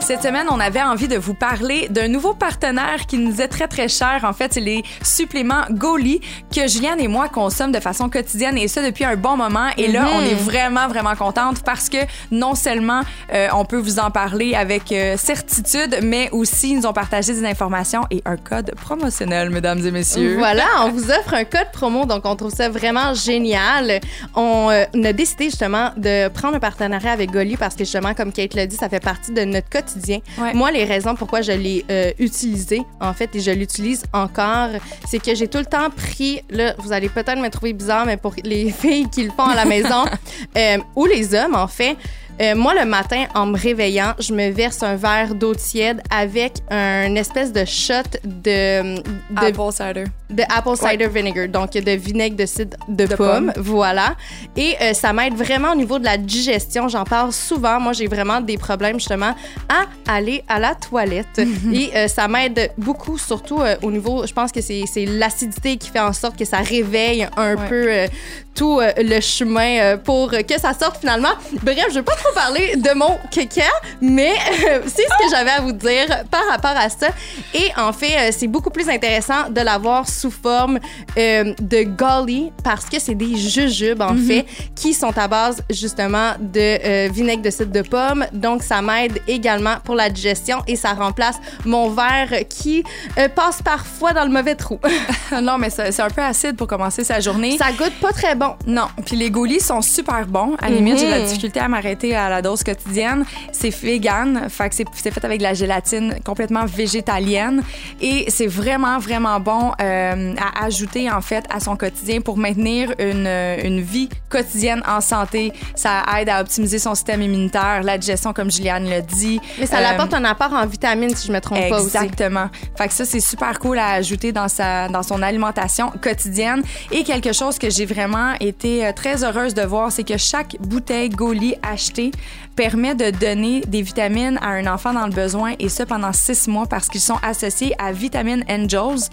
Cette semaine, on avait envie de vous parler d'un nouveau partenaire qui nous est très très cher. En fait, c'est les suppléments Goli que Juliane et moi consomment de façon quotidienne et ça depuis un bon moment. Et là, on est vraiment vraiment contente parce que non seulement euh, on peut vous en parler avec euh, certitude, mais aussi ils nous ont partagé des informations et un code promotionnel, mesdames et messieurs. Voilà, on vous offre un code promo, donc on trouve ça vraiment génial. On, euh, on a décidé justement de prendre un partenariat avec Goli parce que justement, comme Kate l'a dit, ça fait partie de notre quotidien. Ouais. Moi, les raisons pourquoi je l'ai euh, utilisé, en fait, et je l'utilise encore, c'est que j'ai tout le temps pris, là, vous allez peut-être me trouver bizarre, mais pour les filles qui le font à la maison, euh, ou les hommes, en fait, euh, moi, le matin, en me réveillant, je me verse un verre d'eau tiède avec un espèce de shot de, de Apple cider. de apple cider vinegar, donc de vinaigre de cidre de, De pomme, pomme. voilà. Et euh, ça m'aide vraiment au niveau de la digestion. J'en parle souvent. Moi, j'ai vraiment des problèmes justement à aller à la toilette. Et euh, ça m'aide beaucoup, surtout au niveau, je pense que c'est l'acidité qui fait en sorte que ça réveille un Ouais. peu tout le chemin pour que ça sorte finalement. Bref, je vais pas trop parler de mon caca, mais euh, c'est ce que j'avais à vous dire par rapport à ça. Et en fait, euh, c'est beaucoup plus intéressant de l'avoir sous forme euh, de golly parce que c'est des jujubes, en fait, qui sont à base justement de euh, vinaigre de cidre de pomme. Donc, ça m'aide également pour la digestion et ça remplace mon verre qui passe parfois dans le mauvais trou. non, mais c'est un peu acide pour commencer sa journée. ça goûte pas très bon. Non, puis les gaulis sont super bons. À la limite, Mhm. j'ai de la difficulté à m'arrêter à la dose quotidienne. C'est vegan, fait que c'est fait avec de la gélatine complètement végétalienne et c'est vraiment vraiment bon euh, à ajouter en fait à son quotidien pour maintenir une, une vie quotidienne en santé. Ça aide à optimiser son système immunitaire, la digestion comme Juliane l'a dit. Mais ça Euh, apporte un apport en vitamines, si je me trompe pas aussi. Exactement. Fait que ça, c'est super cool à ajouter dans, sa, dans son alimentation quotidienne. Et quelque chose que j'ai vraiment été euh, très heureuse de voir, c'est que chaque bouteille Goli achetée University. Permet de donner des vitamines à un enfant dans le besoin et ça pendant six mois parce qu'ils sont associés à Vitamine Angels.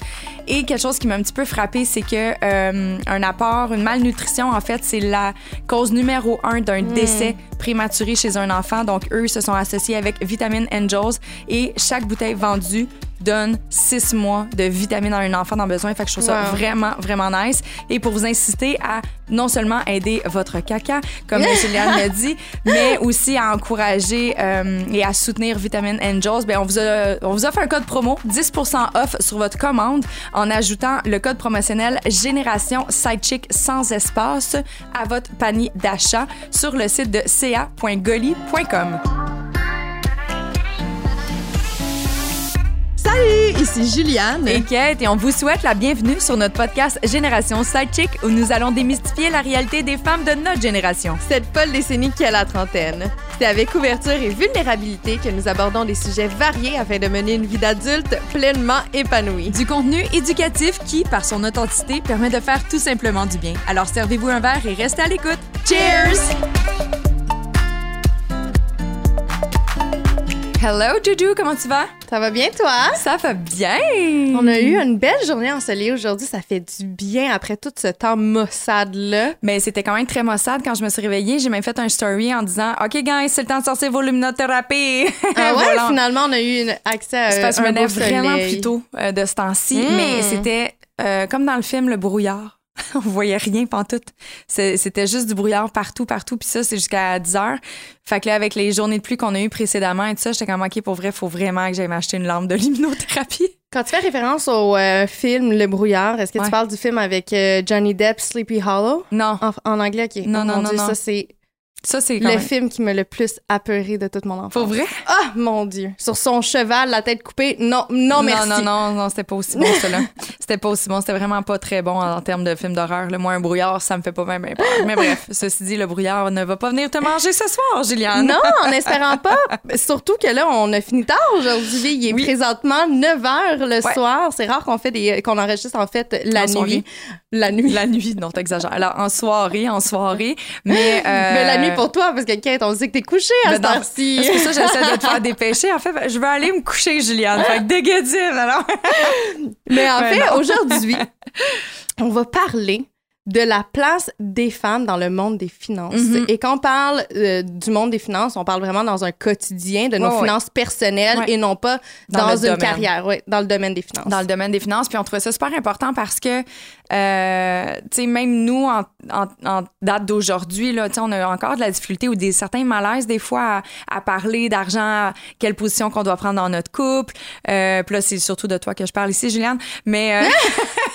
Et quelque chose qui m'a un petit peu frappé, c'est que euh, un apport, une malnutrition, en fait, c'est la cause numéro un d'un décès prématuré chez un enfant. Donc, eux se sont associés avec Vitamine Angels et chaque bouteille vendue donne six mois de vitamines à un enfant dans le besoin. Fait que je trouve ça Wow. vraiment, vraiment nice. Et pour vous inciter à non seulement aider votre caca, comme Juliane l'a dit, mais aussi à encourager euh, et à soutenir Vitamine Angels, ben on, vous a- on vous offre un code promo, 10% off sur votre commande en ajoutant le code promotionnel Génération Sidechick sans espace à votre panier d'achat sur le site de ca.goli.com. Salut, ici Juliane. et Kate et on vous souhaite la bienvenue sur notre podcast Génération Sidechick où nous allons démystifier la réalité des femmes de notre génération. Cette folle décennie qui a la trentaine. C'est avec ouverture et vulnérabilité que nous abordons des sujets variés afin de mener une vie d'adulte pleinement épanouie. Du contenu éducatif qui, par son authenticité, permet de faire tout simplement du bien. Alors servez-vous un verre et restez à l'écoute. Cheers! Hello Juju, comment tu vas? Ça va bien, toi? Ça va bien! On a eu une belle journée ensoleillée aujourd'hui. Ça fait du bien après tout ce temps maussade-là. Mais c'était quand même très maussade quand je me suis réveillée. J'ai même fait un story en disant OK, guys, c'est le temps de sortir vos luminothérapies. Ah ouais, Voilà. finalement, on a eu une accès à parce que je un me lève vraiment plus tôt euh, de ce temps-ci, Mm. mais c'était euh, comme dans le film Le brouillard. On voyait rien pantoute. C'était juste du brouillard partout, partout. Puis ça, c'est jusqu'à 10 heures. Fait que là, avec les journées de pluie qu'on a eues précédemment et tout ça, j'étais comme, OK, pour vrai, faut vraiment que j'aille m'acheter une lampe de luminothérapie. Quand tu fais référence au euh, film Le Brouillard, est-ce que Ouais. tu parles du film avec euh, Johnny Depp, Sleepy Hollow? Non, En, en anglais, OK. Non, Oh non, non, Dieu, non. Ça, c'est ça, c'est le même... film qui m'a le plus apeuré de toute mon enfance. Pour vrai? Ah, mon Dieu. Sur son cheval, la tête coupée. Non, non, merci. Non, non, non, c'était pas aussi bon, celui-là. c'était pas aussi bon. C'était vraiment pas très bon en, termes de film d'horreur. Le Moi, un brouillard, ça me fait pas même peur. Mais bref, ceci dit, le brouillard ne va pas venir te manger ce soir, Juliane. Non, en espérant pas. Surtout que là, on a fini tard aujourd'hui. Il est Oui. présentement 9 h le Ouais. soir. C'est rare qu'on fait des, qu'on enregistre en fait la En nuit. soirée. La nuit. La nuit, non, t'exagères. Alors, en soirée, en soirée. Mais, euh, Mais la nuit pour toi, parce que Kate, on sait que t'es couchée à Ben cette heure-ci. C'est pour ça j'essaie de te faire dépêcher. En fait, ben, je veux aller me coucher, Juliane. Fait que dégueudine, alors. Mais en Ben fait, aujourd'hui, on va parler de la place des femmes dans le monde des finances. Mhm. Et quand on parle euh, du monde des finances, on parle vraiment dans un quotidien de nos finances personnelles et non pas Dans dans, une domaine. carrière, ouais, dans le domaine des finances. dans le domaine des finances. Puis on trouvait ça super important parce que, euh, tu sais, même nous, en, en- en date d'aujourd'hui, là, tu sais, on a encore de la difficulté ou des certains malaises des fois à, à parler d'argent, quelle position qu'on doit prendre dans notre couple. Euh, puis là, c'est surtout de toi que je parle ici, Juliane. Mais, euh,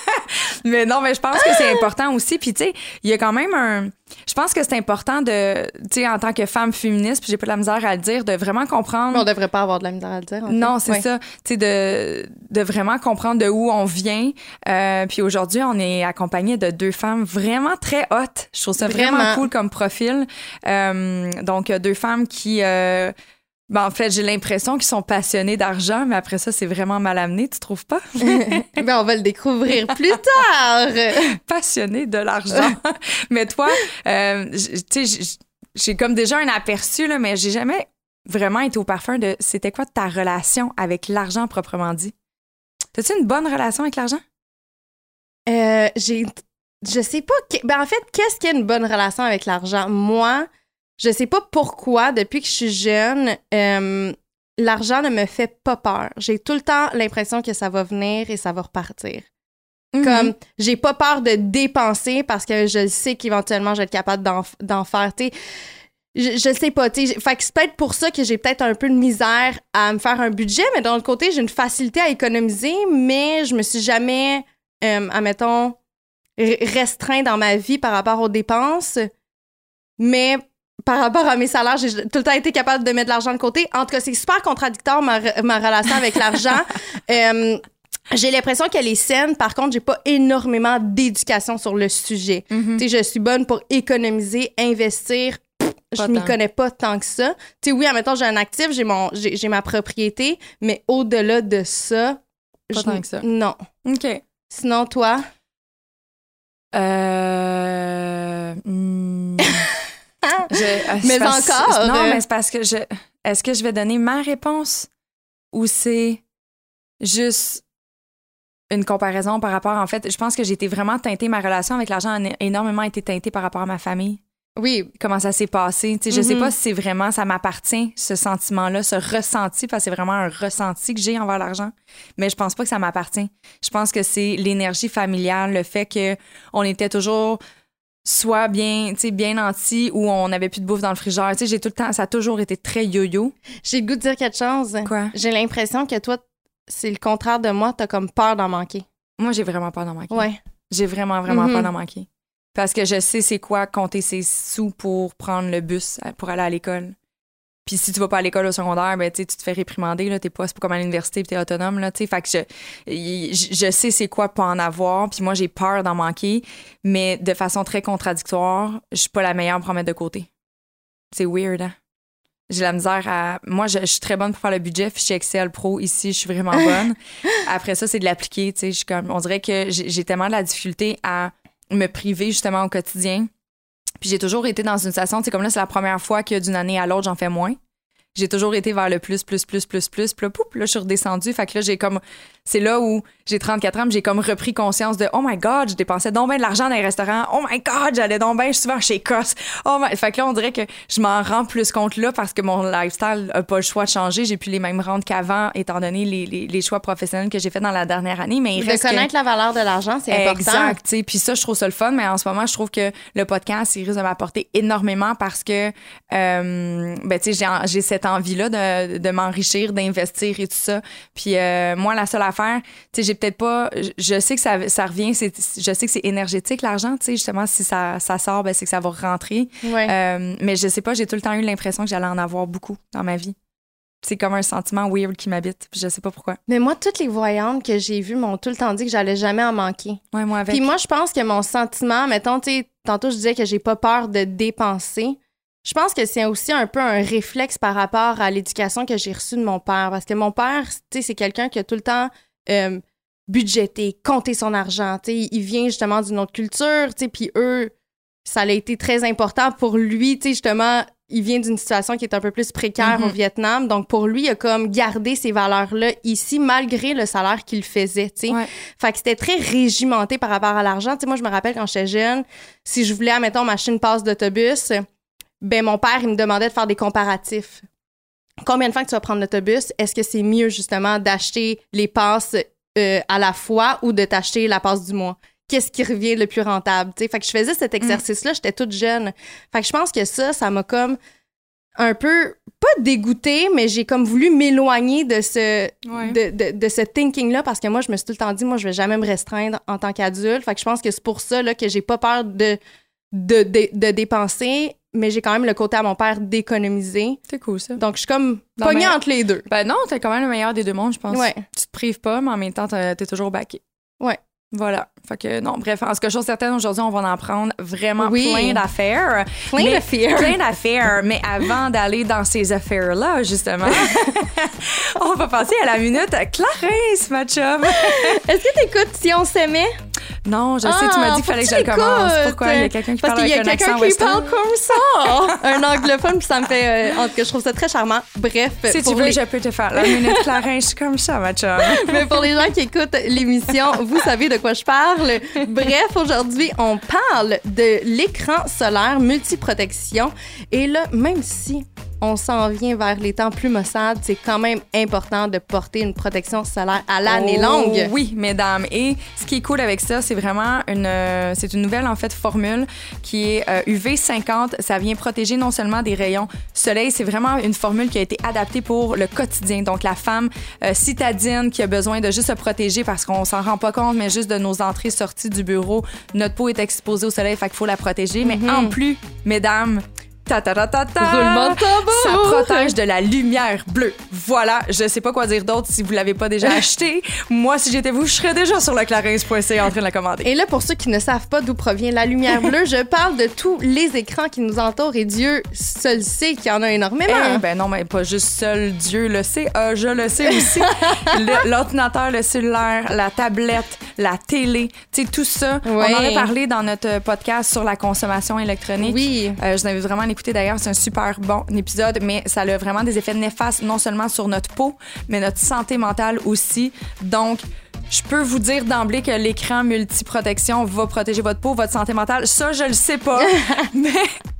mais non, mais je pense que c'est important aussi. Puis tu sais, il y a quand même un. Je pense que c'est important de, tu sais, en tant que femme féministe, puis j'ai pas de la misère à le dire, de vraiment comprendre. Mais on devrait pas avoir de la misère à le dire. en fait. Non, c'est ça. Tu sais, de, de vraiment comprendre de où on vient. Euh, puis aujourd'hui, on est accompagné de deux femmes vraiment très hautes. Je trouve ça vraiment, Vraiment. cool comme profil. Euh, donc, euh, deux femmes qui... euh, ben, en fait, j'ai l'impression qu'ils sont passionnés d'argent, mais après ça, c'est vraiment mal amené, tu trouves pas? Ben, on va le découvrir plus tard. passionnés de l'argent. mais toi, euh, tu sais, j'ai comme déjà un aperçu, là, mais j'ai jamais vraiment été au parfum de c'était quoi ta relation avec l'argent proprement dit? T'as-tu une bonne relation avec l'argent? Euh, j'ai je sais pas que- ben en fait qu'est-ce qu'est une bonne relation avec l'argent? Moi je sais pas pourquoi depuis que je suis jeune euh, l'argent ne me fait pas peur j'ai tout le temps l'impression que ça va venir et ça va repartir Mhm. comme j'ai pas peur de dépenser parce que je sais qu'éventuellement je vais être capable d'en, faire je, je sais pas, tu sais. Fait que c'est peut-être pour ça que j'ai peut-être un peu de misère à me faire un budget, mais d'un autre côté, j'ai une facilité à économiser, mais je me suis jamais, euh, admettons, restreint dans ma vie par rapport aux dépenses. Mais par rapport à mes salaires, j'ai tout le temps été capable de mettre de l'argent de côté. En tout cas, c'est super contradictoire ma, re- ma relation avec l'argent. Euh, j'ai l'impression qu'elle est saine. Par contre, j'ai pas énormément d'éducation sur le sujet. Tu sais, je suis bonne pour économiser, investir. Pff, Je m'y connais pas tant que ça. Tu sais, oui, admettons, j'ai un actif, j'ai mon, j'ai, j'ai ma propriété, mais au-delà de ça, Pas je- tant que ça. Non. OK. Sinon, toi, Euh, hmm, je- euh, Mais parce- encore, Non, euh, mais c'est parce que je. Est-ce que je vais donner ma réponse ou c'est juste une comparaison par rapport. En fait, je pense que j'ai été vraiment teintée. Ma relation avec l'argent a énormément été teintée par rapport à ma famille. oui, Comment ça s'est passé. Tu sais, Je sais Mhm. pas si c'est vraiment, ça m'appartient, ce sentiment-là, ce ressenti, parce que c'est vraiment un ressenti que j'ai envers l'argent. Mais je pense pas que ça m'appartient. Je pense que c'est l'énergie familiale, le fait que on était toujours soit bien, tu sais, bien nantis ou on n'avait plus de bouffe dans le frigidaire. Tu sais, j'ai tout le temps, ça a toujours été très yo-yo. j'ai le goût de dire quelque chose. Quoi? J'ai l'impression que toi, c'est le contraire de moi, t'as comme peur d'en manquer. Moi, j'ai vraiment peur d'en manquer. Ouais. J'ai vraiment, vraiment peur d'en manquer. Parce que je sais c'est quoi compter ses sous pour prendre le bus pour aller à l'école. Puis si tu vas pas à l'école au secondaire, ben, tu tu te fais réprimander, là, t'es pas, c'est pas comme à l'université puis t'es autonome, là, tu sais. Fait que je, je, sais c'est quoi pas en avoir, puis moi, j'ai peur d'en manquer, mais de façon très contradictoire, je suis pas la meilleure pour en mettre de côté. C'est weird, hein? J'ai la misère à. Moi, je, je suis très bonne pour faire le budget. Fichier Excel Pro, ici, je suis vraiment bonne. Après ça, c'est de l'appliquer. Tu sais, je suis comme, on dirait que j'ai j'ai tellement de la difficulté à me priver justement au quotidien. Puis j'ai toujours été dans une situation, tu sais, comme là, c'est la première fois que d'une année à l'autre, j'en fais moins. J'ai toujours été vers le plus, plus, plus, plus, plus. Puis là, poup, là, je suis redescendue. Fait que là, j'ai comme. C'est là où j'ai 34 ans, j'ai comme repris conscience de Oh my God, je dépensais donc bien de l'argent dans les restaurants. Oh my God, j'allais donc bien souvent chez Cos. Oh my... Fait que là, on dirait que je m'en rends plus compte là parce que mon lifestyle a pas le choix de changer. J'ai plus les mêmes rentes qu'avant, étant donné les, les, les choix professionnels que j'ai fait dans la dernière année. Mais il De reste que- connaître la valeur de l'argent, c'est important. Exact. Puis ça, je trouve ça le fun, mais en ce moment, je trouve que le podcast, il risque de m'apporter énormément parce que, euh, ben, tu sais, j'ai, j'ai cette envie-là de, de m'enrichir, d'investir et tout ça. Puis euh, moi, la seule affaire, tu sais, j'ai peut-être pas, je- je sais que ça, ça revient, c'est, je sais que c'est énergétique, l'argent, tu sais, justement, si ça, ça sort, ben, c'est que ça va rentrer. Ouais. Euh, mais je sais pas, j'ai tout le temps eu l'impression que j'allais en avoir beaucoup dans ma vie. C'est comme un sentiment weird qui m'habite, puis je sais pas pourquoi. Mais moi, toutes les voyantes que j'ai vues m'ont tout le temps dit que j'allais jamais en manquer. Ouais, moi avec. Puis moi, je pense que mon sentiment, mettons, tu sais, tantôt je disais que j'ai pas peur de dépenser. Je pense que c'est aussi un peu un réflexe par rapport à l'éducation que j'ai reçue de mon père. Parce que mon père, tu sais, c'est quelqu'un qui a tout le temps euh, budgété, compté son argent. Tu sais, il vient justement d'une autre culture, tu sais, puis eux, ça a été très important pour lui, tu sais, justement, il vient d'une situation qui est un peu plus précaire au Vietnam. Donc, pour lui, il a comme gardé ces valeurs-là ici, malgré le salaire qu'il faisait, tu sais. Ouais. Fait que c'était très régimenté par rapport à l'argent. Tu sais, moi, je me rappelle quand j'étais jeune, si je voulais, admettons, m'acheter une passe d'autobus, ben mon père, il me demandait de faire des comparatifs. Combien de fois que tu vas prendre l'autobus? Est-ce que c'est mieux, justement, d'acheter les passes euh, à la fois ou de t'acheter la passe du mois? Qu'est-ce qui revient le plus rentable? Fait que je faisais cet exercice-là, j'étais toute jeune. Fait que je pense que ça, ça m'a comme un peu, pas dégoûté, mais j'ai comme voulu m'éloigner de ce, Ouais. de, de, de ce thinking-là parce que moi, je me suis tout le temps dit, moi, je vais jamais me restreindre en tant qu'adulte. Fait que je pense que c'est pour ça là, que j'ai pas peur de, de, de, de dépenser, mais j'ai quand même le côté à mon père d'économiser. C'est cool, ça. Donc, je suis comme pognée entre les deux. Ben non, t'es quand même le meilleur des deux mondes, je pense. Ouais. Tu te prives pas, mais en même temps, t'es t'es toujours backé. Ouais. Voilà. Fait que non, bref, en ce que chose certaine, aujourd'hui, on va en prendre vraiment Oui. plein d'affaires. Plein d'affaires. Plein d'affaires. Mais avant d'aller dans ces affaires-là, justement, on va passer à la minute Clarisse, ma chum. Est-ce que t'écoutes Si on s'aimait? Non, je sais, tu m'as dit qu'il Ah, fallait que je le commence. Pourquoi? Il y a quelqu'un qui Parce parle qu'il y a avec un quelqu'un qui parle comme ça. un anglophone, puis ça me fait. euh, en tout cas, je trouve ça très charmant. Bref. Si tu veux, les- je peux te faire la minute. Je suis comme ça, ma chum. Mais pour les gens qui écoutent l'émission, vous savez de je parle. Bref, aujourd'hui, on parle de l'écran solaire multiprotection. Et là, même si on s'en vient vers les temps plus maussades, c'est quand même important de porter une protection solaire à l'année Oh, longue. Oui, mesdames. Et ce qui est cool avec ça, c'est vraiment une, euh, c'est une nouvelle en fait formule qui est euh, UV 50. Ça vient protéger non seulement des rayons soleil, c'est vraiment une formule qui a été adaptée pour le quotidien. Donc la femme euh, citadine qui a besoin de juste se protéger parce qu'on s'en rend pas compte, mais juste de nos entrées sorties du bureau, notre peau est exposée au soleil, fait qu'il faut la protéger. Mais en plus, mesdames. Ta ta ta ta ta. Roulement de tambour. Ça protège de la lumière bleue. Voilà, je sais pas quoi dire d'autre si vous l'avez pas déjà acheté. Moi, si j'étais vous, je serais déjà sur le clarins.ca en train de la commander. Et là, pour ceux qui ne savent pas d'où provient la lumière bleue, je parle de tous les écrans qui nous entourent et Dieu seul sait qu'il y en a énormément. Eh ben non, mais pas juste seul Dieu le sait, euh, je le sais aussi. L'ordinateur, le, cellulaire, la tablette, la télé, tu sais, tout ça. On en a parlé dans notre podcast sur la consommation électronique. Oui. Euh, je vous invite vraiment à l'écouter d'ailleurs, c'est un super bon épisode, mais ça a vraiment des effets néfastes non seulement sur notre peau, mais notre santé mentale aussi. Donc, je peux vous dire d'emblée que l'écran multiprotection va protéger votre peau, votre santé mentale. Ça, je le sais pas. mais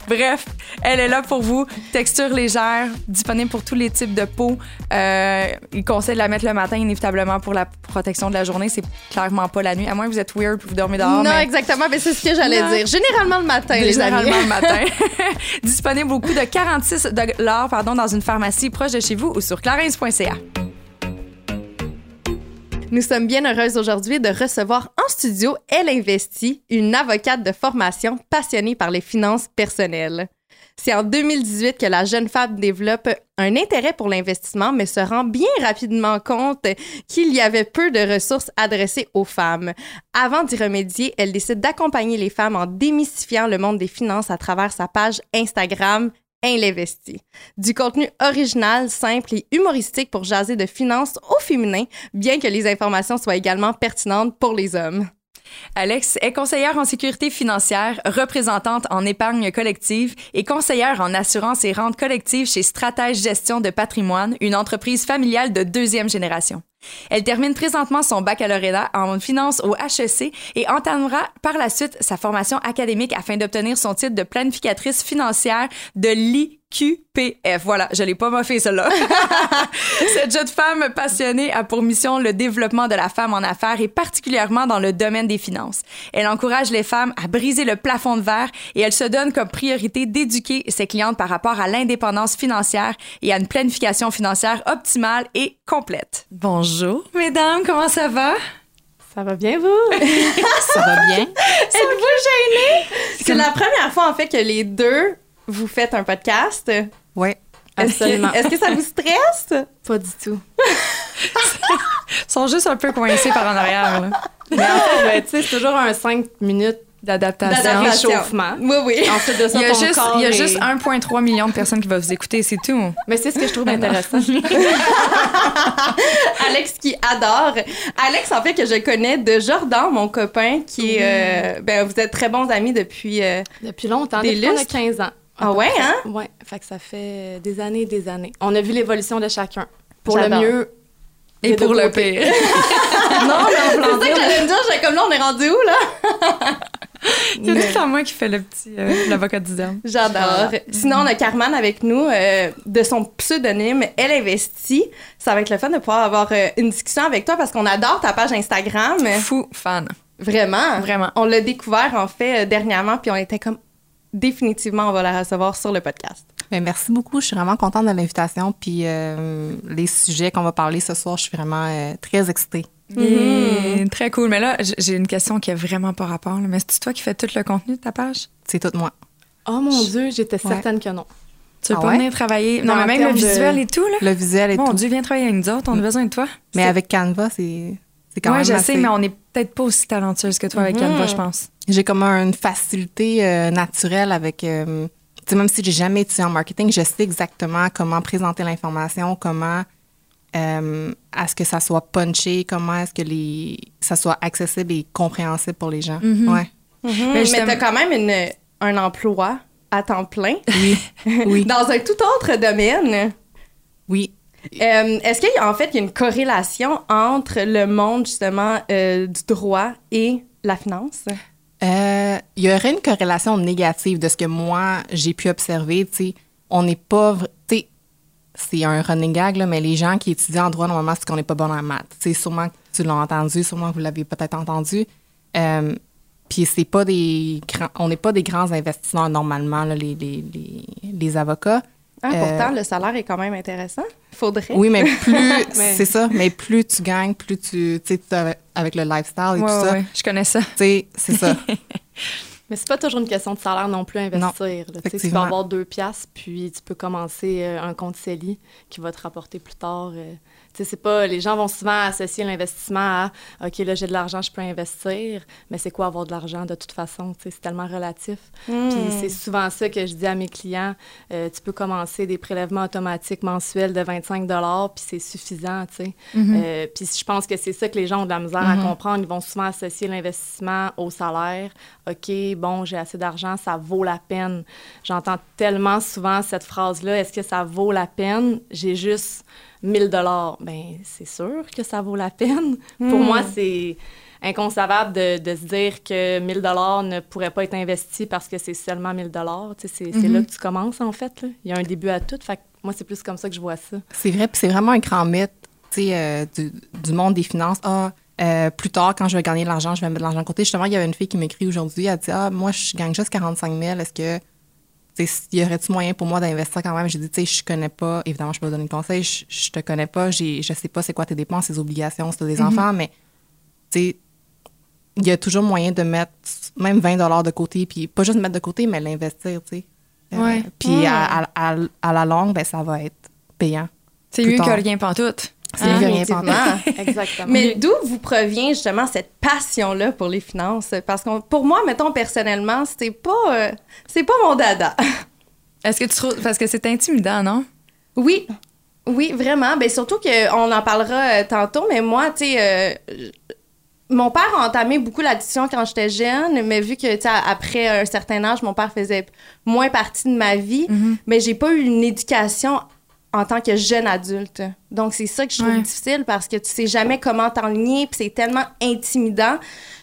bref, elle est là pour vous. Texture légère, disponible pour tous les types de peau. Euh, il conseille de la mettre le matin, inévitablement, pour la protection de la journée. C'est clairement pas la nuit, à moins que vous êtes weird et vous dormez dehors. non, mais- exactement, mais c'est ce que j'allais dire. Généralement le matin, les amis. Généralement le matin. Disponible au coût de 46 dollars pardon, dans une pharmacie proche de chez vous ou sur clarins.ca. Nous sommes bien heureuses aujourd'hui de recevoir en studio Elle Investit, une avocate de formation passionnée par les finances personnelles. C'est en 2018 que la jeune femme développe un intérêt pour l'investissement, mais se rend bien rapidement compte qu'il y avait peu de ressources adressées aux femmes. Avant d'y remédier, elle décide d'accompagner les femmes en démystifiant le monde des finances à travers sa page Instagram Elle Investit. Du contenu original, simple et humoristique pour jaser de finances au féminin, bien que les informations soient également pertinentes pour les hommes. Alex est conseillère en sécurité financière, représentante en épargne collective et conseillère en assurance et rente collective chez Stratège Gestion de patrimoine, une entreprise familiale de deuxième génération. Elle termine présentement son baccalauréat en finance au HEC et entamera par la suite sa formation académique afin d'obtenir son titre de planificatrice financière de l'IQPF. Voilà, je l'ai pas moffé celle-là. Cette jeune femme passionnée a pour mission le développement de la femme en affaires et particulièrement dans le domaine des finances. Elle encourage les femmes à briser le plafond de verre et elle se donne comme priorité d'éduquer ses clientes par rapport à l'indépendance financière et à une planification financière optimale et complète. Bonjour, mesdames, comment ça va? Ça va bien, vous? ça va bien. Êtes-vous gênée? C'est la première fois, en fait, que les deux, vous faites un podcast. Oui, absolument. est-ce que ça vous stresse? Pas du tout. Ils sont juste un peu coincés par en arrière. là. Mais en fait, ben, tu sais, c'est toujours un 5 minutes D'adaptation. Réchauffement. Oui, oui. Ensuite de ça, Il y a juste, il y a est- juste 1,3 million de personnes qui vont vous écouter, c'est tout. Mais c'est ce que je trouve intéressant. Alex qui adore. Alex, en fait, que je connais de Jordan, mon copain, qui est. euh, ben, vous êtes très bons amis depuis. euh, Depuis longtemps, Des depuis qu'on a lustres? 15 ans. Ah ouais, hein? Ouais, fait que ça fait des années et des années. On a vu l'évolution de chacun. Pour le mieux Et pour le pire. non, mais c'est ça que j'allais me dire. J'étais comme là, on est rendu où, là? C'est tout le temps moi qui fais le petit euh, l'avocat du diable. J'adore. Sinon, on a Carman avec nous, euh, de son pseudonyme Elle Investit. Ça va être le fun de pouvoir avoir euh, une discussion avec toi parce qu'on adore ta page Instagram. Fou fan. Vraiment? Vraiment. On l'a découvert, en fait, euh, dernièrement, puis on était comme définitivement, on va la recevoir sur le podcast. Ben, merci beaucoup. Je suis vraiment contente de l'invitation. Puis euh, les sujets qu'on va parler ce soir, je suis vraiment euh, très excitée. Yeah, Très cool. Mais là, j'ai une question qui a vraiment pas rapport. là. Mais c'est toi qui fais tout le contenu de ta page? C'est tout moi. Oh mon Dieu, j'étais Ouais. certaine que non. Tu veux Ah pas ouais? venir travailler? Non, mais le même le de- visuel et tout, là. Le visuel et Mon tout. Dieu, viens travailler avec nous autres. On a besoin de toi. Mais avec Canva, c'est quand ouais, même je assez... sais, mais on n'est peut-être pas aussi talentueuse que toi avec Mhm. Canva, je pense. J'ai comme une facilité euh, naturelle avec... euh, tu sais, même si j'ai jamais étudié en marketing, je sais exactement comment présenter l'information, comment euh, à ce que ça soit punché, comment est-ce que les ça soit accessible et compréhensible pour les gens. Mhm. Ouais. Mais justement- t'as quand même une- un emploi à temps plein Oui. oui. dans un tout autre domaine. Oui. Euh, Est-ce qu'il y a en fait il y a une corrélation entre le monde justement euh, du droit et la finance? Euh, il y aurait une corrélation négative de ce que moi j'ai pu observer. Tu sais, on n'est pas, c'est un running gag là, mais les gens qui étudient en droit normalement c'est qu'on n'est pas bon en maths. Sais, sûrement que tu l'as entendu, sûrement que vous l'avez peut-être entendu. Euh, puis c'est pas des on n'est pas des grands investisseurs normalement là, les, les, les, les avocats. Ah, Euh, pourtant, le salaire est quand même intéressant. Faudrait. Oui, mais plus Mais- c'est ça, mais plus tu gagnes, plus tu, tu sais, avec, le lifestyle et Ouais, tout ouais, ça, ouais, je connais ça. tu sais, c'est ça. Mais c'est pas toujours une question de salaire non plus à investir. là. Tu sais, Tu peux avoir deux piastres, puis tu peux commencer euh, un compte CELI qui va te rapporter plus tard. C'est pas... Les gens vont souvent associer l'investissement à « OK, là, j'ai de l'argent, je peux investir. » Mais c'est quoi avoir de l'argent de toute façon? C'est tellement relatif. Hmm. Puis c'est souvent ça que je dis à mes clients. Euh, tu peux commencer des prélèvements automatiques mensuels de 25 puis c'est suffisant, tu sais. Euh, puis je pense que c'est ça que les gens ont de la misère à comprendre. Ils vont souvent associer l'investissement au salaire. OK, bon, j'ai assez d'argent, ça vaut la peine. J'entends tellement souvent cette phrase-là, est-ce que ça vaut la peine? J'ai juste 1000 dollars. Ben, c'est sûr que ça vaut la peine. Pour moi, c'est inconcevable de, de se dire que 1000 dollars ne pourrait pas être investi parce que c'est seulement 1000 dollars. Tu sais, c'est là que tu commences, en fait. là. Il y a un début à tout. Fait que moi, c'est plus comme ça que je vois ça. C'est vrai, puis c'est vraiment un grand mythe, tu sais, euh, du, du monde des finances. Ah, euh, plus tard, quand je vais gagner de l'argent, je vais mettre de l'argent de côté. Justement, il y avait une fille qui m'écrit aujourd'hui, elle dit Ah, moi, je gagne juste 45 000. Est-ce que, y aurait-tu moyen pour moi d'investir quand même? J'ai dit, tu sais, je connais pas, évidemment, je peux pas donner de conseils, je, je te connais pas, je sais pas c'est quoi tes dépenses, tes obligations, si tu des enfants, mais, tu sais, il y a toujours moyen de mettre même 20 de côté, puis pas juste mettre de côté, mais l'investir, tu sais. Euh, Ouais. Puis à, à- à- à la longue, ben, ça va être payant. C'est mieux que tard. rien pantoute. C'est que rien. Exactement. Mais d'où vous provient justement cette passion-là pour les finances? Parce que pour moi, mettons personnellement, c'est pas, euh, c'est pas mon dada. Est-ce que tu trouves. Parce que c'est intimidant, non? Oui, oui, vraiment. Ben surtout qu'on en parlera euh, tantôt, mais moi, tu sais, euh, mon père a entamé beaucoup l'addition quand j'étais jeune, mais vu que, tu sais, après un certain âge, mon père faisait moins partie de ma vie, mais j'ai pas eu une éducation en tant que jeune adulte. Donc, c'est ça que je trouve Ouais. difficile parce que tu sais jamais comment t'enligner, puis c'est tellement intimidant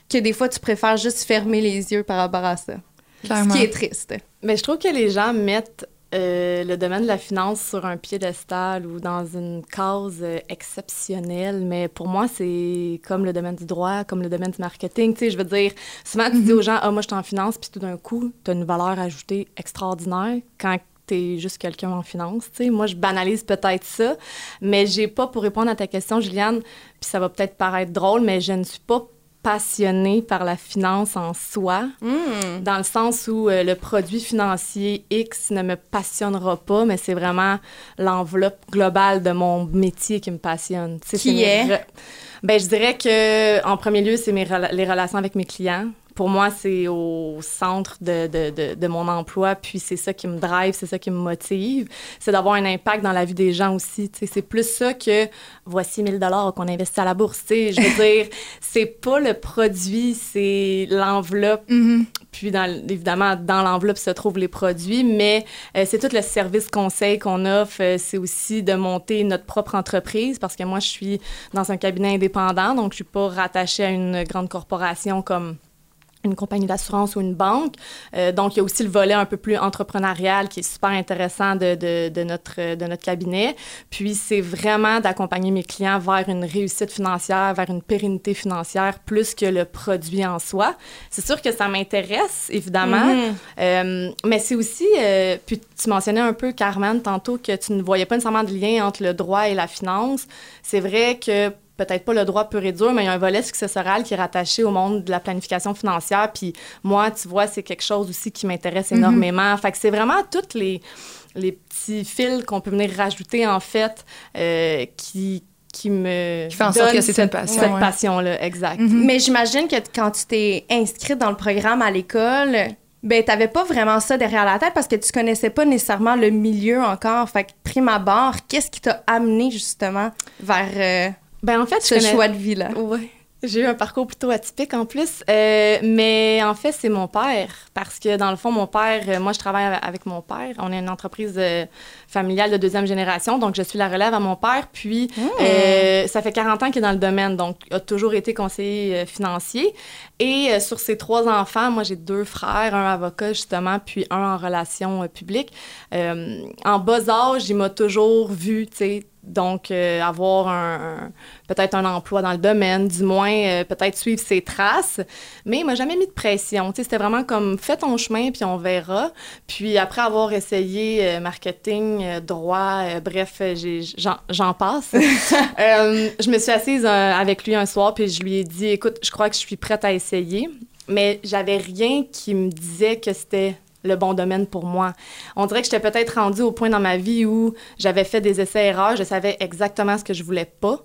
que des fois, tu préfères juste fermer les yeux par rapport à ça. Clairement. Ce qui est triste. Mais je trouve que les gens mettent euh, le domaine de la finance sur un piédestal ou dans une case euh, exceptionnelle. Mais pour moi, c'est comme le domaine du droit, comme le domaine du marketing. Tu sais, je veux dire, souvent, tu dis aux gens, ah, moi, je suis en finance, puis tout d'un coup, tu as une valeur ajoutée extraordinaire quand tu es juste quelqu'un en finance. Moi, je banalise peut-être ça, mais j'ai pas, pour répondre à ta question, Juliane, puis ça va peut-être paraître drôle, mais je ne suis pas passionnée par la finance en soi dans le sens où euh, le produit financier X ne me passionnera pas, mais c'est vraiment l'enveloppe globale de mon métier qui me passionne. Tu sais, Qui mes est? Ben, je dirais que en premier lieu, c'est mes les relations avec mes clients. Pour moi, c'est au centre de, de, de, de mon emploi, puis c'est ça qui me drive, c'est ça qui me motive, c'est d'avoir un impact dans la vie des gens aussi. C'est plus ça que voici 1000 dollars qu'on investit à la bourse. Je veux dire, c'est pas le produit, c'est l'enveloppe. Mhm. Puis, dans, évidemment, dans l'enveloppe se trouvent les produits, mais euh, c'est tout le service conseil qu'on offre. Euh, c'est aussi de monter notre propre entreprise parce que moi, je suis dans un cabinet indépendant, donc je suis pas rattachée à une grande corporation comme une compagnie d'assurance ou une banque. Euh, donc, il y a aussi le volet un peu plus entrepreneurial qui est super intéressant de, de, de notre, de notre cabinet. Puis, c'est vraiment d'accompagner mes clients vers une réussite financière, vers une pérennité financière, plus que le produit en soi. C'est sûr que ça m'intéresse, évidemment, Mhm. euh, mais c'est aussi, euh, puis tu mentionnais un peu, Carmen, tantôt, que tu ne voyais pas nécessairement de lien entre le droit et la finance. C'est vrai que peut-être pas le droit pur et dur, mais il y a un volet successoral qui est rattaché au monde de la planification financière. Puis moi, tu vois, c'est quelque chose aussi qui m'intéresse énormément. Fait que c'est vraiment toutes les, les petits fils qu'on peut venir rajouter, en fait, euh, qui qui me Qui fait en sorte que c'est une cette, passion, cette ouais. passion-là, exact. Mhm. Mais j'imagine que quand tu t'es inscrite dans le programme à l'école, ben t'avais pas vraiment ça derrière la tête parce que tu connaissais pas nécessairement le milieu encore. Fait que prime abord, qu'est-ce qui t'a amené justement vers euh, Ben en fait, ce connais- choix de vie là? Oui. J'ai eu un parcours plutôt atypique en plus. Euh, mais en fait, c'est mon père. Parce que dans le fond, mon père, euh, moi, je travaille avec- mon père. On est une entreprise euh, familiale de deuxième génération. Donc, je suis la relève à mon père. Puis, euh, ça fait 40 ans qu'il est dans le domaine. Donc, a toujours été conseiller financier. Et sur ses trois enfants, moi, j'ai deux frères, un avocat, justement, puis un en relations publiques. En bas âge, il m'a toujours vu, tu sais, donc euh, avoir un, un- peut-être un emploi dans le domaine, du moins euh, peut-être suivre ses traces, mais il m'a jamais mis de pression. C'était vraiment comme fais ton chemin puis on verra. Puis après avoir essayé euh, marketing, droit, bref, j'en passe. Je me suis assise avec lui un soir puis je lui ai dit écoute, je crois que je suis prête à essayer, mais j'avais rien qui me disait que c'était le bon domaine pour moi. On dirait que j'étais peut-être rendue au point dans ma vie où j'avais fait des essais-erreurs, je savais exactement ce que je voulais pas,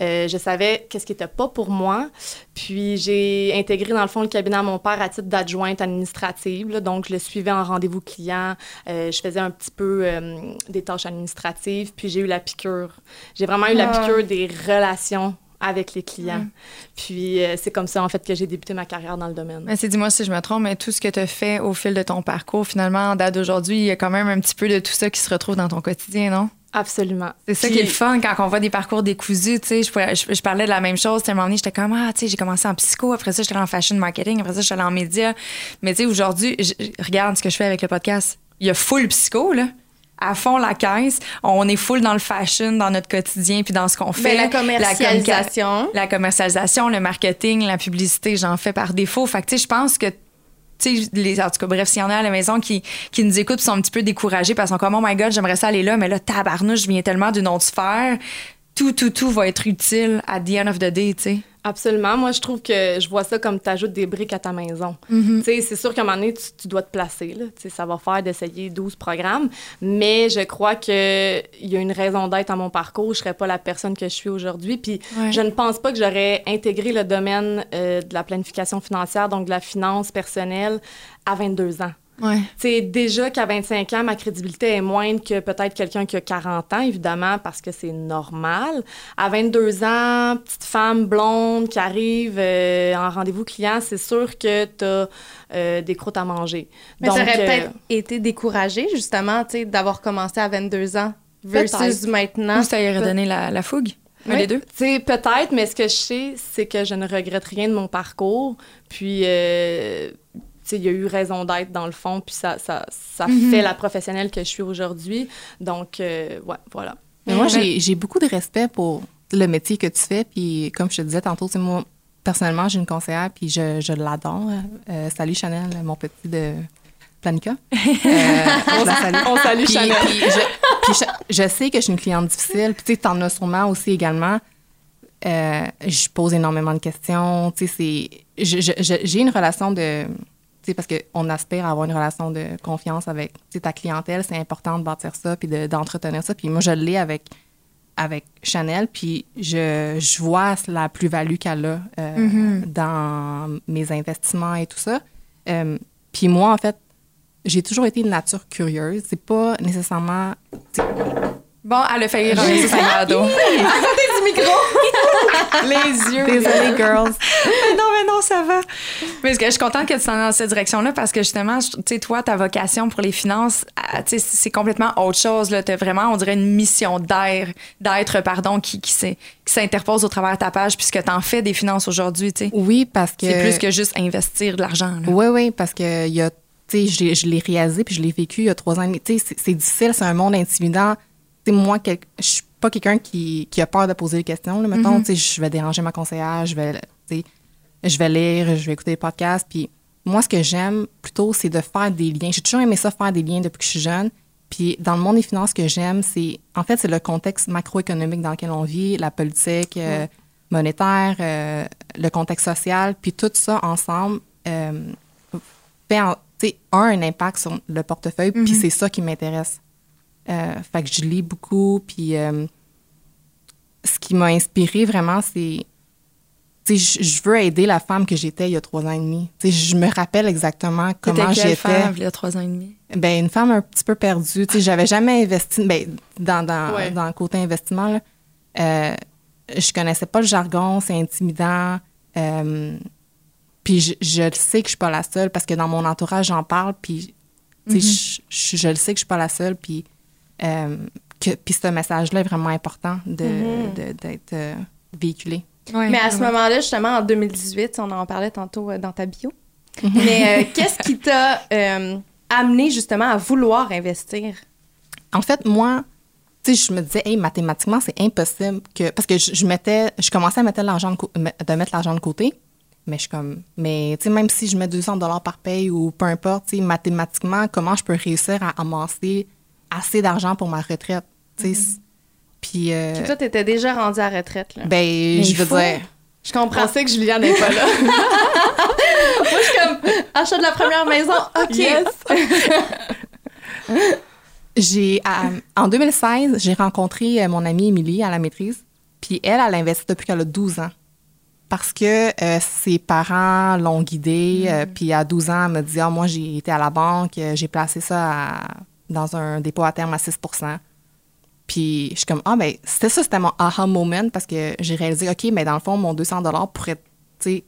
Euh, je savais qu'est-ce qui était pas pour moi. Puis j'ai intégré dans le fond le cabinet à mon père à titre d'adjointe administrative, là. donc je le suivais en rendez-vous client, Euh, je faisais un petit peu euh, des tâches administratives, puis j'ai eu la piqûre. J'ai vraiment eu la Ah. piqûre des relations avec les clients. Puis euh, c'est comme ça en fait que j'ai débuté ma carrière dans le domaine. Mais c'est dis-moi si je me trompe, mais tout ce que tu as fait au fil de ton parcours, finalement, en date d'aujourd'hui, il y a quand même un petit peu de tout ça qui se retrouve dans ton quotidien, non? Absolument. C'est ça Puis- qui est le fun quand on voit des parcours décousus, tu sais. Je, pourrais- je, je parlais de la même chose. À un moment donné, j'étais comme, ah, tu sais, j'ai commencé en psycho, après ça, j'étais en fashion marketing, après ça, j'étais en médias. Mais tu sais, aujourd'hui, je- regarde ce que je fais avec le podcast. Il y a full psycho, là. À fond la caisse. On est full dans le fashion, dans notre quotidien, puis dans ce qu'on fait. Ben, la communica- commercialisation. la commercialisation, le marketing, la publicité, j'en fais par défaut. Fait que, tu sais, je pense que, tu sais, les, en tout cas, bref, s'il y en a à la maison qui, qui nous écoutent, sont un petit peu découragés parce sont comme, oh my god, j'aimerais ça aller là, mais là, tabarnouche, je viens tellement d'une autre sphère. Tout, tout, tout va être utile at the end of the day, tu sais. Absolument. Moi, je trouve que je vois ça comme tu ajoutes des briques à ta maison. Tu sais, C'est sûr qu'à un moment donné, tu, tu dois te placer. Là. Tu sais, Ça va faire d'essayer 12 programmes. Mais je crois qu'il y a une raison d'être à mon parcours. Je ne serais pas la personne que je suis aujourd'hui. Puis Ouais. je ne pense pas que j'aurais intégré le domaine euh, de la planification financière, donc de la finance personnelle, à 22 ans. Ouais. Tu sais, déjà qu'à 25 ans, ma crédibilité est moindre que peut-être quelqu'un qui a 40 ans, évidemment, parce que c'est normal. À 22 ans, petite femme blonde qui arrive euh, en rendez-vous client, c'est sûr que tu as des croûtes à manger. Mais Donc, tu aurais euh, peut-être été découragé justement, tu sais, d'avoir commencé à 22 ans versus Peut-être. Ou maintenant. ça y aurait donné la, la fougue? Oui, peut-être, mais ce que je sais, c'est que je ne regrette rien de mon parcours. Puis, euh, il y a eu raison d'être dans le fond, puis ça, ça, ça Mhm. fait la professionnelle que je suis aujourd'hui. Donc, euh, ouais, voilà. Mais moi, j'ai beaucoup de respect pour le métier que tu fais. Puis, comme je te disais tantôt, c'est moi, personnellement, j'ai une conseillère, puis je, je l'adore. Euh, salut Chanel, mon petit de Planica. Euh, la salue. On salue Puis, Chanel. puis je, puis je- je sais que je suis une cliente difficile. Puis, tu sais, t'en as sûrement aussi également. Euh, je pose énormément de questions. Tu sais, c'est... J'ai une relation de... Parce qu'on aspire à avoir une relation de confiance avec ta clientèle. C'est important de bâtir ça puis de- d'entretenir ça. Puis moi, je l'ai avec, avec Chanel, puis je, je vois la plus-value qu'elle a euh, Mhm. dans mes investissements et tout ça. Euh, puis moi, en fait, j'ai toujours été de nature curieuse. C'est pas nécessairement... Bon, elle a failli ramasser sa cadeau. Les yeux. Désolée, girls. Mais non, mais non, ça va. Mais je suis contente que tu sois dans cette direction-là? Parce que justement, tu sais, toi, ta vocation pour les finances, ah, tu sais, c'est complètement autre chose. Tu as vraiment, on dirait, une mission d'air, d'être, pardon, qui, qui s'interpose au travers de ta page puisque tu en fais des finances aujourd'hui. tu sais. Oui, parce que... C'est plus que juste investir de l'argent. Oui, oui, parce que il y a, tu sais, je l'ai- réalisé puis je l'ai vécu il y a trois ans. et demi. Tu sais, c'est difficile, c'est un monde intimidant. Moi, quel- je suis pas quelqu'un qui, qui a peur de poser des questions. Là, mettons, sais, je vais déranger ma conseillère, je vais, je vais lire, je vais écouter des podcasts. Puis moi, ce que j'aime plutôt, c'est de faire des liens. J'ai toujours aimé ça, faire des liens depuis que je suis jeune. Puis dans le monde des finances, ce que j'aime, c'est, en fait, c'est le contexte macroéconomique dans lequel on vit, la politique euh, monétaire, euh, le contexte social, puis tout ça ensemble euh, fait en- tu sais, a un impact sur le portefeuille, puis c'est ça qui m'intéresse. Euh, fait que je lis beaucoup, puis euh, ce qui m'a inspiré vraiment, c'est. Je- je veux aider la femme que j'étais il y a trois ans et demi. Je me rappelle exactement comment j'étais. femme il y a trois ans et demi? Ben, une femme un petit peu perdue. Tu sais, j'avais jamais investi ben, dans, dans, Ouais. dans le côté investissement. Là. Euh, je connaissais pas le jargon, c'est intimidant. Euh, puis je, je le sais que je suis pas la seule parce que dans mon entourage, j'en parle. Puis, je, je- je le sais que je suis pas la seule. Puis, euh, que, puis ce message-là est vraiment important de, de- d'être euh, véhiculé. Ouais, Mais à ce moment-là, justement, en 2018, on en parlait tantôt euh, dans ta bio. Mais euh, qu'est-ce qui t'a euh, amené justement à vouloir investir? En fait, moi, tu sais, je me disais, hey, mathématiquement, c'est impossible que. Parce que je, je mettais, je commençais à mettre l'argent de, de mettre l'argent de côté. Mais je suis comme, mais tu sais, même si je mets 200 dollars par paye ou peu importe, tu sais, mathématiquement, comment je peux réussir à amasser assez d'argent pour ma retraite? Tu sais, c- puis, euh, Puis toi, t'étais déjà rendu à la retraite, là. ben, je veux faut. dire, Je comprends. que Juliane n'est pas là. Moi, je suis comme, achat de la première maison, OK. J'ai, à- en 2016, j'ai rencontré euh, mon amie Émilie à la maîtrise. Puis elle, elle investit depuis qu'elle a 12 ans. Parce que euh, ses parents l'ont guidée. euh, puis à 12 ans, elle m'a dit Ah, Moi, j'ai été à la banque, euh, j'ai placé ça à- dans un dépôt à terme à 6 Puis je suis comme Ah, ben, c'était ça, c'était mon aha moment parce que j'ai réalisé OK, mais dans le fond, mon 200 pourrait, tu sais,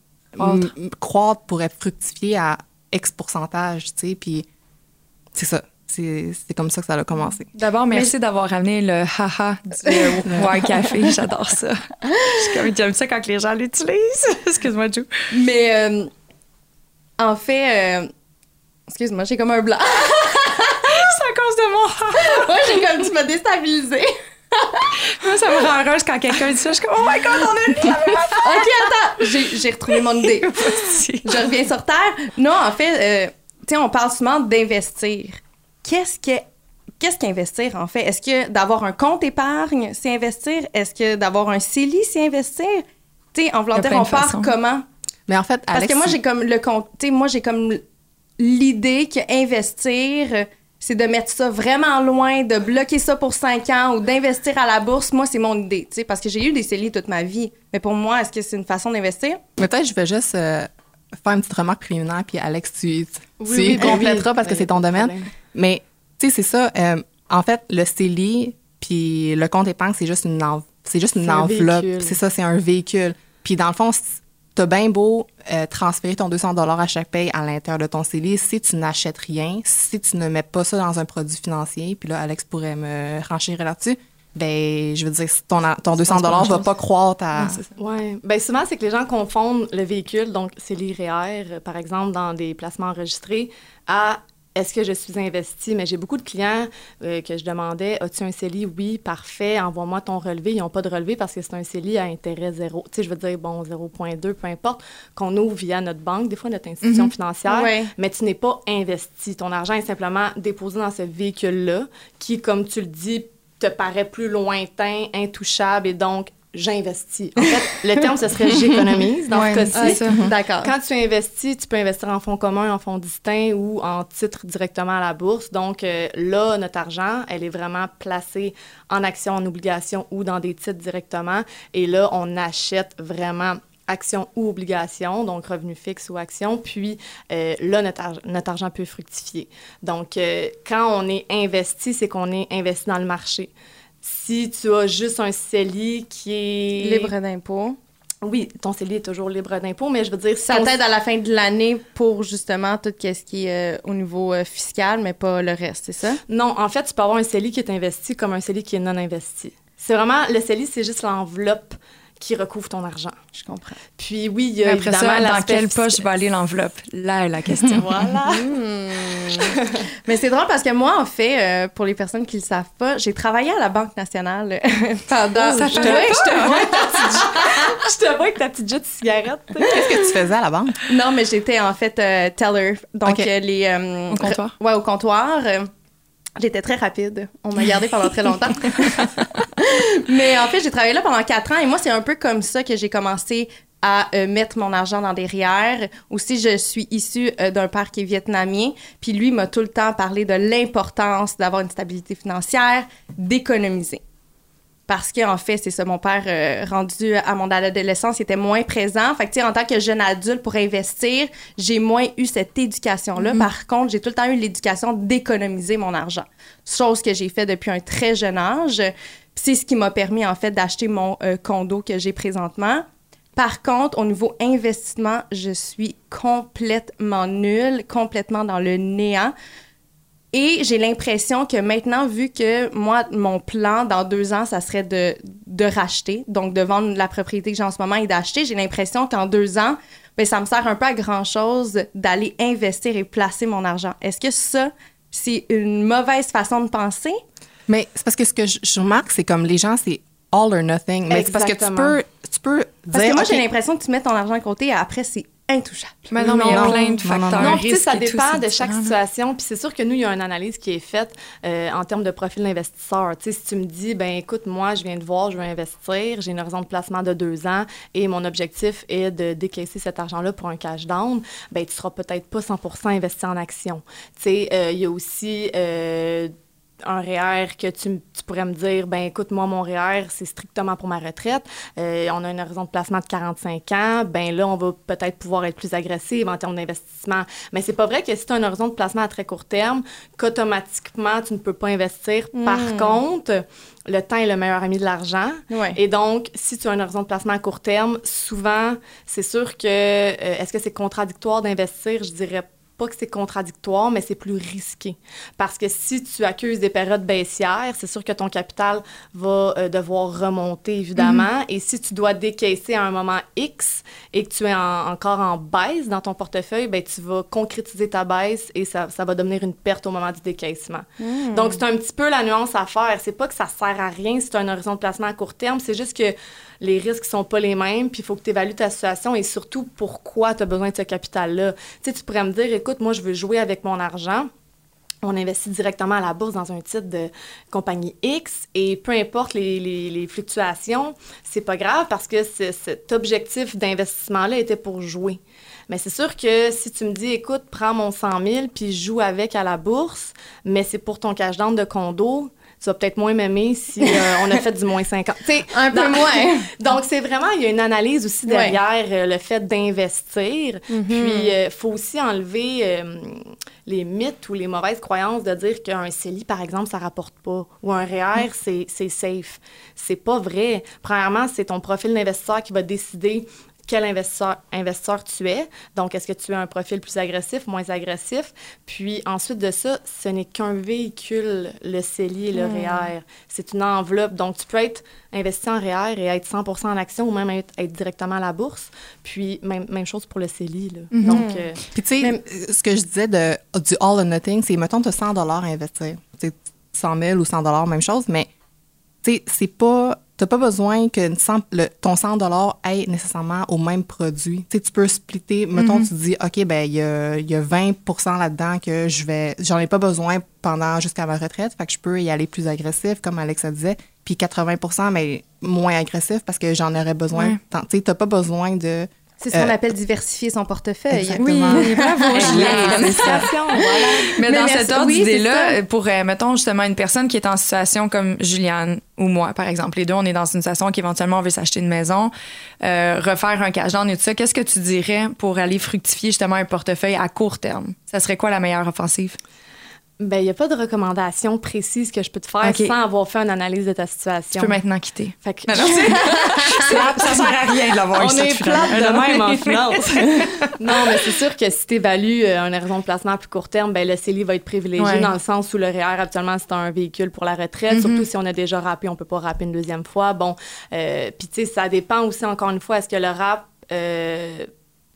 croître, pourrait fructifier à X pourcentage, tu sais. Puis c'est ça. C'est c'est comme ça que ça a commencé. D'abord, merci d'avoir ramené le haha du White Café. J'adore ça. Je suis comme, j'aime ça quand les gens l'utilisent. Excuse-moi, Jou. Mais euh, en fait, euh, excuse-moi, j'ai comme un blanc. À cause de mon. Moi, j'ai comme tu m'as déstabilisé. Moi, ça me rend heureuse quand quelqu'un dit ça. Je suis comme, oh my god, on a lu la même affaire. OK, attends, j'ai j'ai retrouvé mon idée. Je reviens sur Terre. Non, en fait, euh, tu sais, on parle souvent d'investir. Qu'est-ce que qu'est-ce qu'investir en fait? Est-ce que d'avoir un compte épargne, c'est investir? Est-ce que d'avoir un CELI, c'est investir? Tu sais, en plein on part façons. comment? Mais en fait, Parce Alex, que moi, j'ai comme le compte. Tu sais, moi, j'ai comme l'idée que investir, euh, c'est de mettre ça vraiment loin, de bloquer ça pour cinq ans ou d'investir à la bourse. Moi, c'est mon idée, tu sais, parce que j'ai eu des CELI toute ma vie. Mais pour moi, est-ce que c'est une façon d'investir? peut-être je vais juste euh, faire une petite remarque préliminaire, puis Alex, tu, tu Oui, oui, ben compléteras oui. parce que Ben, c'est ton domaine. problème. Mais, tu sais, c'est ça. euh, en fait, le CELI puis le compte épargne, c'est juste une, c'est juste une un enveloppe. C'est ça, c'est un véhicule. Puis dans le fond, t'as bien beau euh, transférer ton 200 à chaque paye à l'intérieur de ton CELI, si tu n'achètes rien, si tu ne mets pas ça dans un produit financier, puis là, Alex pourrait me renchérir là-dessus, ben, je veux dire, ton, ton 200 pas la va pas croître à... Ouais. Ben souvent, c'est que les gens confondent le véhicule, donc c'est l'IREER, euh, par exemple, dans des placements enregistrés, à est-ce que je suis investi? Mais j'ai beaucoup de clients euh, que je demandais As-tu un CELI? Oui, parfait, envoie-moi ton relevé. Ils n'ont pas de relevé parce que c'est un CELI à intérêt zéro. Tu sais, je veux dire, bon, 0,2, peu importe, qu'on ouvre via notre banque, des fois notre institution financière, Ouais. mais tu n'es pas investi. Ton argent est simplement déposé dans ce véhicule-là qui, comme tu le dis, te paraît plus lointain, intouchable et donc j'investis. En fait, le terme, ce serait j'économise dans Ouais, ce cas-ci. D'accord. Quand tu investis, tu peux investir en fonds communs, en fonds distincts ou en titres directement à la bourse. Donc euh, là, notre argent, elle est vraiment placée en actions, en obligations ou dans des titres directement. Et là, on achète vraiment actions ou obligations, donc revenus fixes ou actions, puis euh, là, notre, ar- notre argent peut fructifier. Donc, euh, quand on est investi, c'est qu'on est investi dans le marché. Si tu as juste un CELI qui est... Libre d'impôt. Oui, ton CELI est toujours libre d'impôt, mais je veux dire... si Ça t'aide à la fin de l'année pour justement tout ce qui est euh, au niveau euh, fiscal, mais pas le reste, c'est ça? Non, en fait, tu peux avoir un CELI qui est investi comme un CELI qui est non investi. C'est vraiment, le CELI, c'est juste l'enveloppe qui recouvre ton argent. Je comprends. Puis oui, il y a Après ça, dans quelle poche va aller l'enveloppe? Là est la question. Voilà. Mais c'est drôle parce que moi, en fait, euh, pour les personnes qui le savent pas, j'ai travaillé à la Banque nationale pendant. ça je te- paraît je te vois. Je te vois avec ta petite jette de cigarette. Qu'est-ce que tu faisais à la banque? Non, mais j'étais en fait euh, teller. Donc, Ok. euh, les. euh, Au comptoir? Ouais, au comptoir. J'étais très rapide. On m'a gardé pendant très longtemps. mais en fait, j'ai travaillé là pendant quatre ans et moi, c'est un peu comme ça que j'ai commencé à euh, mettre mon argent dans des REER. Aussi, je suis issue euh, d'un père qui est vietnamien. Puis lui m'a tout le temps parlé de l'importance d'avoir une stabilité financière, d'économiser. Parce qu'en fait, c'est ça, mon père, euh, rendu à mon adolescence, il était moins présent. Fait que, tu sais, en tant que jeune adulte, pour investir, j'ai moins eu cette éducation-là. Par contre, j'ai tout le temps eu l'éducation d'économiser mon argent. Chose que j'ai fait depuis un très jeune âge. C'est ce qui m'a permis, en fait, d'acheter mon euh, condo que j'ai présentement. Par contre, au niveau investissement, je suis complètement nulle, complètement dans le néant. Et j'ai l'impression que maintenant, vu que moi, mon plan dans deux ans, ça serait de, de racheter, donc de vendre la propriété que j'ai en ce moment et d'acheter, j'ai l'impression qu'en deux ans, ben, ça me sert un peu à grand-chose d'aller investir et placer mon argent. Est-ce que ça, c'est une mauvaise façon de penser? Mais c'est parce que ce que je, je remarque, c'est comme les gens, c'est all or nothing. Mais c'est parce que tu peux, tu peux Parce dire. que moi, j'ai l'impression que tu mets ton argent de côté et après, c'est intouchable. Mais non, mais il y a Non, plein de non, facteurs. non. Non, puis tu sais, ça tout, dépend c'est de chaque situation. Puis c'est sûr que nous, il y a une analyse qui est faite euh, en termes de profil d'investisseur. Tu sais, si tu me dis, ben écoute, moi, je viens de voir, je veux investir, j'ai une raison de placement de deux ans et mon objectif est de décaisser cet argent-là pour un cash down, ben tu seras peut-être pas 100 investi en action. Tu sais, euh, il y a aussi... euh, un REER que tu, tu pourrais me dire, ben écoute, moi, mon REER, c'est strictement pour ma retraite. Euh, on a une raison de placement de 45 ans. Ben là, on va peut-être pouvoir être plus agressif en termes d'investissement. Mais c'est pas vrai que si tu as un horizon de placement à très court terme, qu'automatiquement, tu ne peux pas investir. Par contre, le temps est le meilleur ami de l'argent. Ouais. Et donc, si tu as un horizon de placement à court terme, souvent, c'est sûr que, euh, est-ce que c'est contradictoire d'investir? Je dirais pas que c'est contradictoire, mais c'est plus risqué. Parce que si tu accuses des périodes baissières, c'est sûr que ton capital va euh, devoir remonter, évidemment. Et si tu dois décaisser à un moment X et que tu es en- encore en baisse dans ton portefeuille, ben, tu vas concrétiser ta baisse et ça, ça va devenir une perte au moment du décaissement. Donc, c'est un petit peu la nuance à faire. C'est pas que ça sert à rien si tu as un horizon de placement à court terme, c'est juste que les risques sont pas les mêmes, puis il faut que tu évalues ta situation et surtout pourquoi tu as besoin de ce capital-là. Tu sais, tu pourrais me dire, écoute, moi, je veux jouer avec mon argent. On investit directement à la bourse dans un titre de compagnie X et peu importe les, fluctuations, c'est pas grave parce que ce- cet objectif d'investissement-là était pour jouer. Mais c'est sûr que si tu me dis, écoute, prends mon 100 000 puis joue avec à la bourse, mais c'est pour ton cash down de condo, tu vas peut-être moins m'aimer si euh, on a fait du moins 50. Tu sais, Un peu moins. Donc, c'est vraiment, il y a une analyse aussi. Mhm. derrière euh, le fait d'investir. Puis, il faut aussi enlever euh, les mythes ou les mauvaises croyances de dire qu'un CELI, par exemple, ça rapporte pas. Ou un REER, Mhm. c'est c'est safe. C'est pas vrai. Premièrement, c'est ton profil d'investisseur qui va décider quel investisseur, investisseur tu es. Donc, est-ce que tu as un profil plus agressif, moins agressif? Puis ensuite de ça, ce n'est qu'un véhicule, le CELI et le REER. C'est une enveloppe. Donc, tu peux être investi en REER et être 100 en action ou même être, être directement à la bourse. Puis, même, même chose pour le CELI. là. Donc, euh, Puis, tu sais, euh, ce que je disais de, du all or nothing, c'est, mettons, tu as 100 à investir. Tu sais, 100 000 ou 100 même chose, mais, tu sais, c'est pas t'as pas besoin que le- ton 100 aille nécessairement au même produit. Tu sais, tu peux splitter. Mettons, tu dis, OK, ben il y a, y a 20% là-dedans que je vais, j'en ai pas besoin pendant jusqu'à ma retraite. Fait que je peux y aller plus agressif, comme Alexa disait. Puis 80% mais moins agressif parce que j'en aurais besoin. Ouais. Tu sais, t'as pas besoin de. C'est ce qu'on Euh, appelle diversifier son portefeuille. Exactement. Oui, bravo, voilà. Mais, Mais dans cet ordre oui, d'idée-là, ça. pour, euh, mettons, justement, une personne qui est en situation comme Juliane ou moi, par exemple, les deux, on est dans une situation qu'éventuellement on veut s'acheter une maison, euh, refaire un cash down et tout ça, qu'est-ce que tu dirais pour aller fructifier justement un portefeuille à court terme? Ça serait quoi la meilleure offensive? Ben, il n'y a pas de recommandation précise que je peux te faire sans avoir fait une analyse de ta Tu situation. peux maintenant quitter. Fait que- Non, non, c'est- ça, sert à rien de l'avoir On ici, est plate de même en finance. non, mais c'est sûr que si tu évalues un horizon de placement à plus court terme, ben, le CELI va être privilégié Ouais. dans le sens où le REER, actuellement, c'est un véhicule pour la retraite. Mhm. Surtout si on a déjà rappé, on peut pas rapper une deuxième fois. Bon, euh, puis tu sais, ça dépend aussi, encore une fois, est-ce que le rap... euh,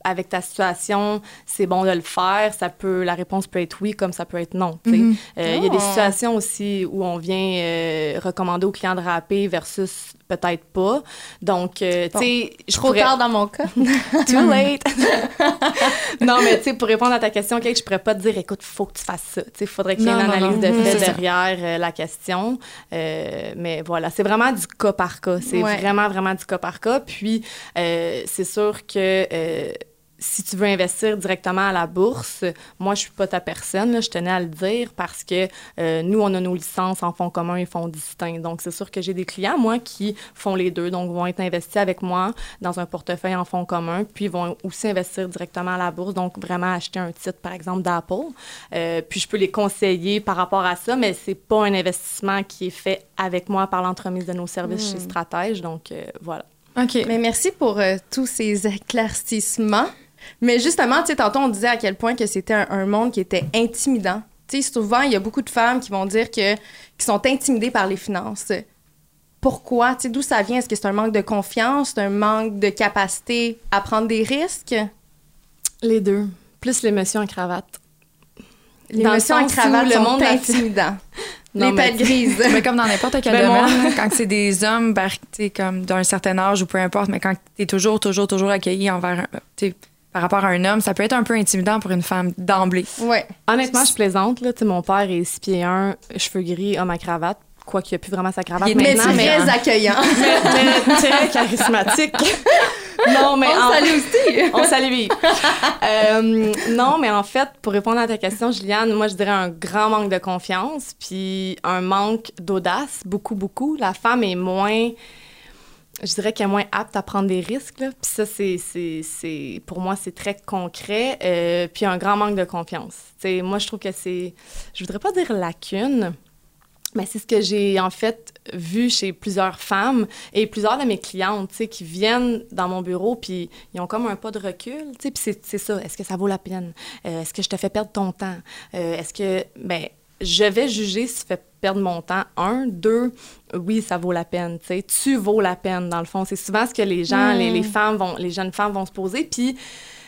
avec ta situation, c'est bon de le faire. Ça peut, la réponse peut être oui, comme ça peut être non. Mhm. Euh, Il y a des Oh. situations aussi où on vient euh, recommander aux clients de rapper versus peut-être pas. Donc, euh, tu sais, je Trop pourrais- tard dans mon cas. Too late. non, mais tu sais, pour répondre à ta question, Kate, je pourrais pas te dire, écoute, faut que tu fasses ça. Tu sais, il faudrait qu'il y ait Non, une analyse non. de fait derrière euh, la question. Euh, mais voilà, c'est vraiment du cas par cas. C'est Ouais. vraiment, vraiment du cas par cas. Puis, c'est sûr que... si tu veux investir directement à la bourse, moi, je suis pas ta personne, là, je tenais à le dire, parce que euh, nous, on a nos licences en fonds communs et fonds distincts. Donc, c'est sûr que j'ai des clients, moi, qui font les deux, donc vont être investis avec moi dans un portefeuille en fonds communs, puis vont aussi investir directement à la bourse, donc vraiment acheter un titre, par exemple, d'Apple. Euh, puis, je peux les conseiller par rapport à ça, mais c'est pas un investissement qui est fait avec moi par l'entremise de nos services chez Stratège. Donc, euh, voilà. OK. Mais merci pour tous ces éclaircissements. Mais justement, tu sais, tantôt, on disait à quel point que c'était un, un monde qui était intimidant. Tu sais, souvent, il y a beaucoup de femmes qui vont dire que qui sont intimidées par les finances. Pourquoi? Tu sais, d'où ça vient? Est-ce que c'est un manque de confiance, c'est un manque de capacité à prendre des risques? Les deux. Plus l'émotion en cravate. Notions en cravate le monde. Non, les têtes grises. Mais comme dans n'importe quel Ben, domaine, moi- quand c'est des hommes, ben, tu sais, comme d'un certain âge ou peu importe, mais quand tu es toujours, toujours, toujours accueilli envers, un- tu sais, par rapport à un homme, ça peut être un peu intimidant pour une femme d'emblée. ouais. Honnêtement, je plaisante. Là. Mon père est 6 pieds 1, cheveux gris, homme à cravate. Quoi qu'il n'y a plus vraiment sa cravate Il est Mais maintenant, c'est très accueillant. mais- mais très charismatique. non, mais On en- salue aussi. On salue lui. Euh, non, mais en fait, pour répondre à ta question, Juliane, moi, je dirais un grand manque de confiance, puis un manque d'audace, beaucoup, beaucoup. La femme est moins, je dirais qu'elle est moins apte à prendre des risques. Puis ça, c'est, c'est, pour moi, c'est très concret. Euh, puis un grand manque de confiance. Tu sais, moi, je trouve que c'est, je voudrais pas dire lacune, mais c'est ce que j'ai en fait vu chez plusieurs femmes et plusieurs de mes clientes, qui viennent dans mon bureau puis ils ont comme un pas de recul, puis c'est, c'est ça. Est-ce que ça vaut la peine? Euh, Est-ce que je te fais perdre ton temps? Euh, Est-ce que ben je vais juger si tu fais perdre mon temps. Un, deux, oui, ça vaut la peine. Tu sais, tu vaux la peine dans le fond. C'est souvent ce que les gens, les, les femmes vont, les jeunes femmes vont se poser. Puis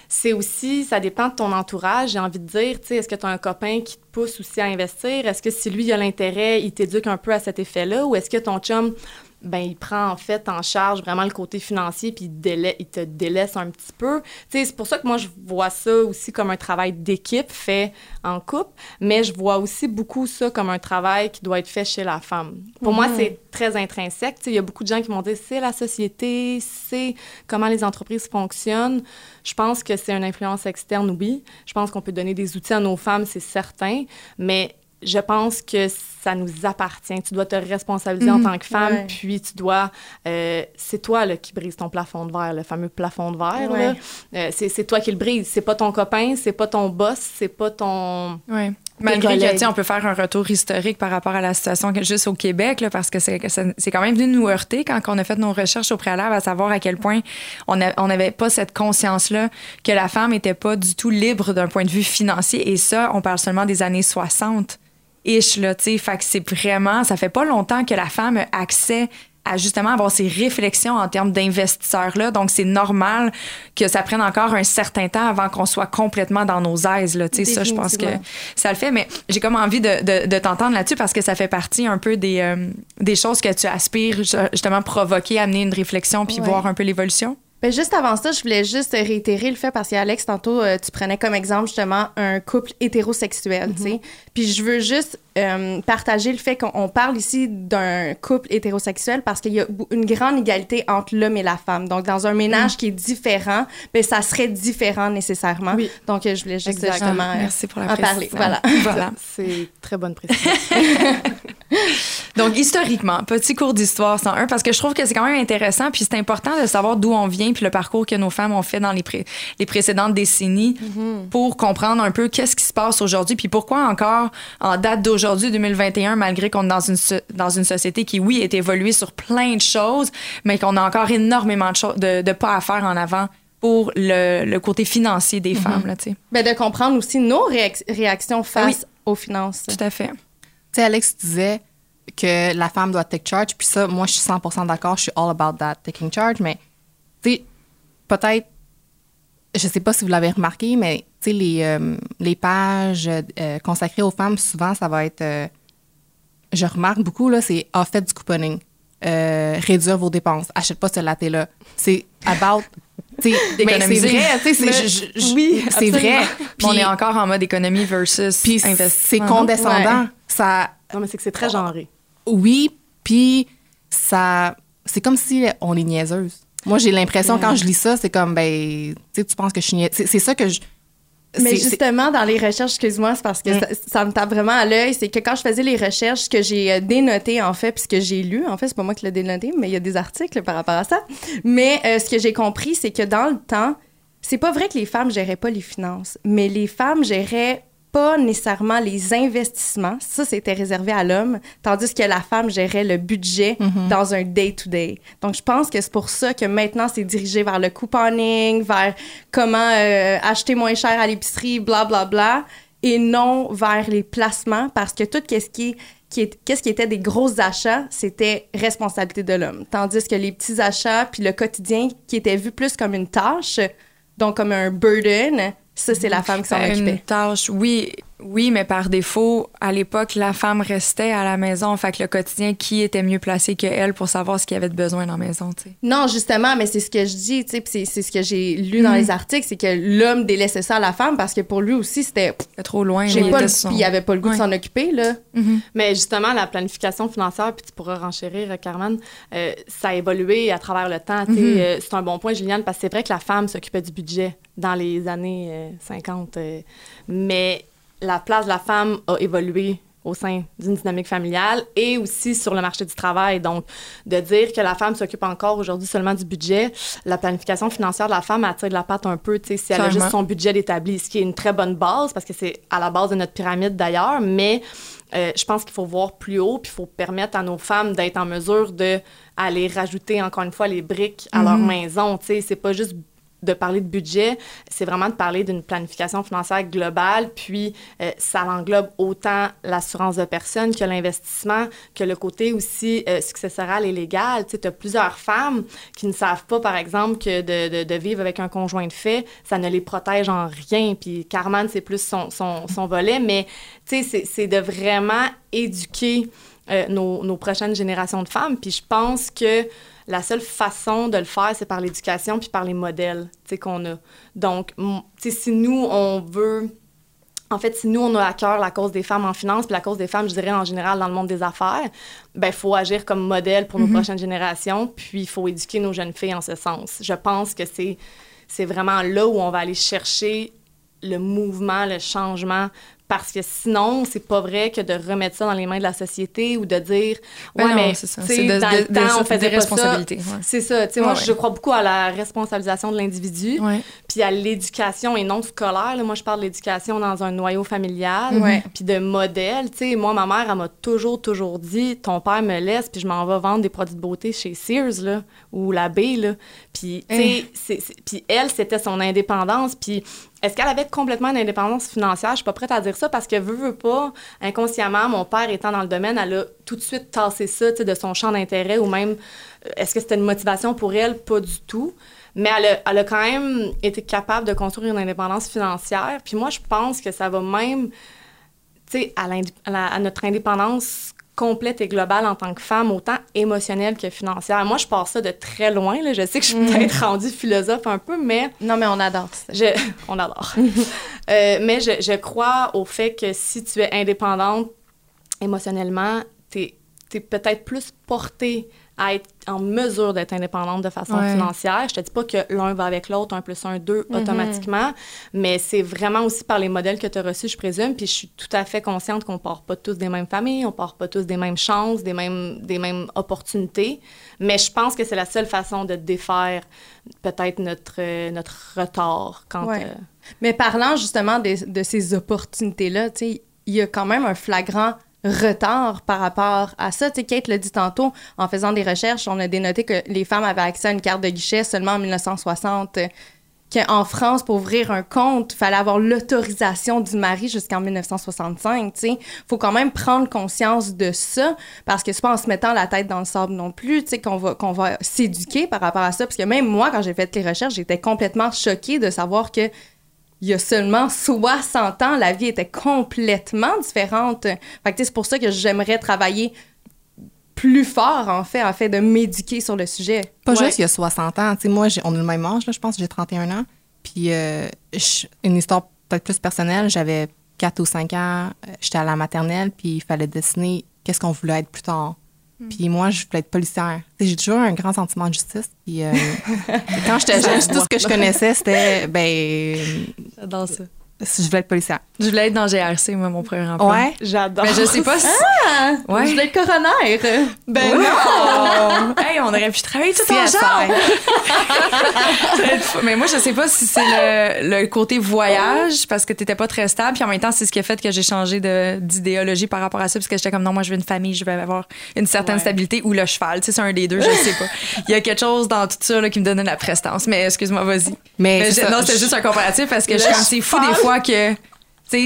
c'est aussi, ça dépend de ton entourage. J'ai envie de dire, tu sais, est-ce que tu as un copain qui te pousse aussi à investir? Est-ce que si lui, il a l'intérêt, il t'éduque un peu à cet effet-là? Ou est-ce que ton chum, ben, il prend en fait en charge vraiment le côté financier puis il, te délaisse un petit peu? C'est pour ça que moi, je vois ça aussi comme un travail d'équipe fait en couple, mais je vois aussi beaucoup ça comme un travail qui doit être fait chez la femme. Pour moi, c'est très intrinsèque. Il y a beaucoup de gens qui m'ont dit, c'est la société, c'est comment les entreprises fonctionnent. Je pense que c'est une influence externe, oui. Je pense qu'on peut donner des outils à nos femmes, c'est certain, mais je pense que ça nous appartient. Tu dois te responsabiliser en tant que femme, ouais. puis tu dois... euh, c'est toi là, qui brise ton plafond de verre, le fameux plafond de verre. Ouais. Euh, c'est toi qui le brise. C'est pas ton copain, c'est pas ton boss, c'est pas ton... Oui. Malgré que, on peut faire un retour historique par rapport à la situation juste au Québec, là, parce que c'est quand même venu nous heurter quand on a fait nos recherches au préalable, à savoir à quel point on n'avait pas cette conscience-là que la femme n'était pas du tout libre d'un point de vue financier. Et ça, on parle seulement des années 60 ish là, tu sais. Fait que c'est vraiment, ça fait pas longtemps que la femme a accès à justement avoir ces réflexions en termes d'investisseurs-là. Donc, c'est normal que ça prenne encore un certain temps avant qu'on soit complètement dans nos aises. Là. Tu sais, ça, je pense que ça le fait. Mais j'ai comme envie de, de, de t'entendre là-dessus parce que ça fait partie un peu des, euh, des choses que tu aspires justement provoquer, amener une réflexion puis voir un peu l'évolution. Ben juste avant ça, je voulais juste réitérer le fait parce qu'Alex, tantôt, euh, tu prenais comme exemple justement un couple hétérosexuel, tu sais. Mhm. Puis je veux juste euh, partager le fait qu'on parle ici d'un couple hétérosexuel parce qu'il y a une grande égalité entre l'homme et la femme. Donc, dans un ménage mhm. qui est différent, ben ça serait différent nécessairement. Oui. Donc, euh, je voulais juste justement Merci pour la en parler. Voilà. voilà. C'est très bonne précision. Donc, historiquement, petit cours d'histoire 101, parce que je trouve que c'est quand même intéressant, puis c'est important de savoir d'où on vient, puis le parcours que nos femmes ont fait dans les, les précédentes décennies mm-hmm. pour comprendre un peu qu'est-ce qui se passe aujourd'hui, puis pourquoi encore, en date d'aujourd'hui, 2021, malgré qu'on est dans une, dans une société qui, oui, est évoluée sur plein de choses, mais qu'on a encore énormément de, de, pas à faire en avant pour le, le côté financier des mm-hmm. femmes. Là, ben, de comprendre aussi nos réactions face aux finances. Tout à fait. Tu sais, Alex disait que la femme doit take charge, puis ça, moi, je suis 100 d'accord, je suis all about that, taking charge, mais peut-être, je sais pas si vous l'avez remarqué, mais les, euh, les pages euh, consacrées aux femmes, souvent, ça va être. Euh, je remarque beaucoup, là, c'est ah, faites du couponing, réduire vos dépenses, achète pas ce latte-là. C'est about. mais c'est vrai, oui, c'est vrai. on est encore en mode économie versus puis C'est condescendant. Ça, non, mais c'est que c'est très genré. Oui, puis ça, c'est comme si on est niaiseuse. Moi, j'ai l'impression, quand je lis ça, c'est comme, ben, tu penses que je suis C'est ça que je. Mais justement, dans les recherches, excuse-moi, c'est parce que mm. ça, me tape vraiment à l'œil, c'est que quand je faisais les recherches, ce que j'ai euh, dénoté, en fait, puis ce que j'ai lu, en fait, c'est pas moi qui l'ai dénoté, mais il y a des articles par rapport à ça. Mais euh, ce que j'ai compris, c'est que dans le temps, c'est pas vrai que les femmes géraient pas les finances, mais les femmes géraient pas nécessairement les investissements. Ça, c'était réservé à l'homme, tandis que la femme gérait le budget mhm. dans un day-to-day. Donc, je pense que c'est pour ça que maintenant, c'est dirigé vers le couponing, vers comment euh, acheter moins cher à l'épicerie, bla, bla, bla, et non vers les placements, parce que tout ce qui qui est, qu'est-ce qui était des gros achats, c'était responsabilité de l'homme. Tandis que les petits achats, puis le quotidien, qui était vu plus comme une tâche, donc comme un burden, ça, c'est la femme qui s'en occupait. Une tâche, oui, oui, mais par défaut, à l'époque, la femme restait à la maison. Fait que le quotidien, qui était mieux placé que elle pour savoir ce qu'il y avait de besoin dans la maison, tu sais? Non, justement, mais c'est ce que je dis, tu sais, c'est ce que j'ai lu dans mm. les articles, c'est que l'homme délaissait ça à la femme parce que pour lui aussi, c'était. trop loin. J'ai pas Puis il avait pas le goût de s'en occuper, là. Mm-hmm. Mais justement, la planification financière, puis tu pourras renchérir, Carmen, euh, ça a évolué à travers le temps. Mm-hmm. Euh, c'est un bon point, Juliane, parce que c'est vrai que la femme s'occupait du budget dans les années 50. Euh, mais la place de la femme a évolué au sein d'une dynamique familiale et aussi sur le marché du travail. Donc, de dire que la femme s'occupe encore aujourd'hui seulement du budget, la planification financière de la femme attire de la patte un peu, tu sais, si elle a juste son budget établi, ce qui est une très bonne base parce que c'est à la base de notre pyramide d'ailleurs, mais euh, je pense qu'il faut voir plus haut, puis il faut permettre à nos femmes d'être en mesure de aller rajouter encore une fois les briques à leur mm-hmm. maison, tu sais, c'est pas juste de parler de budget, c'est vraiment de parler d'une planification financière globale, puis euh, ça englobe autant l'assurance de personnes que l'investissement, que le côté aussi euh, successoral et légal. Tu sais, as plusieurs femmes qui ne savent pas, par exemple, que de, de, vivre avec un conjoint de fait, ça ne les protège en rien. Puis Carmen, c'est plus son, son, son, volet, mais tu sais, c'est de vraiment éduquer euh, nos, nos prochaines générations de femmes. Puis je pense que la seule façon de le faire, c'est par l'éducation puis par les modèles qu'on a. Donc, si nous, on veut... En fait, si nous, on a à cœur la cause des femmes en finance, puis la cause des femmes, je dirais, en général, dans le monde des affaires, ben il faut agir comme modèle pour nos mm-hmm. prochaines générations, puis il faut éduquer nos jeunes filles en ce sens. Je pense que c'est, c'est vraiment là où on va aller chercher le mouvement, le changement parce que sinon, c'est pas vrai que de remettre ça dans les mains de la société ou de dire ben ouais, mais c'est ça. C'est de, dans le temps, on faisait pas ça. C'est ça. Tu sais, moi, je crois beaucoup à la responsabilisation de l'individu, puis à l'éducation et non scolaire. Là. Moi, je parle de l'éducation dans un noyau familial, puis de modèle. Tu sais, moi, ma mère, elle m'a toujours, toujours dit ton père me laisse, puis je m'en vais vendre des produits de beauté chez Sears là, ou la B. Là. Puis, tu sais, puis elle, c'était son indépendance. Puis est-ce qu'elle avait complètement une indépendance financière? Je suis pas prête à dire ça parce que veut, veut pas, inconsciemment, mon père étant dans le domaine, elle a tout de suite tassé ça de son champ d'intérêt ou même, euh, est-ce que c'était une motivation pour elle? Pas du tout. Mais elle a, elle a quand même été capable de construire une indépendance financière. Puis moi, je pense que ça va même, tu sais, à notre indépendance complète et globale en tant que femme, autant émotionnelle que financière. Moi, je pars ça de très loin. Là. Je sais que je suis peut-être rendue philosophe un peu, mais Non, mais on adore ça. je, on adore. Euh, mais je, je crois au fait que si tu es indépendante émotionnellement, tu es, peut-être plus portée à être en mesure d'être indépendante de façon Ouais. financière. Je te dis pas que l'un va avec l'autre, un plus un, deux, automatiquement, mais c'est vraiment aussi par les modèles que tu as reçus, je présume. Puis je suis tout à fait consciente qu'on part pas tous des mêmes familles, on part pas tous des mêmes chances, des mêmes, des mêmes opportunités. Mais je pense que c'est la seule façon de défaire peut-être notre, euh, notre retard quand... Ouais. euh, Mais parlant justement de, de ces opportunités-là, tu sais, il y a quand même un flagrant retard par rapport à ça. Tu sais, Kate l'a dit tantôt, en faisant des recherches, on a dénoté que les femmes avaient accès à une carte de guichet seulement en 1960. euh, Qu'en France, pour ouvrir un compte, il fallait avoir l'autorisation du mari jusqu'en 1965. Tu sais, faut quand même prendre conscience de ça parce que c'est pas en se mettant la tête dans le sable non plus, qu'on va qu'on va s'éduquer par rapport à ça. Parce que même moi, quand j'ai fait les recherches, j'étais complètement choquée de savoir que il y a seulement 60 ans, la vie était complètement différente. Fait que, c'est pour ça que j'aimerais travailler plus fort, en fait, en fait, de m'éduquer sur le sujet. Pas Ouais. juste il y a 60 ans. Tu sais, moi, j'ai- on a le même âge, là, je pense, j'ai 31 ans. Puis, euh, une histoire peut-être plus personnelle, j'avais 4 ou 5 ans, euh, j'étais à la maternelle, puis il fallait dessiner qu'est-ce qu'on voulait être plus tard. Puis moi, je voulais être policière. J'ai toujours un grand sentiment de justice. Puis euh, quand j'étais jeune, tout ce que je connaissais, c'était, ben, J'adore ça. Je voulais être policière. Je voulais être dans GRC, moi, mon premier emploi. Ouais. J'adore. Mais je sais pas si. Ah! Ouais. Je voulais être coroner! Ben non! hey, on aurait pu travailler tout ensemble! Mais moi, je sais pas si c'est le, le côté voyage, parce que t'étais pas très stable, puis en même temps, c'est ce qui a fait que j'ai changé de- d'idéologie par rapport à ça, parce que j'étais comme, non, moi, je veux une famille, je veux avoir une certaine Ouais. stabilité, ou le cheval, tu sais, c'est un des deux, je sais pas. Il y a quelque chose dans tout ça là, qui me donnait la prestance, mais excuse-moi, vas-y. Mais Mais c'est je- ça, non, c'était juste un comparatif, parce que je suis Le comme, c'est fou des cheval. Fois que... Tu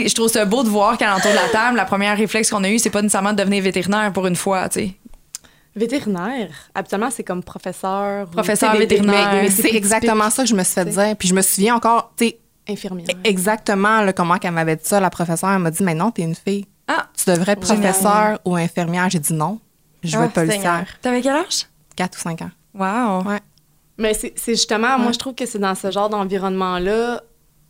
sais, je trouve ça beau de voir qu'à l'entour de la table, la première réflexe qu'on a eu, c'est pas nécessairement de devenir vétérinaire pour une fois, tu sais. Vétérinaire, habituellement, c'est comme professeur. Professeur vétérinaire. C'est exactement ça que je me suis fait dire. Puis je me souviens encore, tu sais, Infirmière. exactement là, comment qu'elle m'avait dit ça. La professeure, elle m'a dit, mais non, t'es une fille. Ah! Tu devrais être professeur ou infirmière. J'ai dit non. Je veux Ah, être policière. Seigneur. T'avais quel âge? 4 ou 5 ans. Wow. Ouais. Mais c'est c'est justement, moi, je trouve que c'est dans ce genre d'environnement-là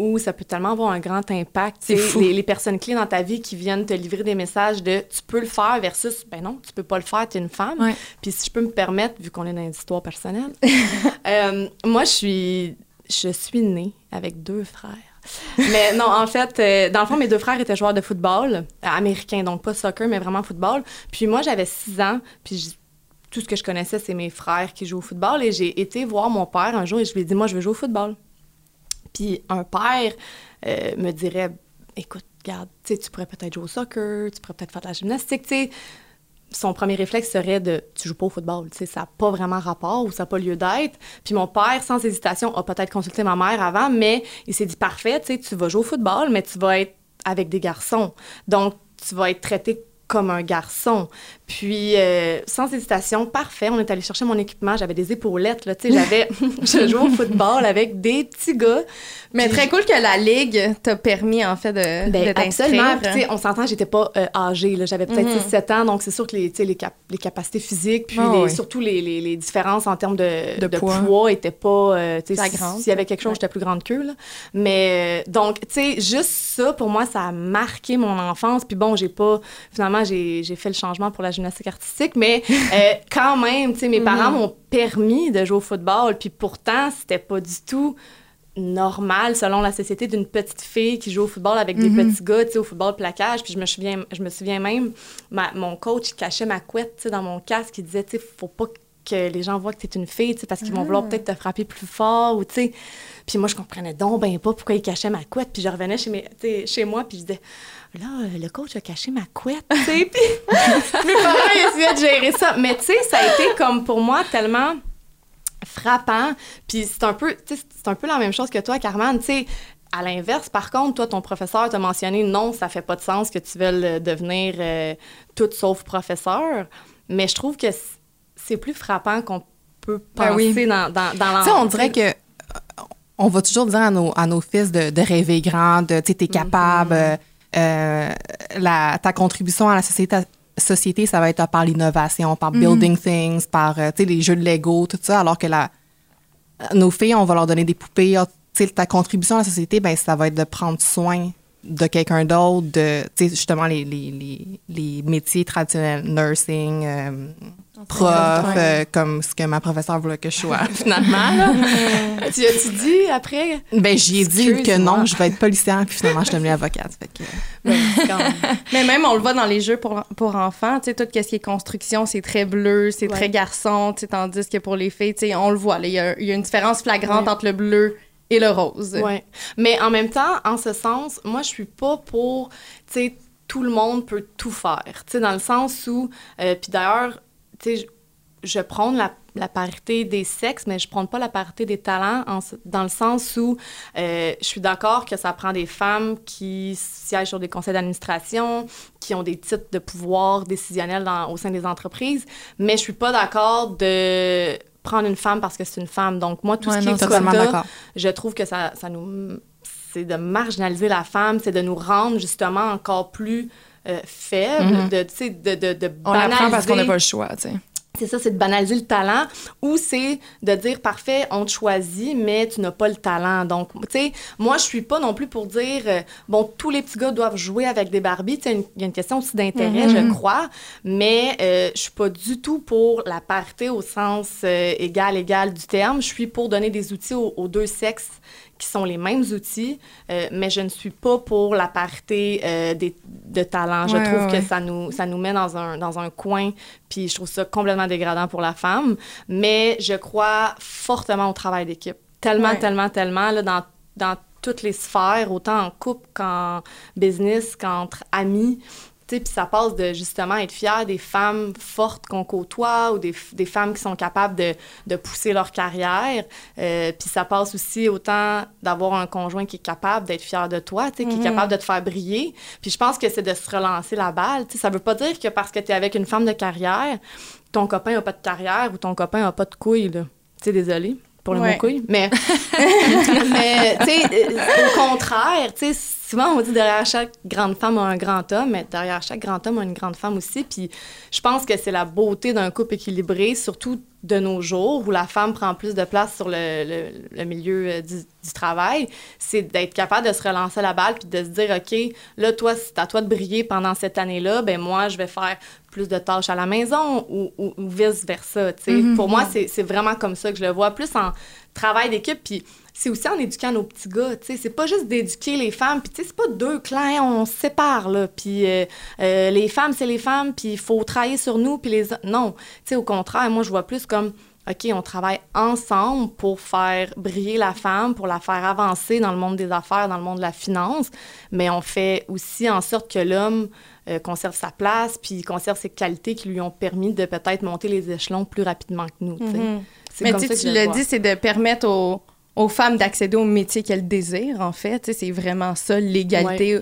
où ça peut tellement avoir un grand impact. Les, les personnes clés dans ta vie qui viennent te livrer des messages de tu peux le faire versus ben non, tu peux pas le faire, tu es une femme. Ouais. Puis si je peux me permettre, vu qu'on est dans les histoires personnelles, euh, moi, je suis, je suis née avec deux frères. mais non, en fait, euh, dans le fond, mes deux frères étaient joueurs de football, euh, américains, donc pas soccer, mais vraiment football. Puis moi, j'avais six ans, puis tout ce que je connaissais, c'est mes frères qui jouent au football. Et j'ai été voir mon père un jour et je lui ai dit, moi, je veux jouer au football. Puis un père euh, me dirait, écoute, regarde, tu pourrais peut-être jouer au soccer, tu pourrais peut-être faire de la gymnastique, tu. Son premier réflexe serait de tu joues pas au football, tu ça n'a pas vraiment rapport ou ça n'a pas lieu d'être. Puis mon père, sans hésitation, a peut-être consulté ma mère avant, mais il s'est dit parfait, tu tu vas jouer au football, mais tu vas être avec des garçons. Donc, tu vas être traité comme un garçon. Puis, euh, sans hésitation, parfait, on est allé chercher mon équipement, j'avais des épaulettes, là, tu sais, j'avais, je jouais au football avec des petits gars. Mais Puis- très cool que la Ligue t'a permis, en fait, de, ben, de absolument. tu sais, on s'entend, j'étais pas euh, âgée. là. J'avais peut-être Mhm. 6-7 ans, donc c'est sûr que les, tu sais, les, cap- les capacités physiques, puis Ah les- oui. surtout les, les- différences en termes de, De de poids. étaient pas. euh, tu sais. S'il y avait quelque chose, j'étais plus grande qu'eux. là. Mais euh, donc, tu sais, juste ça, pour moi, ça a marqué mon enfance. Puis bon, j'ai pas. Finalement, j'ai j'ai fait le changement pour la gymnastique artistique, mais euh, quand même, tu sais, mes parents m'ont permis de jouer au football. Puis pourtant, c'était pas du tout normal selon la société d'une petite fille qui joue au football avec des petits gars, tu sais, au football plaquage. Puis je me souviens, je me souviens même, ma- mon coach cachait ma couette, tu sais, dans mon casque. Il disait, tu sais, faut pas que les gens voient que t'es une fille, tu sais, parce qu'ils vont vouloir peut-être te frapper plus fort ou, tu sais. Puis moi, je comprenais donc ben pas pourquoi il cachait ma couette. Puis je revenais chez, mes, chez moi, puis je disais, là, euh, le coach a caché ma couette, tu sais. Puis mes parents essayaient de gérer ça. Mais tu sais, ça a été comme pour moi tellement frappant. Puis c'est un peu, c'est un peu la même chose que toi, Carmen. Tu sais, à l'inverse, par contre, toi, ton professeur t'a mentionné non, ça fait pas de sens que tu veuilles devenir euh, toute sauf professeur. Mais je trouve que c'est plus frappant qu'on peut Ben penser oui. dans, dans, dans Tu sais, on dirait que euh, on va toujours dire à nos, à nos fils de, de rêver grand, de, tu sais, t'es capable, euh, euh, la, ta contribution à la société, société, ça va être par l'innovation, par building things, par, euh, tu sais, les jeux de Lego, tout ça, alors que la, nos filles, on va leur donner des poupées. Ah, ta contribution à la société, ben, ça va être de prendre soin de quelqu'un d'autre, de, justement, les, les, les, les métiers traditionnels, nursing, euh, prof, euh, comme ce que ma professeure voulait que je sois, finalement, là. tu as-tu dit après? Ben, j'y ai dit que non, je vais être policière, puis finalement, je suis devenue avocate. Fait que, Ben, c'est quand même- Mais même, on le voit dans les jeux pour, pour enfants, tu sais, tout ce qui est construction, c'est très bleu, c'est Ouais. très garçon, tandis que pour les filles, on le voit, il y, y a une différence flagrante Ouais. entre le bleu et le rose. Ouais. Mais en même temps, en ce sens, moi, je suis pas pour, tu sais, tout le monde peut tout faire. Tu sais, dans le sens où, euh, puis d'ailleurs, tu sais, je, prône la, la parité des sexes, mais je prône pas la parité des talents en dans le sens où euh, je suis d'accord que ça prend des femmes qui siègent sur des conseils d'administration, qui ont des titres de pouvoir décisionnel dans, au sein des entreprises, mais je suis pas d'accord de prendre une femme parce que c'est une femme. Donc, moi, tout Ouais, ce qui non, est quota, je trouve que ça, ça nous c'est de marginaliser la femme, c'est de nous rendre justement encore plus euh, faibles, Mhm. de, tu sais, de, de, de On l'apprend parce qu'on n'a pas le choix, tu sais. C'est ça, c'est de banaliser le talent ou c'est de dire parfait, on te choisit, mais tu n'as pas le talent. Donc, tu sais, moi, je suis pas non plus pour dire euh, bon, tous les petits gars doivent jouer avec des Barbies. Tu il y a une question aussi d'intérêt, Mhm. je crois, mais euh, je suis pas du tout pour la parité au sens euh, égal, égal du terme. Je suis pour donner des outils aux, aux deux sexes qui sont les mêmes outils, euh, mais je ne suis pas pour la parité euh, des, de talent. Je Ouais, trouve ouais, que ça nous, ça nous met dans un, dans un coin, puis je trouve ça complètement dégradant pour la femme. Mais je crois fortement au travail d'équipe. Tellement, Ouais. tellement, tellement, là, dans, dans toutes les sphères, autant en couple qu'en business, qu'entre amis. Puis ça passe de justement être fier des femmes fortes qu'on côtoie ou des, femmes qui sont capables de, de pousser leur carrière. Euh, puis ça passe aussi autant d'avoir un conjoint qui est capable d'être fier de toi, tu sais, qui est capable de te faire briller. Puis je pense que c'est de se relancer la balle. Tu sais, ça veut pas dire que parce que tu es avec une femme de carrière, ton copain n'a pas de carrière ou ton copain n'a pas de couilles. Tu sais, désolé pour le Ouais. mot couille, mais, mais tu sais, euh, au contraire, tu sais, souvent on dit derrière chaque grande femme a un grand homme, mais derrière chaque grand homme a une grande femme aussi. Puis je pense que c'est la beauté d'un couple équilibré, surtout de nos jours, où la femme prend plus de place sur le, le- le milieu euh, du, du travail, c'est d'être capable de se relancer la balle puis de se dire, OK, là, toi, c'est à toi de briller pendant cette année-là, ben moi, je vais faire plus de tâches à la maison ou, ou- ou vice-versa, sais. Pour moi, c'est vraiment comme ça que je le vois, plus en travail d'équipe, puis c'est aussi en éduquant nos petits gars. C'est pas juste d'éduquer les femmes, puis c'est pas deux clans, on se sépare, là, puis euh, euh, les femmes, c'est les femmes, puis il faut travailler sur nous, puis les... Non, tu sais, au contraire, moi, je vois plus comme... OK, on travaille ensemble pour faire briller la femme, pour la faire avancer dans le monde des affaires, dans le monde de la finance, mais on fait aussi en sorte que l'homme euh, conserve sa place, puis conserve ses qualités qui lui ont permis de peut-être monter les échelons plus rapidement que nous. Mhm. C'est Mais comme tu ça le dit, c'est de permettre aux, aux femmes d'accéder au métier qu'elles désirent, en fait. Tu sais, C'est vraiment ça, l'égalité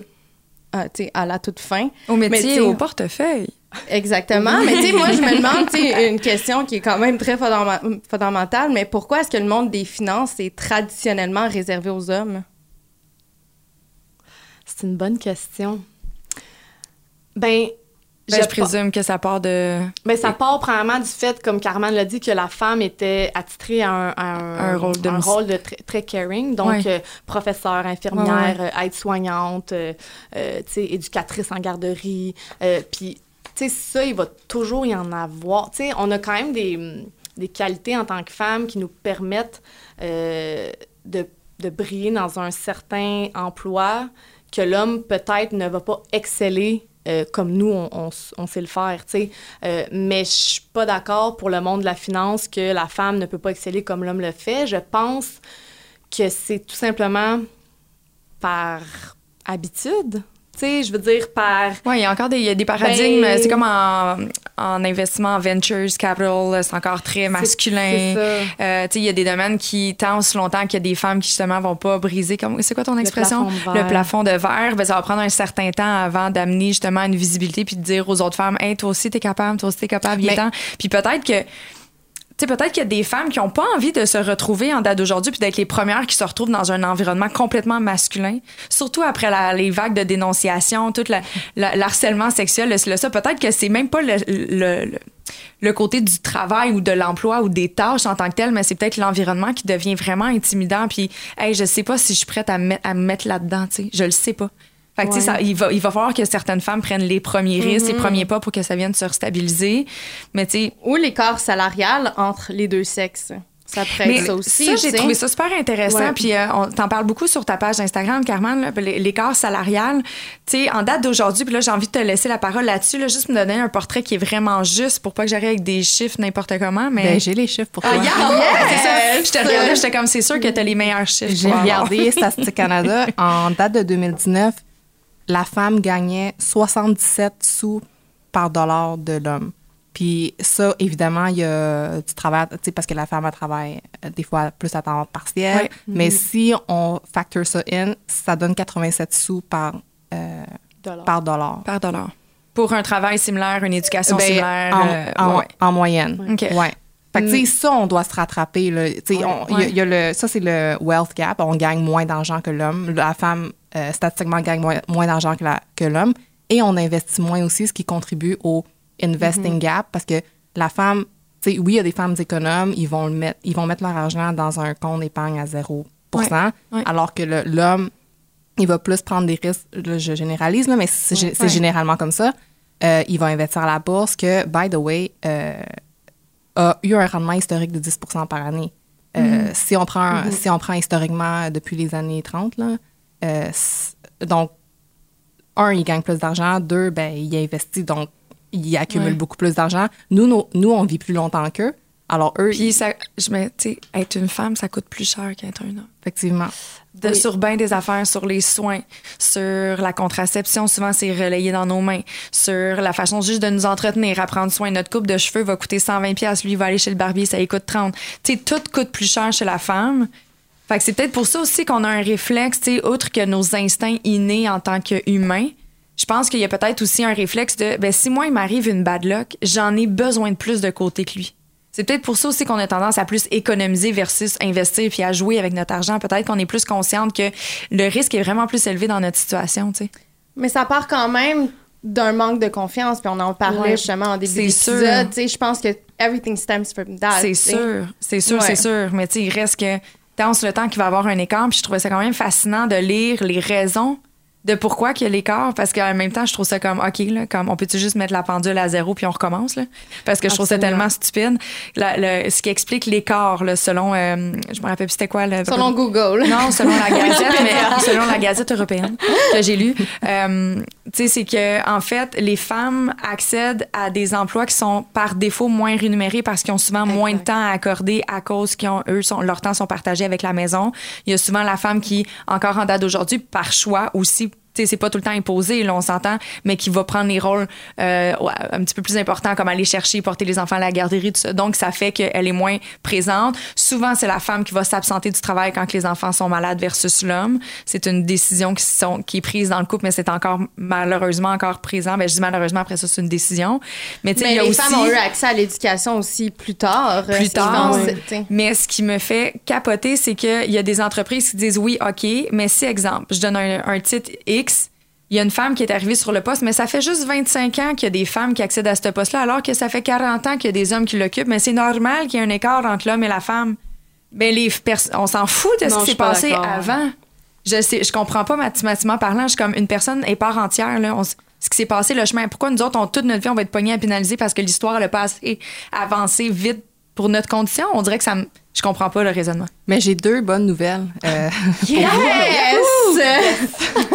euh, tu sais, à la toute fin. Au métier, sais- au portefeuille. Exactement. Mais tu sais, moi, je me demande, tu sais, une question qui est quand même très fondama- fondamentale, mais pourquoi est-ce que le monde des finances est traditionnellement réservé aux hommes? C'est une bonne question. Ben, Ben, je présume que ça part de. Ben, ça part premièrement du fait, comme Carmen l'a dit, que la femme était attitrée à un, à un, Un rôle de un rôle de très, très caring. Donc, Ouais. euh, professeur, infirmière, Ouais, euh, aide-soignante, euh, euh, éducatrice en garderie. Puis, tu sais, ça, il va toujours y en avoir. Tu sais, on a quand même des, des qualités en tant que femme qui nous permettent de, de briller dans un certain emploi que l'homme, peut-être, ne va pas exceller euh, comme nous, on, sait le faire, tu sais. Euh, mais je suis pas d'accord pour le monde de la finance que la femme ne peut pas exceller comme l'homme le fait. Je pense que c'est tout simplement par habitude. Sais, je veux dire, par... Oui, il y a encore des, il y a des paradigmes. Ben- c'est comme en, en investissement en ventures, capital, c'est encore très masculin. c'est ça. Euh, tu sais, il y a des domaines qui, tant aussi longtemps qu'il y a des femmes qui, justement, vont pas briser. Comme, c'est quoi ton expression? plafond de verre. Le plafond de verre. Ben, ça va prendre un certain temps avant d'amener, justement, une visibilité puis de dire aux autres femmes, hey, toi aussi, t'es capable, toi aussi, t'es capable, il est temps. Puis peut-être que. Sais, peut-être qu'il y a des femmes qui n'ont pas envie de se retrouver en date d'aujourd'hui puis d'être les premières qui se retrouvent dans un environnement complètement masculin, surtout après la- les vagues de dénonciation, tout l'harcèlement sexuel, le, le ça. Peut-être que c'est même pas le, le- le- côté du travail ou de l'emploi ou des tâches en tant que tel, mais c'est peut-être l'environnement qui devient vraiment intimidant. Puis, hey, je sais pas si je suis prête à me, mettre- à me mettre là-dedans, tu sais. Je le sais pas. Fait que, tu sais, ça- il, va, il va falloir que certaines femmes prennent les premiers risques, les premiers pas pour que ça vienne se stabiliser. Mais, tu sais, Ou l'écart salarial entre les deux sexes. Ça pourrait mais être ça aussi. ça, j'ai trouvé ça super intéressant. Ouais. Puis euh, on t'en parle beaucoup sur ta page Instagram, Carmen, l'écart salarial. Tu sais, en date d'aujourd'hui, puis là, j'ai envie de te laisser la parole là-dessus, là, juste me donner un portrait qui est vraiment juste pour pas que j'arrive avec des chiffres n'importe comment. Mais... Ben, j'ai les chiffres pour Ah, toi. yeah! C'est ça. Je te regardais, j'étais comme, c'est sûr que t'as les meilleurs chiffres. J'ai regardé Statistique Canada. En date de 2019, la femme gagnait 77 sous par dollar de l'homme. Puis ça, évidemment, il y a du travail, tu sais, parce que la femme, elle travaille euh, des fois plus à temps partiel. Mais si on factor ça in, ça donne 87 sous par, euh, Dollar. par dollar. Par dollar. Pour un travail similaire, une éducation Ben, similaire. en, euh, en- ouais. en moyenne. OK. Ouais. Fait que, tu sais, ça, on doit se rattraper. Là. On- a- y a le, ça, c'est le wealth gap. On gagne moins d'argent que l'homme. La femme, euh, statistiquement, gagne moins, moins d'argent que, la- que l'homme. Et on investit moins aussi, ce qui contribue au investing gap. Parce que la femme, tu sais, oui, il y a des femmes économes, ils vont, le mettre, ils vont mettre leur argent dans un compte d'épargne à 0 ouais. alors que le- l'homme, il va plus prendre des risques. Je généralise, là, mais c'est gé- c'est Ouais. généralement comme ça. Euh, il va investir à la bourse que, by the way, euh, a eu un rendement historique de 10% par année. Euh, si, on prend, un- si on prend historiquement depuis les années 30, là, donc, un, il gagne plus d'argent. Deux, ben, il investit, donc il accumule Ouais. beaucoup plus d'argent. Nous, nos- nous, on vit plus longtemps qu'eux. Alors, eux, Puis, ça, je me, tu sais, être une femme, ça coûte plus cher qu'être un homme. effectivement. de, Oui. sur bien des affaires, sur les soins, sur la contraception, souvent c'est relayé dans nos mains, sur la façon juste de nous entretenir, à prendre soin. Notre coupe de cheveux va coûter 120 pièces, lui il va aller chez le barbier, ça lui coûte 30. Tu sais, tout coûte plus cher chez la femme. Fait que c'est peut-être pour ça aussi qu'on a un réflexe, tu sais, outre que nos instincts innés en tant qu'humains. Je pense qu'il y a peut-être aussi un réflexe de, ben, si moi il m'arrive une bad luck, j'en ai besoin de plus de côté que lui. C'est peut-être pour ça aussi qu'on a tendance à plus économiser versus investir puis à jouer avec notre argent. Peut-être qu'on est plus consciente que le risque est vraiment plus élevé dans notre situation, tu sais. Mais ça part quand même d'un manque de confiance, puis on en parlait Ouais. justement en début d'épisode. Je pense que everything stems from that. C'est sûr, c'est sûr, Ouais. c'est sûr. Mais tu sais, il reste que sur le temps qu'il va avoir un écart. Puis je trouvais ça quand même fascinant de lire les raisons de pourquoi qu'il y a l'écart. Parce qu'en même temps, je trouve ça comme, OK, là, comme on peut-tu juste mettre la pendule à zéro puis on recommence, là? Parce que je trouve ça Absolument. tellement stupide. La- le- ce qui explique l'écart, là, selon, euh, je me rappelle plus c'était quoi, le, Selon Google. Non, selon la Gazette, mais selon la Gazette européenne que j'ai lue, euh, tu sais, c'est que en fait, les femmes accèdent à des emplois qui sont par défaut moins rémunérés parce qu'ils ont souvent moins de temps à accorder à cause qu'ils ont eux sont leur temps sont partagés avec la maison. Il y a souvent la femme qui encore en date d'aujourd'hui par choix aussi c'est pas tout le temps imposé, là, on s'entend, mais qui va prendre les rôles euh, un petit peu plus importants, comme aller chercher, porter les enfants à la garderie, tout ça. Donc, ça fait qu'elle est moins présente. Souvent, c'est la femme qui va s'absenter du travail quand les enfants sont malades versus l'homme. C'est une décision qui, sont, qui est prise dans le couple, mais c'est encore malheureusement encore présent. Ben, je dis malheureusement, après ça, c'est une décision. Mais tu sais, Mais il y a les aussi... femmes ont eu accès à l'éducation aussi plus tard. Plus Je tard, oui. Mais ce qui me fait capoter, c'est qu'il y a des entreprises qui disent oui, OK, mais si, exemple, je donne un, un titre X, il y a une femme qui est arrivée sur le poste, mais ça fait juste 25 ans qu'il y a des femmes qui accèdent à ce poste-là, alors que ça fait 40 ans qu'il y a des hommes qui l'occupent, mais c'est normal qu'il y ait un écart entre l'homme et la femme. Ben, les on s'en fout de ce Non, qui s'est passé avant. Je sais, je comprends pas mathématiquement parlant. Je suis comme une personne est part entière. Là. On s- ce qui s'est passé, le chemin. Pourquoi nous autres, on, toute notre vie, on va être pognés à pénaliser parce que l'histoire n'a pas assez avancé vite pour notre condition? On dirait que ça me. Je comprends pas le raisonnement. Mais j'ai deux bonnes nouvelles. Euh, Yes!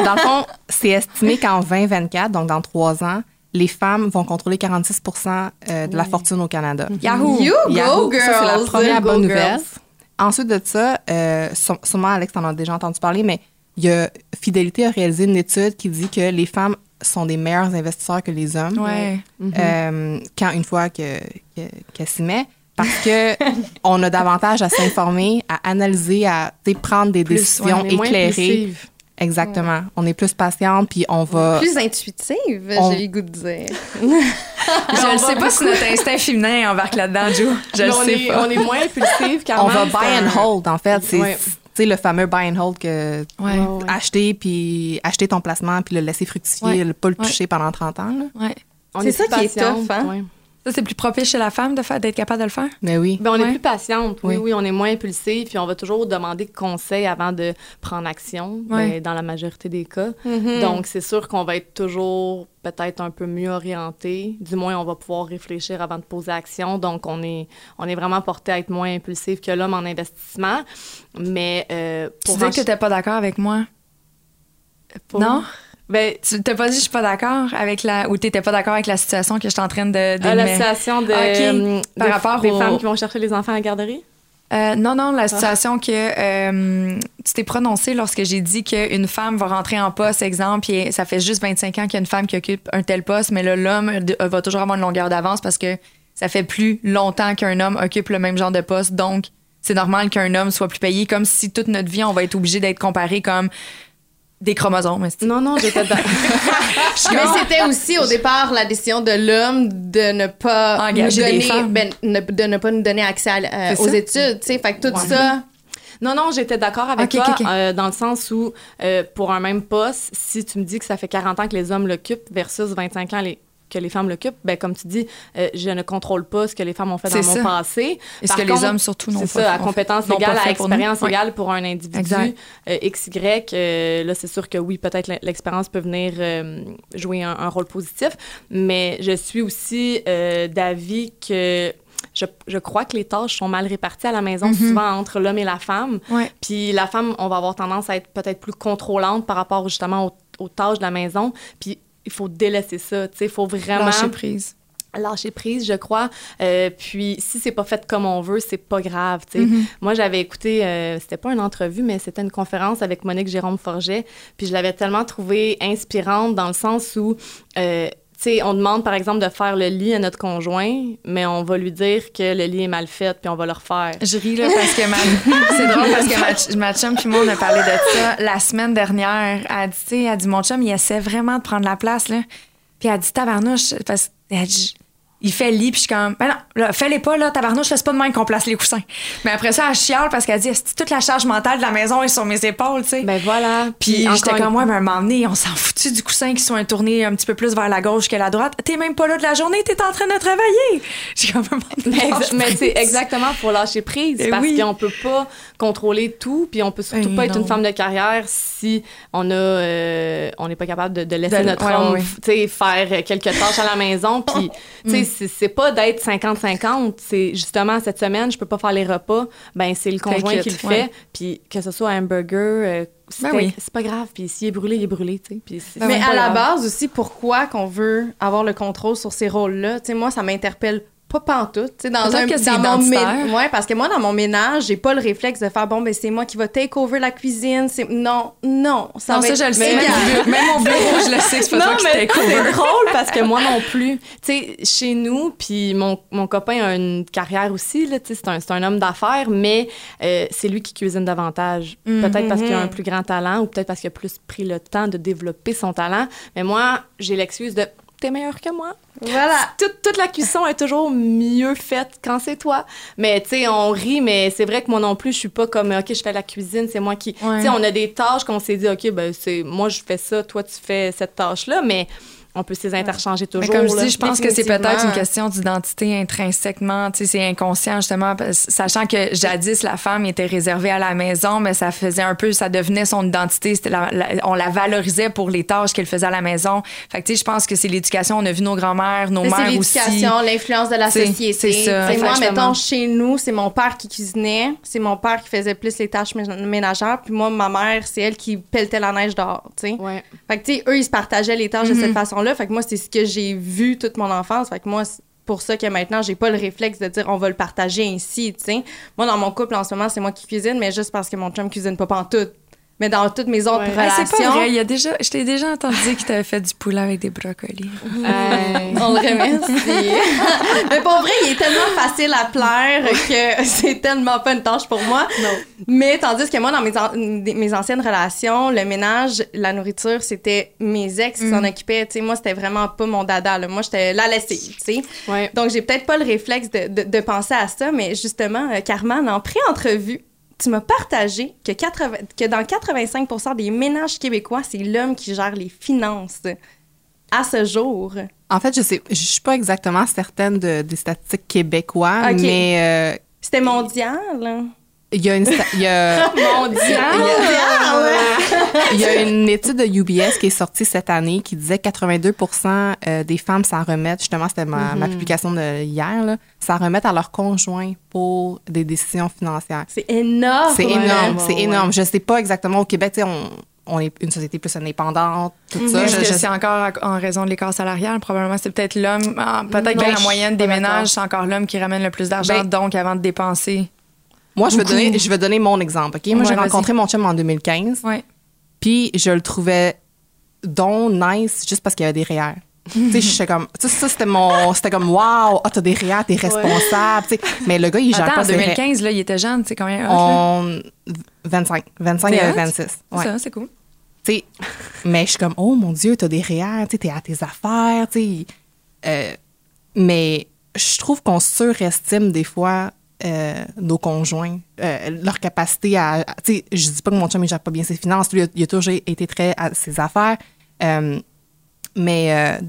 dans le fond, c'est estimé qu'en 2024, donc dans trois ans, les femmes vont contrôler 46% euh, de la fortune au Canada. Yahoo! You go, Yahoo! girls! Ça, c'est la première Go, bonne girls. nouvelle. Ensuite de ça, euh, sû- sûrement, Alex, t'en as déjà entendu parler, mais il y a Fidélité a réalisé une étude qui dit que les femmes sont des meilleurs investisseurs que les hommes Ouais. euh, quand une fois que, que, qu'elle s'y met. Parce que on a davantage à s'informer, à analyser, à prendre des décisions on est moins éclairées. Exactement. On est plus patiente, puis on va. Plus intuitive, On- j'ai le goût de dire. Je ne sais pas si notre instinct féminin embarque là-dedans, Joe. Je le on, sais est, pas. on est moins impulsive car on va buy and hold, en fait. C'est Ouais. tu sais, le fameux buy and hold que Ouais. Acheter, puis acheter ton placement, puis le laisser fructifier, Ouais. le pas le Ouais. toucher pendant 30 ans. Là. C'est ça plus qui est tough, hein? Ça, c'est plus propice chez la femme de faire d'être capable de le faire? Mais oui. Ben, on Ouais. est plus patiente, oui, Oui. oui, on est moins impulsif, puis on va toujours demander conseil avant de prendre action, Ouais. ben, dans la majorité des cas. Mhm. Donc, c'est sûr qu'on va être toujours peut-être un peu mieux orienté. Du moins, on va pouvoir réfléchir avant de poser action. Donc, on est, on est vraiment porté à être moins impulsif que l'homme en investissement. Mais euh, Tu pour dis en- que t'es pas d'accord avec moi. pour- Non? Ben, Tu t'as pas dit je suis pas d'accord avec la ou t'étais pas d'accord avec la situation que je suis en train de à d'énumérer? la situation de, euh, Par des- rapport des au- femmes qui vont chercher les enfants à la garderie? Euh, non, non, la situation que euh, tu t'es prononcé lorsque j'ai dit qu'une femme va rentrer en poste, exemple, et ça fait juste 25 ans qu'il y a une femme qui occupe un tel poste, mais là, l'homme de- va toujours avoir une longueur d'avance parce que ça fait plus longtemps qu'un homme occupe le même genre de poste. Donc, c'est normal qu'un homme soit plus payé, comme si toute notre vie, on va être obligé d'être comparé comme des chromosomes. Non, non, j'étais d'accord. Mais c'était aussi au départ la décision de l'homme de ne pas Engager nous des donner, femmes. ben, ne- de ne pas nous donner accès à- euh, aux ça. études, tu sais. Fait que tout ça, Non, non, j'étais d'accord avec Ok, toi euh, dans le sens où, euh, pour un même poste, si tu me dis que ça fait 40 ans que les hommes l'occupent versus 25 ans les- que les femmes l'occupent, ben, comme tu dis, euh, je ne contrôle pas ce que les femmes ont fait dans C'est mon ça. passé. Est-ce Par que les hommes surtout n'ont C'est pas ça, à compétence égale, à fait expérience égale pour un individu euh, XY. euh, là, c'est sûr que oui, peut-être l'expérience peut venir euh, jouer un, un rôle positif, mais je suis aussi euh, d'avis que je, je crois que les tâches sont mal réparties à la maison, Mhm. souvent entre l'homme et la femme. Ouais. Puis la femme, on va avoir tendance à être peut-être plus contrôlante par rapport justement aux, aux tâches de la maison. Puis il faut délaisser ça, tu sais, il faut vraiment Lâcher prise. lâcher prise, je crois. Euh, puis si c'est pas fait comme on veut, c'est pas grave. tu sais. Mhm. Moi, j'avais écouté, euh, c'était pas une entrevue, mais c'était une conférence avec Monique Jérôme Forget. Puis je l'avais tellement trouvée inspirante dans le sens où, euh, sais, on demande par exemple de faire le lit à notre conjoint, mais on va lui dire que le lit est mal fait, puis on va le refaire. Je ris là parce que ma... c'est drôle parce que ma, ma chum puis moi on a parlé de ça la semaine dernière. Elle a dit, tu sais, elle dit mon chum il essaie vraiment de prendre la place là. Puis elle a dit tabarnouche parce dit, il fait le lit puis je suis comme ben non là, fais-les pas là tabarnouche c'est pas de même qu'on place les coussins. Mais après ça elle chiale parce qu'elle dit Est-ce que toute la charge mentale de la maison est sur mes épaules tu sais. Ben voilà. Puis j'étais comme, une- ouais, mais à un moment donné, on s'en foutu du coussin qui soit tourné un petit peu plus vers la gauche que la droite. T'es même pas là de la journée, t'es en train de travailler. J'ai comme un Mais, c'est exactement faut lâcher prise Eh parce oui. qu'on peut pas contrôler tout puis on peut surtout Eh pas être une femme de carrière si on a euh, on n'est pas capable de, de laisser De- notre ouais, homme ouais. tu sais, faire quelques tâches à la maison puis tu sais c'est- pas d'être 50-50 c'est justement cette semaine je peux pas faire les repas ben c'est le conjoint qui le it, fait ouais. puis que ce soit un hamburger euh, oui. c'est pas grave puis s'il est brûlé il est brûlé puis Ben Mais à la grave. base aussi, pourquoi qu'on veut avoir le contrôle sur ces rôles-là? Tu sais, moi, ça m'interpelle pas pantoute. Tu sais, dans un que dans mon mé-. Ouais, parce que moi, dans mon ménage, j'ai pas le réflexe de faire bon, ben c'est moi qui va take over la cuisine. C'est non, non, ça Non, va ça, être je le sais. Même même au bureau, je le sais que c'est pas non, toi qui mais take over. c'est drôle parce que moi non plus. Tu sais, chez nous, puis mon, mon copain a une carrière aussi, là, c'est un, c'est un homme d'affaires, mais euh, c'est lui qui cuisine davantage. Peut-être parce qu'il a un plus grand talent ou peut-être parce qu'il a plus pris le temps de développer son talent. Mais moi, j'ai l'excuse de t'es meilleur que moi. Voilà. Toute, toute la cuisson est toujours mieux faite quand c'est toi. Mais tu sais, on rit, mais c'est vrai que moi non plus, je suis pas comme OK, je fais la cuisine, c'est moi qui. Ouais. Tu sais, on a des tâches qu'on s'est dit OK, ben c'est moi je fais ça, toi tu fais cette tâche là, mais on peut se les interchanger Mais toujours. comme je dis, je pense que c'est peut-être une question d'identité intrinsèquement, tu sais, c'est inconscient justement, sachant que jadis la femme était réservée à la maison, mais ça faisait un peu, ça devenait son identité, c'était la- la- on la valorisait pour les tâches qu'elle faisait à la maison. Fait que tu sais, je pense que c'est l'éducation, on a vu nos grands-mères, nos Mais mères aussi. l'éducation, l'influence de la société. c'est ça. Sais, moi, Exactement. mettons, chez nous, c'est mon père qui cuisinait, c'est mon père qui faisait plus les tâches mé- ménagères, puis moi, ma mère, c'est elle qui pelletait la neige dehors, tu sais. Ouais. Fait que, tu sais, eux, ils se partageaient les tâches de cette façon-là. Fait que moi, c'est ce que j'ai vu toute mon enfance. Fait que moi, pour ça que maintenant, j'ai pas le réflexe de dire on va le partager ainsi, tu sais. Moi, dans mon couple, en ce moment, c'est moi qui cuisine, mais juste parce que mon chum cuisine pas pantoute. Mais dans toutes mes autres Ouais. Relations. c'est pas vrai. Il y a déjà, je t'ai déjà entendu dire qu'il t'avait fait du poulet avec des brocolis. Euh, On le remercie. mais pour vrai, il est tellement facile à plaire que c'est tellement pas une tâche pour moi. Mais tandis que moi, dans mes, an- mes anciennes relations, le ménage, la nourriture, c'était mes ex qui s'en occupaient. Tu sais, moi, c'était vraiment pas mon dada. là. Moi, j'étais la sais. ouais. Donc, j'ai peut-être pas le réflexe de, de- de penser à ça, mais justement, euh, Carmen, en pré-entrevue, tu m'as partagé que, 80 que dans 85% des ménages québécois, c'est l'homme qui gère les finances à ce jour. En fait, je sais, je suis pas exactement certaine de, des statistiques québécois, Ok. mais euh, C'était mondial. Il y a une, il y a, il y a une étude de UBS qui est sortie cette année qui disait que 82% euh, des femmes s'en remettent, justement, c'était ma, ma publication de hier, là, s'en remettent à leur conjoint pour des décisions financières. C'est énorme. C'est énorme, ouais, c'est ouais. énorme. Je sais pas exactement au Québec, tu sais, on, on est une société plus indépendante, tout ça. Est-ce Je- je- c'est encore en raison de l'écart salarial? Probablement, c'est peut-être l'homme. ah, Peut-être que la moyenne des ménages, c'est encore l'homme qui ramène le plus d'argent. Ben- donc, avant de dépenser. Moi, je vais, donner, je vais donner mon exemple, OK? Moi, Ouais, j'ai rencontré mon chum en 2015, Ouais. puis je le trouvais donc nice juste parce qu'il y avait des REER. tu sais, j'étais comme, tu sais, ça, c'était mon, c'était comme, wow, ah, t'as des REER, t'es responsable, tu sais. Mais le gars, il gère pas en ses REER. 2015, là, il était jeune. C'est combien? hot, là? On, 25. 25 C'est et hot? 26. Ouais. Ça, c'est cool. Tu sais, mais je suis comme, oh mon Dieu, t'as des REER, tu sais, t'es à tes affaires, tu sais. Euh, mais je trouve qu'on surestime des fois euh, nos conjoints, euh, leur capacité à. à- Tu sais, je dis pas que mon chum, il gère pas bien ses finances. Lui, il a, il a toujours été très à ses affaires. Euh, mais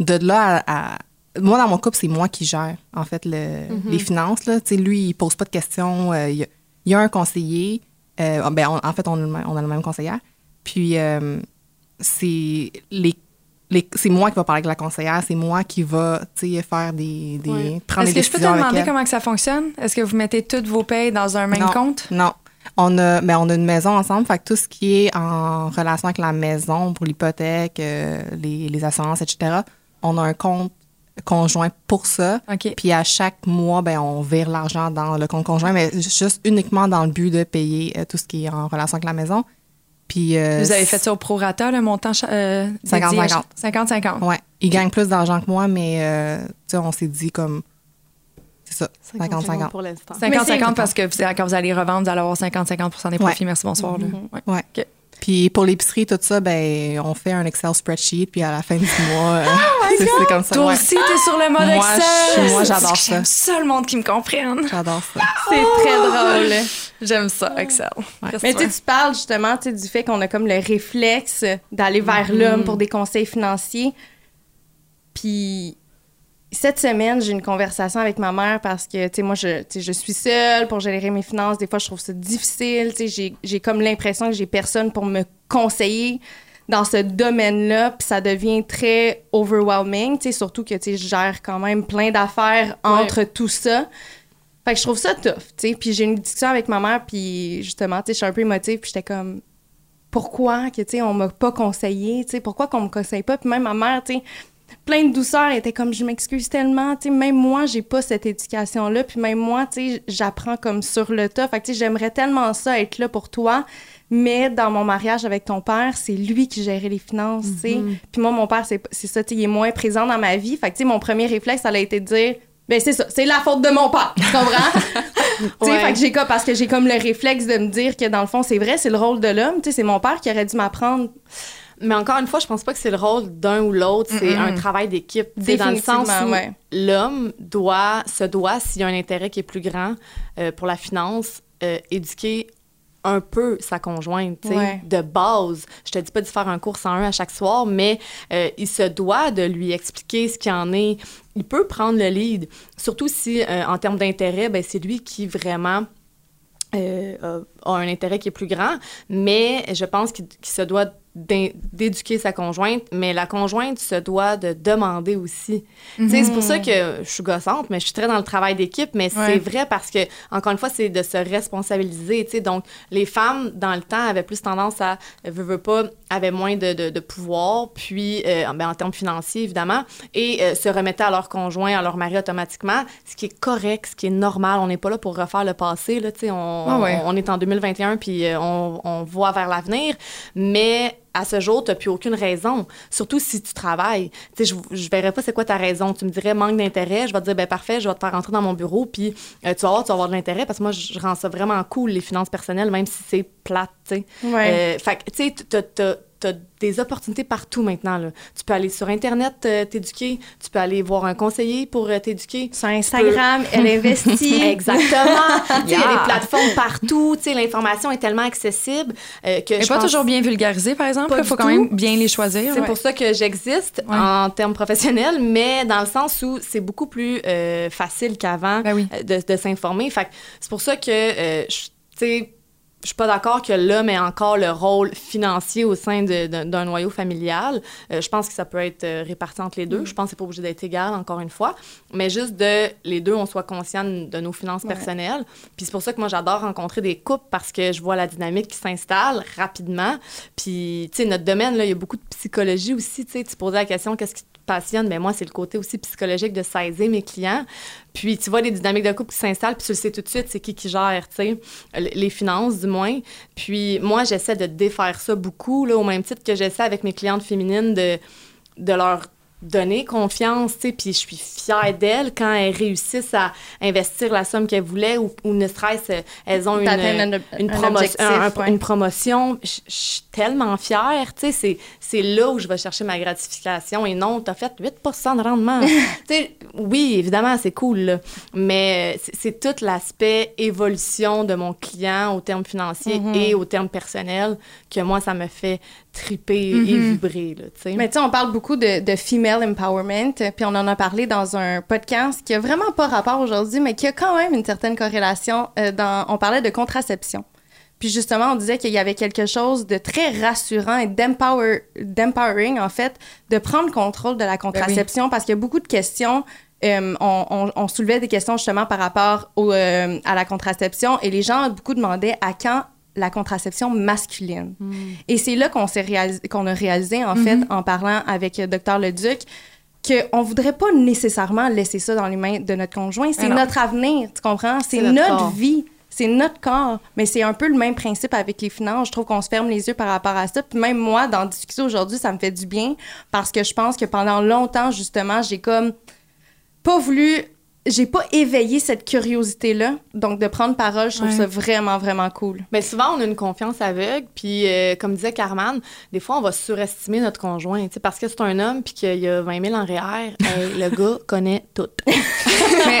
de là à, à- Moi, dans mon couple, c'est moi qui gère, en fait, le- les finances. Là. Tu sais, lui, il pose pas de questions. il, y a, il y a un conseiller. euh, ben, on- en fait, on a le même, on a le même conseillère. Puis, c'est les- c'est moi qui va parler avec la conseillère, c'est moi qui va faire des, des Ouais. prendre Est-ce que je peux te demander elle. comment que ça fonctionne? Est-ce que vous mettez toutes vos payes dans un même non, compte? Non. On a, mais on a une maison ensemble, fait que tout ce qui est en relation avec la maison, pour l'hypothèque, euh, les, les assurances, etc., on a un compte conjoint pour ça. Puis à chaque mois, ben, on vire l'argent dans le compte conjoint, mais juste uniquement dans le but de payer euh, tout ce qui est en relation avec la maison. Puis, euh, Vous avez fait ça au prorata, le montant cha- euh, dédié à 50-50. 50-50. Ouais. Il gagne plus d'argent que moi, mais euh, tu sais, on s'est dit comme. C'est ça, 50-50. pour l'instant. 50-50 parce que quand vous allez revendre, vous allez avoir 50-50% des profits. Ouais. Merci, bonsoir. là. Ouais. Ouais. OK. Puis pour l'épicerie, tout ça, ben, on fait un Excel spreadsheet, puis à la fin du mois, euh, c'est c'est comme ça. Toi ouais. aussi, t'es sur le mode Moi, Excel. je- moi, j'adore ça. J'aime ça, le monde qui me comprenne. J'adore ça. C'est très drôle. J'aime ça, Excel. Mais tu tu sais, tu parles justement tu sais, du fait qu'on a comme le réflexe d'aller vers l'homme pour des conseils financiers. Puis cette semaine, j'ai une conversation avec ma mère parce que, tu sais, moi, je, je suis seule pour gérer mes finances. Des fois, je trouve ça difficile. Tu sais, j'ai- j'ai comme l'impression que j'ai personne pour me conseiller dans ce domaine-là. Puis ça devient très overwhelming, tu sais, surtout que, tu sais, je gère quand même plein d'affaires entre tout ça. Fait que je trouve ça tough, tu sais. Puis j'ai une discussion avec ma mère, puis justement, tu sais, je suis un peu émotive, puis j'étais comme, pourquoi que, tu sais, on m'a pas conseillé, tu sais, pourquoi qu'on me conseille pas? Puis même ma mère, tu sais, plein de douceur, elle était comme, je m'excuse tellement, tu sais, même moi, j'ai pas cette éducation-là, puis même moi, tu sais, j'apprends comme sur le tas. Fait que, tu sais, j'aimerais tellement ça, être là pour toi, mais dans mon mariage avec ton père, c'est lui qui gérait les finances, tu sais. Puis moi, mon père, c'est c'est ça, tu sais, il est moins présent dans ma vie. Fait que, tu sais, mon premier réflexe, ça a été de dire, ben c'est ça, c'est la faute de mon père, tu comprends? Ouais. fait que j'ai parce que j'ai comme le réflexe de me dire que dans le fond, c'est vrai, c'est le rôle de l'homme, tu sais, c'est mon père qui aurait dû m'apprendre. Mais encore une fois, je pense pas que c'est le rôle d'un ou l'autre, c'est un travail d'équipe. C'est dans le sens où ouais. l'homme doit, se doit, s'il y a un intérêt qui est plus grand euh, pour la finance, euh, éduquer un peu sa conjointe, Ouais. de base. Je te dis pas de faire un cours 101 à chaque soir, mais euh, il se doit de lui expliquer ce qu'il en est. Il peut prendre le lead, surtout si, en termes d'intérêt, ben, c'est lui qui vraiment a- un intérêt qui est plus grand, mais je pense qu'il se doit d'éduquer sa conjointe, mais la conjointe se doit de demander aussi. Tu sais, C'est pour ça que je suis gossante, mais je suis très dans le travail d'équipe, mais c'est Ouais. vrai parce que, encore une fois, c'est de se responsabiliser. tu sais. Donc, les femmes, dans le temps, avaient plus tendance à, veux, veux pas, avaient moins de, de, de pouvoir, puis euh, ben, en termes financiers, évidemment, et euh, se remettaient à leur conjoint, à leur mari automatiquement, ce qui est correct, ce qui est normal. On n'est pas là pour refaire le passé, là, tu sais. On, Ah ouais. on, on est en 2021, puis euh, on, on voit vers l'avenir, mais à ce jour, tu n'as plus aucune raison, surtout si tu travailles. Tu sais, je, je verrais pas c'est quoi ta raison. Tu me dirais manque d'intérêt, je vais te dire, ben parfait, je vais te faire rentrer dans mon bureau, puis euh, tu vas voir, tu vas avoir de l'intérêt, parce que moi, je, rends ça vraiment cool, les finances personnelles, même si c'est plate, tu sais. Ouais. Euh, fait que, tu sais, t'as des opportunités partout maintenant, là. Tu peux aller sur Internet euh, t'éduquer, tu peux aller voir un conseiller pour euh, t'éduquer. Sur Instagram, elle investit. Exactement. Tu sais, Il y a des plateformes partout. Tu sais, L'information est tellement accessible euh, que Et je pas pense- toujours bien vulgarisé, par exemple. Il faut quand tout. même bien les choisir. C'est ouais. pour ça que j'existe Ouais. en termes professionnels, mais dans le sens où c'est beaucoup plus euh, facile qu'avant Ben oui. de, de s'informer. Fait que c'est pour ça que, euh, je- tu sais, je suis pas d'accord que l'homme ait encore le rôle financier au sein d'un noyau familial. Euh, je pense que ça peut être euh, réparti entre les deux. Je pense que c'est pas obligé d'être égal, encore une fois. Mais juste de les deux, on soit conscients de nos finances personnelles. Puis c'est pour ça que moi, j'adore rencontrer des couples parce que je vois la dynamique qui s'installe rapidement. Puis, tu sais, notre domaine, là, il y a beaucoup de psychologie aussi. Tu sais, tu posais la question, qu'est-ce qui te passionne? Mais moi, c'est le côté aussi psychologique de saisir mes clients. Puis, tu vois les dynamiques de couple qui s'installent, puis tu le sais tout de suite, c'est qui qui gère, tu sais, les finances, du moins. Puis, moi, j'essaie de défaire ça beaucoup, là, au même titre que j'essaie avec mes clientes féminines de, de leur donner confiance, tu sais, puis je suis fière d'elles quand elles réussissent à investir la somme qu'elles voulaient ou, ou ne serait-ce elles ont une, un- une, un promo- objectif, un- un- ouais. une promotion. Je suis tellement fière, tu sais, c'est- là où je vais chercher ma gratification et non, t'as fait 8% de rendement. tu sais, oui, évidemment, c'est cool, là, mais c'est- c'est tout l'aspect évolution de mon client au terme financier Mhm. et au terme personnel que moi, ça me fait triper et vibrer, là, tu sais. Mais tu sais, on parle beaucoup de, de female empowerment, puis on en a parlé dans un podcast qui a vraiment pas rapport aujourd'hui, mais qui a quand même une certaine corrélation. euh, dans, on parlait de contraception. Puis justement, on disait qu'il y avait quelque chose de très rassurant et d'empower- d'empowering, en fait, de prendre contrôle de la contraception parce qu'il y a beaucoup de questions. euh, on, on- on soulevait des questions justement par rapport au, euh, à la contraception et les gens beaucoup demandaient à quand la contraception masculine. Et c'est là qu'on s'est réalisé, qu'on a réalisé, en fait, en parlant avec le docteur Leduc, qu'on voudrait pas nécessairement laisser ça dans les mains de notre conjoint. C'est notre avenir, tu comprends? C'est notre vie. C'est notre corps. Mais c'est un peu le même principe avec les finances. Je trouve qu'on se ferme les yeux par rapport à ça. Puis même moi, d'en discuter aujourd'hui, ça me fait du bien parce que je pense que pendant longtemps, justement, j'ai comme pas voulu j'ai pas éveillé cette curiosité-là. Donc, de prendre parole, je trouve Ouais. ça vraiment, vraiment cool. Mais souvent, on a une confiance aveugle, puis euh, comme disait Carman, des fois, on va surestimer notre conjoint, parce que c'est un homme, puis qu'il y a 20 000 en REER, hey, le gars connaît tout. Mais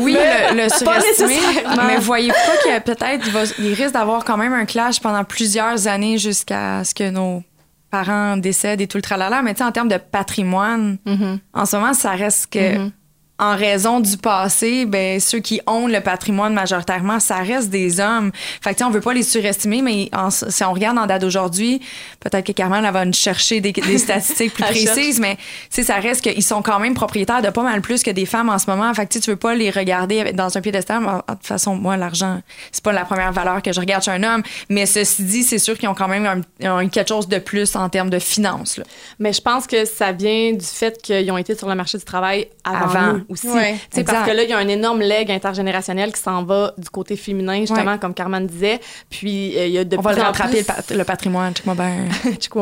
oui, le, le surestimer, mais voyez pas que peut-être il, risque d'avoir quand même un clash pendant plusieurs années jusqu'à ce que nos parents décèdent et tout le tralala. Mais tu sais, en termes de patrimoine, en ce moment, ça reste que en raison du passé, ben ceux qui ont le patrimoine majoritairement, ça reste des hommes. Fait que on veut pas les surestimer, mais en- si on regarde en date d'aujourd'hui, peut-être que Carmen elle va nous chercher des, des statistiques plus précises, mais tu sais, ça reste qu'ils sont quand même propriétaires de pas mal plus que des femmes en ce moment. Fait que tu veux pas les regarder dans un piédestal. Mais, De toute façon, moi, l'argent, c'est pas la première valeur que je regarde chez un homme. Mais ceci dit, c'est sûr qu'ils ont quand même un- un- quelque chose de plus en termes de finances. là. Mais je pense que ça vient du fait qu'ils ont été sur le marché du travail avant, Avant. nous aussi. Ouais, parce que là, il y a un énorme leg intergénérationnel qui s'en va du côté féminin, justement, Ouais. comme Carmen disait. Puis, euh, il y a de On va plus le en rattraper, plus... le, pat- le patrimoine.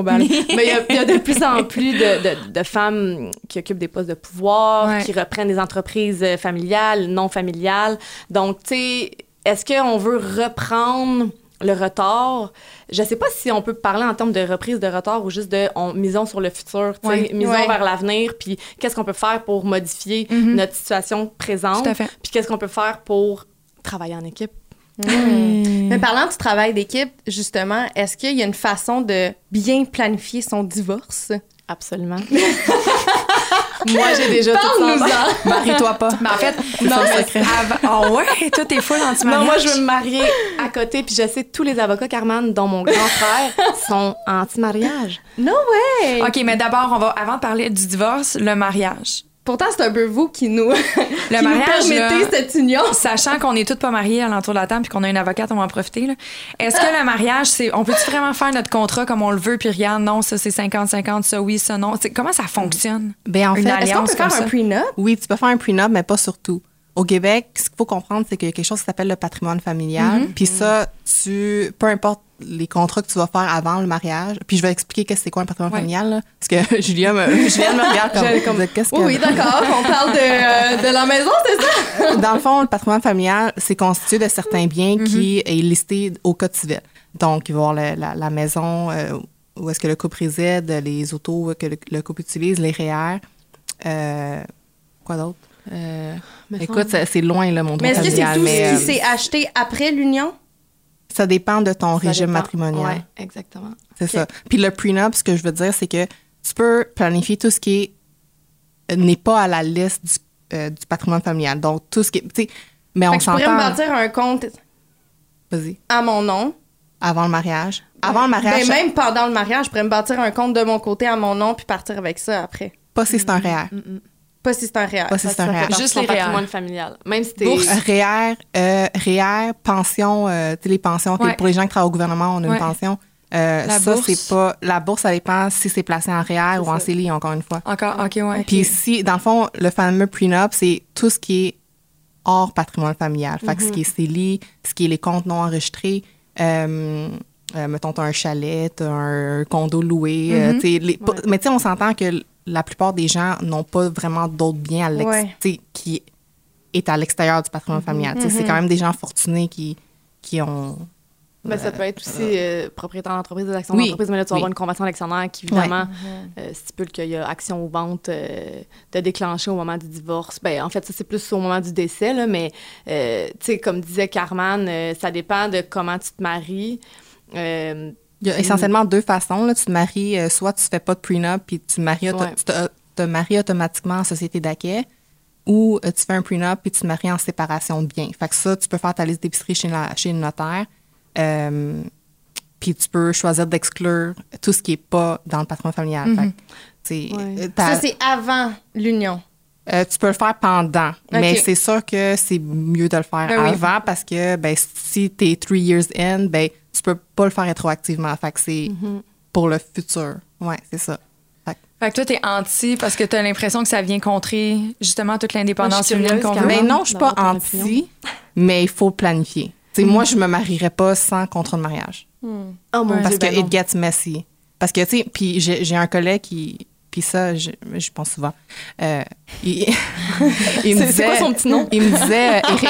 Ball. Mais il y, a- il y a de plus en plus de, de- de femmes qui occupent des postes de pouvoir, Ouais. qui reprennent des entreprises euh, familiales, non familiales. Donc, tu sais, est-ce qu'on veut reprendre le retard? Je sais pas si on peut parler en termes de reprise de retard ou juste de on, misons sur le futur, misons Ouais. vers l'avenir, puis qu'est-ce qu'on peut faire pour modifier notre situation présente, Tout à fait. puis qu'est-ce qu'on peut faire pour travailler en équipe. Mais parlant du travail d'équipe, justement, est-ce qu'il y a une façon de bien planifier son divorce? Absolument. Moi, j'ai déjà tout ça. Marie-toi pas. Mais en fait, C'est non, mais secret. avant- oh ouais, toi, t'es full anti-mariage. Non, moi, je veux me marier à côté. Puis je sais, tous les avocats Carman, dont mon grand frère, sont anti-mariage. No way! OK, mais d'abord, on va, avant de parler du divorce, le mariage. Pourtant, c'est un peu vous qui nous, Le qui nous mariage, permettez là, cette union. Sachant qu'on n'est toutes pas mariées à l'entour de la table puis qu'on a une avocate, on va en profiter. là. Est-ce que le mariage, c'est, on peut-tu vraiment faire notre contrat comme on le veut puis regarde, non, ça c'est 50-50, ça oui, ça non. C'est- comment ça fonctionne? Ben, en fait, alliance Est-ce qu'on peut comme faire un ça? prenup? Oui, tu peux faire un prenup, mais pas surtout. Au Québec, ce qu'il faut comprendre, c'est qu'il y a quelque chose qui s'appelle le patrimoine familial. Puis ça, tu, peu importe les contrats que tu vas faire avant le mariage, puis je vais expliquer qu'est-ce que c'est quoi un patrimoine Ouais. familial, là, parce que Julien me, Julien me regarde comme, de qu'est-ce que... Oui, d'accord. On parle de, euh, de la maison, c'est ça? Dans le fond, le patrimoine familial, c'est constitué de certains biens qui est listé au code civil. Donc, il va y avoir la, la maison euh, où est-ce que le couple réside, les autos que le, le couple utilise, les REER. Euh, quoi d'autre? Écoute, c'est loin, là, mon droit Mais est-ce que c'est tout ce qui s'est acheté après l'union? Ça dépend de ton Ça régime dépend. matrimonial. Ouais, exactement. C'est ça. Puis le prenup, ce que je veux dire, c'est que tu peux planifier tout ce qui euh, n'est pas à la liste du, euh, du patrimoine familial. Donc, tout ce qui est... tu sais, Mais Fait on que je pourrais me s'entend... bâtir un compte Vas-y. à mon nom. Avant le mariage. Avant le mariage, Ben, même pendant le mariage, je pourrais me bâtir un compte de mon côté à mon nom puis partir avec ça après. pas si c'est un REER. Pas si c'est un réel. Pas si c'est un REER. Juste Juste les réels. patrimoine familial. Même si t'es... Bourse. REER, euh, REER, pension, euh, tu sais, les pensions, Ouais. pour les gens qui travaillent au gouvernement, on a Ouais. une pension. Euh, La ça, bourse. c'est pas... La bourse, ça dépend si c'est placé en REER ou en. CELI, encore une fois. Encore, OK, ouais. Puis si, dans le fond, le fameux prenup, c'est tout ce qui est hors patrimoine familial. Fait que ce qui est CELI, ce qui est les comptes non enregistrés, euh, euh, mettons, t'as un chalet, t'as un condo loué. euh, les- pas- Mais tu sais, on s'entend que la plupart des gens n'ont pas vraiment d'autres biens à l'ex- Ouais. qui est à l'extérieur du patrimoine familial. Tu sais, C'est quand même des gens fortunés qui, qui ont... Ben, ça peut être aussi euh, propriétaire d'entreprise, des actions Oui, d'entreprise, mais là, tu vas oui. avoir une convention d'actionnaire qui, évidemment, euh, stipule qu'il y a action ou vente euh, de déclencher au moment du divorce. Ben, en fait, ça, c'est plus au moment du décès, là, mais, euh, tu sais, comme disait Carman, euh, ça dépend de comment tu te maries. Euh, Il y a essentiellement deux façons. Là. Tu te maries, euh, soit tu fais pas de prenup, puis tu, maries auto- Ouais. tu te, te maries automatiquement en société d'acquet, ou euh, tu fais un prenup, puis tu te maries en séparation de biens. Fait que ça, tu peux faire ta liste d'épicerie chez, la- chez le notaire, euh, puis tu peux choisir d'exclure tout ce qui est pas dans le patrimoine familial. Fait que, tu sais, Ouais. euh, ta- Ça, c'est avant l'union. euh, tu peux le faire pendant, mais c'est sûr que c'est mieux de le faire Ben oui. avant parce que ben, si tu es three years in, ben, tu peux pas le faire rétroactivement. Fait que c'est Mm-hmm. pour le futur. Ouais, c'est ça. Fait que- Fait que toi, t'es anti parce que t'as l'impression que ça vient contrer justement toute l'indépendance féminine curieuse qu'on veut. Mais même non, je suis pas anti, mais il faut planifier. Tu sais, Moi, je me marierais pas sans contrat de mariage oh mon parce Dieu, que ben it gets messy. Parce que, tu sais, puis j'ai j'ai un collègue qui. Puis ça, je, je pense souvent. Euh, il, il me disait. quoi son petit nom? Il me disait, euh, Eric.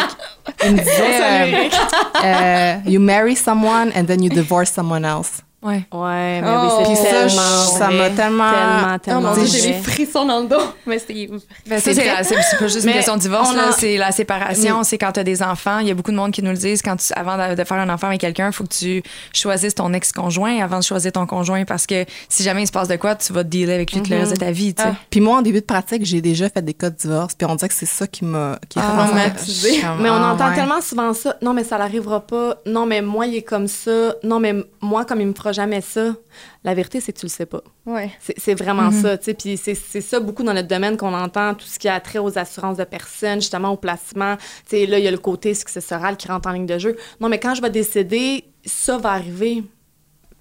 Il me disait. euh, euh, you marry someone and then you divorce someone else. Ouais. Ouais, mais Oh. oui, Puis c'est ça, tellement ça m'a tellement- Tellement, Oh tellement mon dieu, Dis- j'ai des frissons dans le dos. Mais c'est. Ben, ça, C'est pas juste une question de divorce, on là, en- c'est la séparation, c'est quand tu as des enfants. Il y a beaucoup de monde qui nous le disent. Quand tu, avant de, faire un enfant avec quelqu'un, il faut que tu choisisses ton ex-conjoint avant de choisir ton conjoint parce que si jamais il se passe de quoi, tu vas te dealer avec lui tout le reste de ta vie. tu sais. Puis moi, en début de pratique, j'ai déjà fait des cas de divorce. Puis on dirait que c'est ça qui m'a qui a fait Ah, comme, Mais on ah, entend ouais. tellement souvent ça. Non, mais ça n'arrivera pas. Non, mais moi, il est comme ça. Non, mais moi, comme il me fera jamais ça. La vérité, c'est que tu le sais pas. Ouais. C'est vraiment ça, tu sais. Puis c'est c'est ça beaucoup dans notre domaine qu'on entend, tout ce qui a trait aux assurances de personnes, justement au placement. Tu sais, là, il y a le côté successoral qui rentre en ligne de jeu. Non, mais quand je vais décéder, ça va arriver.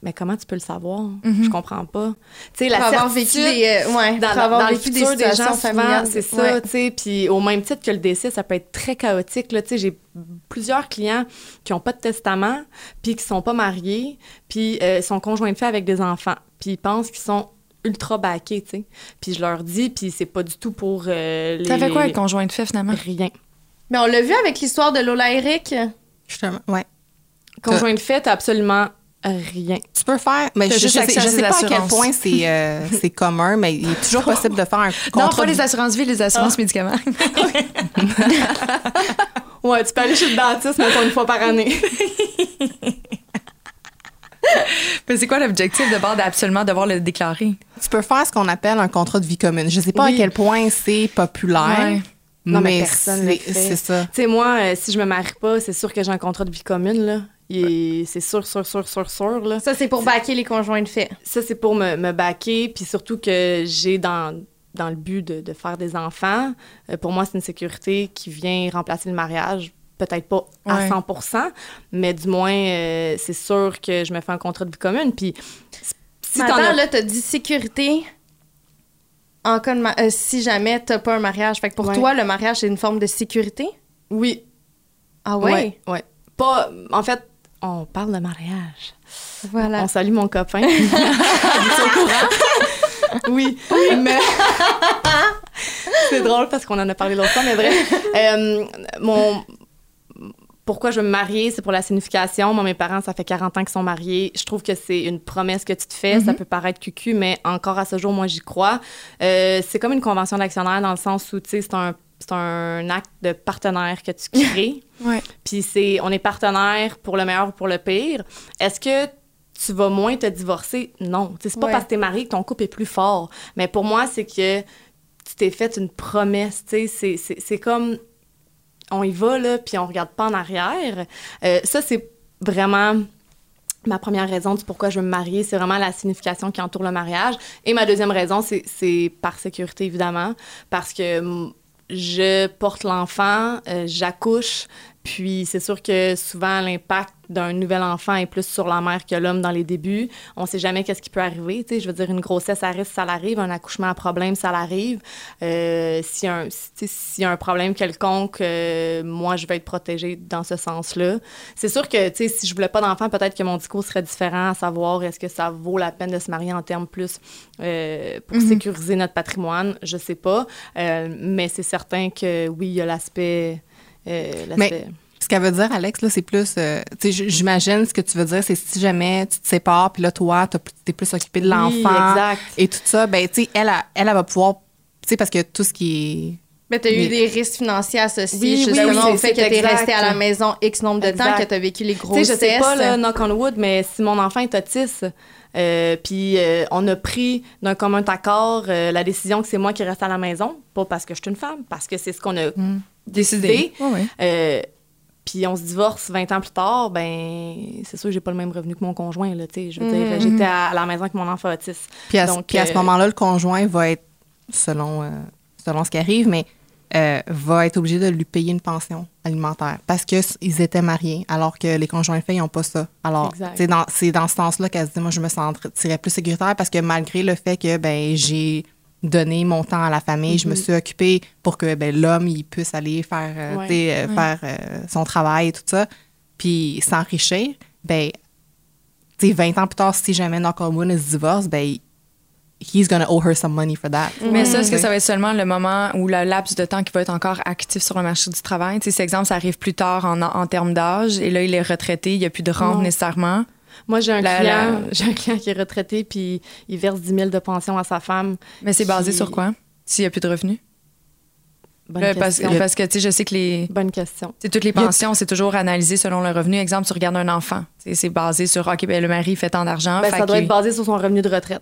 Mais comment tu peux le savoir? Je comprends pas. Tu sais, la Pour avoir vécu certitude- des. euh, ouais. dans, pour dans- avoir dans le vécu des futur des gens, souvent, c'est ça, Ouais. tu sais. Puis au même titre que le décès, ça peut être très chaotique, là. Tu sais, j'ai plusieurs clients qui n'ont pas de testament, puis qui sont pas mariés, puis euh, sont conjoints de fait avec des enfants, puis ils pensent qu'ils sont ultra baqués, tu sais. Puis je leur dis, puis c'est pas du tout pour euh, les... Ça fait quoi avec conjoint de fait finalement? Rien. Mais on l'a vu avec l'histoire de Lola Eric? Justement, ouais. Conjoint de fait, t'as absolument rien. Tu peux faire, mais je, je juste sais, je pas à quel point c'est euh, c'est commun, mais il est toujours possible de faire un Non, contrat. pas les assurances vie, les assurances Ah. médicaments. Ouais, tu peux aller chez le dentiste, mettons, une fois par année. Mais c'est quoi l'objectif de bord d'absolument devoir le déclarer? Tu peux faire ce qu'on appelle un contrat de vie commune. Je sais pas Oui. à quel point c'est populaire, Ouais. Non, mais mais, personne le c'est fait. c'est ça. Tu sais, moi, euh, si je me marie pas, c'est sûr que j'ai un contrat de vie commune, là. Et c'est sûr, sûr, sûr, sûr, sûr, là. Ça, c'est pour baquer les conjoints de fait. Ça, c'est pour me, me baquer, puis surtout que j'ai dans, dans le but de, de faire des enfants. Euh, pour moi, c'est une sécurité qui vient remplacer le mariage. Peut-être pas à Ouais. 100 mais du moins, euh, c'est sûr que je me fais un contrat de vie commune. Puis si t'en attends, as... là, t'as dit sécurité en cas de ma- euh, si jamais t'as pas un mariage. Fait que pour Ouais. toi, le mariage, c'est une forme de sécurité? Oui. Ah ouais? Ouais. ouais. Pas... En fait, on parle de mariage. Voilà. On salue mon copain. Courant. Oui, mais. c'est drôle parce qu'on en a parlé fois, mais bref. Euh, mon. Pourquoi je veux me marier, c'est pour la signification. Moi, mes parents, ça fait 40 ans qu'ils sont mariés. Je trouve que c'est une promesse que tu te fais. Ça peut paraître cucu, mais encore à ce jour, moi, j'y crois. Euh, c'est comme une convention d'actionnaire dans le sens où, tu sais, c'est un, c'est un acte de partenaire que tu crées. Ouais. Puis c'est, on est partenaire pour le meilleur ou pour le pire. Est-ce que tu vas moins te divorcer? Non. C'est pas Ouais. parce que t'es marié que ton couple est plus fort. Mais pour moi, c'est que tu t'es fait une promesse. Tu sais, c'est, c'est, c'est comme on y va, là, puis on regarde pas en arrière. Euh, ça, c'est vraiment ma première raison du pourquoi je veux me marier. C'est vraiment la signification qui entoure le mariage. Et ma deuxième raison, c'est, par sécurité, évidemment, parce que je porte l'enfant, euh, j'accouche, puis c'est sûr que souvent l'impact d'un nouvel enfant est plus sur la mère que l'homme dans les débuts. On sait jamais qu'est-ce qui peut arriver. Tu sais, je veux dire, une grossesse à risque, ça l'arrive. Un accouchement à problème, ça l'arrive. Euh, S'il y, a un- si- y a un problème quelconque, euh, moi, je vais être protégée dans ce sens-là. C'est sûr que, tu sais, si je voulais pas d'enfant, peut-être que mon discours serait différent, à savoir est-ce que ça vaut la peine de se marier en termes plus euh, pour sécuriser notre patrimoine? Je sais pas. Euh, mais c'est certain que oui, il y a l'aspect. Euh, l'aspect- Ce qu'elle veut dire, Alex, là, c'est plus. euh, tu j'imagine ce que tu veux dire, c'est si jamais tu te sépares, puis là, toi, t'es plus occupé de Oui, l'enfant exact. et tout ça, ben, tu sais, elle, elle, elle va pouvoir. Tu sais, parce que tout ce qui Mais t'as eu Mais- des risques financiers associés Oui, justement oui, au fait que t'es exact. resté à la maison X nombre de temps, Exact. que t'as vécu les Tu grossesses. sais, je sais pas, là, knock on wood, mais si mon enfant est autiste, euh, puis euh, on a pris d'un commun accord euh, la décision que c'est moi qui reste à la maison, pas parce que je suis une femme, parce que c'est ce qu'on a décidé. Ouais, ouais. Euh, puis on se divorce 20 ans plus tard, ben c'est sûr que j'ai pas le même revenu que mon conjoint, là, tu sais. Je veux dire, j'étais à, à la maison avec mon enfant autiste. Puis à, Donc, à ce euh, moment-là, le conjoint va être, selon, euh, selon ce qui arrive, mais euh, va être obligé de lui payer une pension alimentaire parce qu'ils étaient mariés, alors que les conjoints ils n'ont pas ça. Alors, c'est dans, c'est dans ce sens-là qu'elle se dit, moi, je me sentirais plus sécuritaire parce que malgré le fait que ben j'ai donné mon temps à la famille, je me suis occupée pour que ben, l'homme, il puisse aller faire, euh, Ouais. tu sais, euh, faire euh, son travail et tout ça, puis s'enrichir, ben tu sais, 20 ans plus tard, si jamais knock on wood, elle se divorce, ben, he's gonna owe her some money for that. Mais ça, est-ce que ça va être seulement le moment ou le laps de temps qui va être encore actif sur le marché du travail? Tu sais, cet exemple, ça arrive plus tard en, en termes d'âge et là, il est retraité, il n'y a plus de rente Non. nécessairement. Moi, j'ai un, La- client, la- j'ai un client qui est retraité, puis il verse 10 000 de pension à sa femme. Mais c'est basé sur quoi? S'il n'y a plus de revenus? Bonne Là, parce, question. parce que, tu sais, je sais que les. Bonne question. tu sais, toutes les pensions, c'est toujours analysé selon le revenu. Exemple, tu regardes un enfant. C'est basé sur, OK, ben, le mari fait tant d'argent. Ben, fait ça doit être basé sur son revenu de retraite.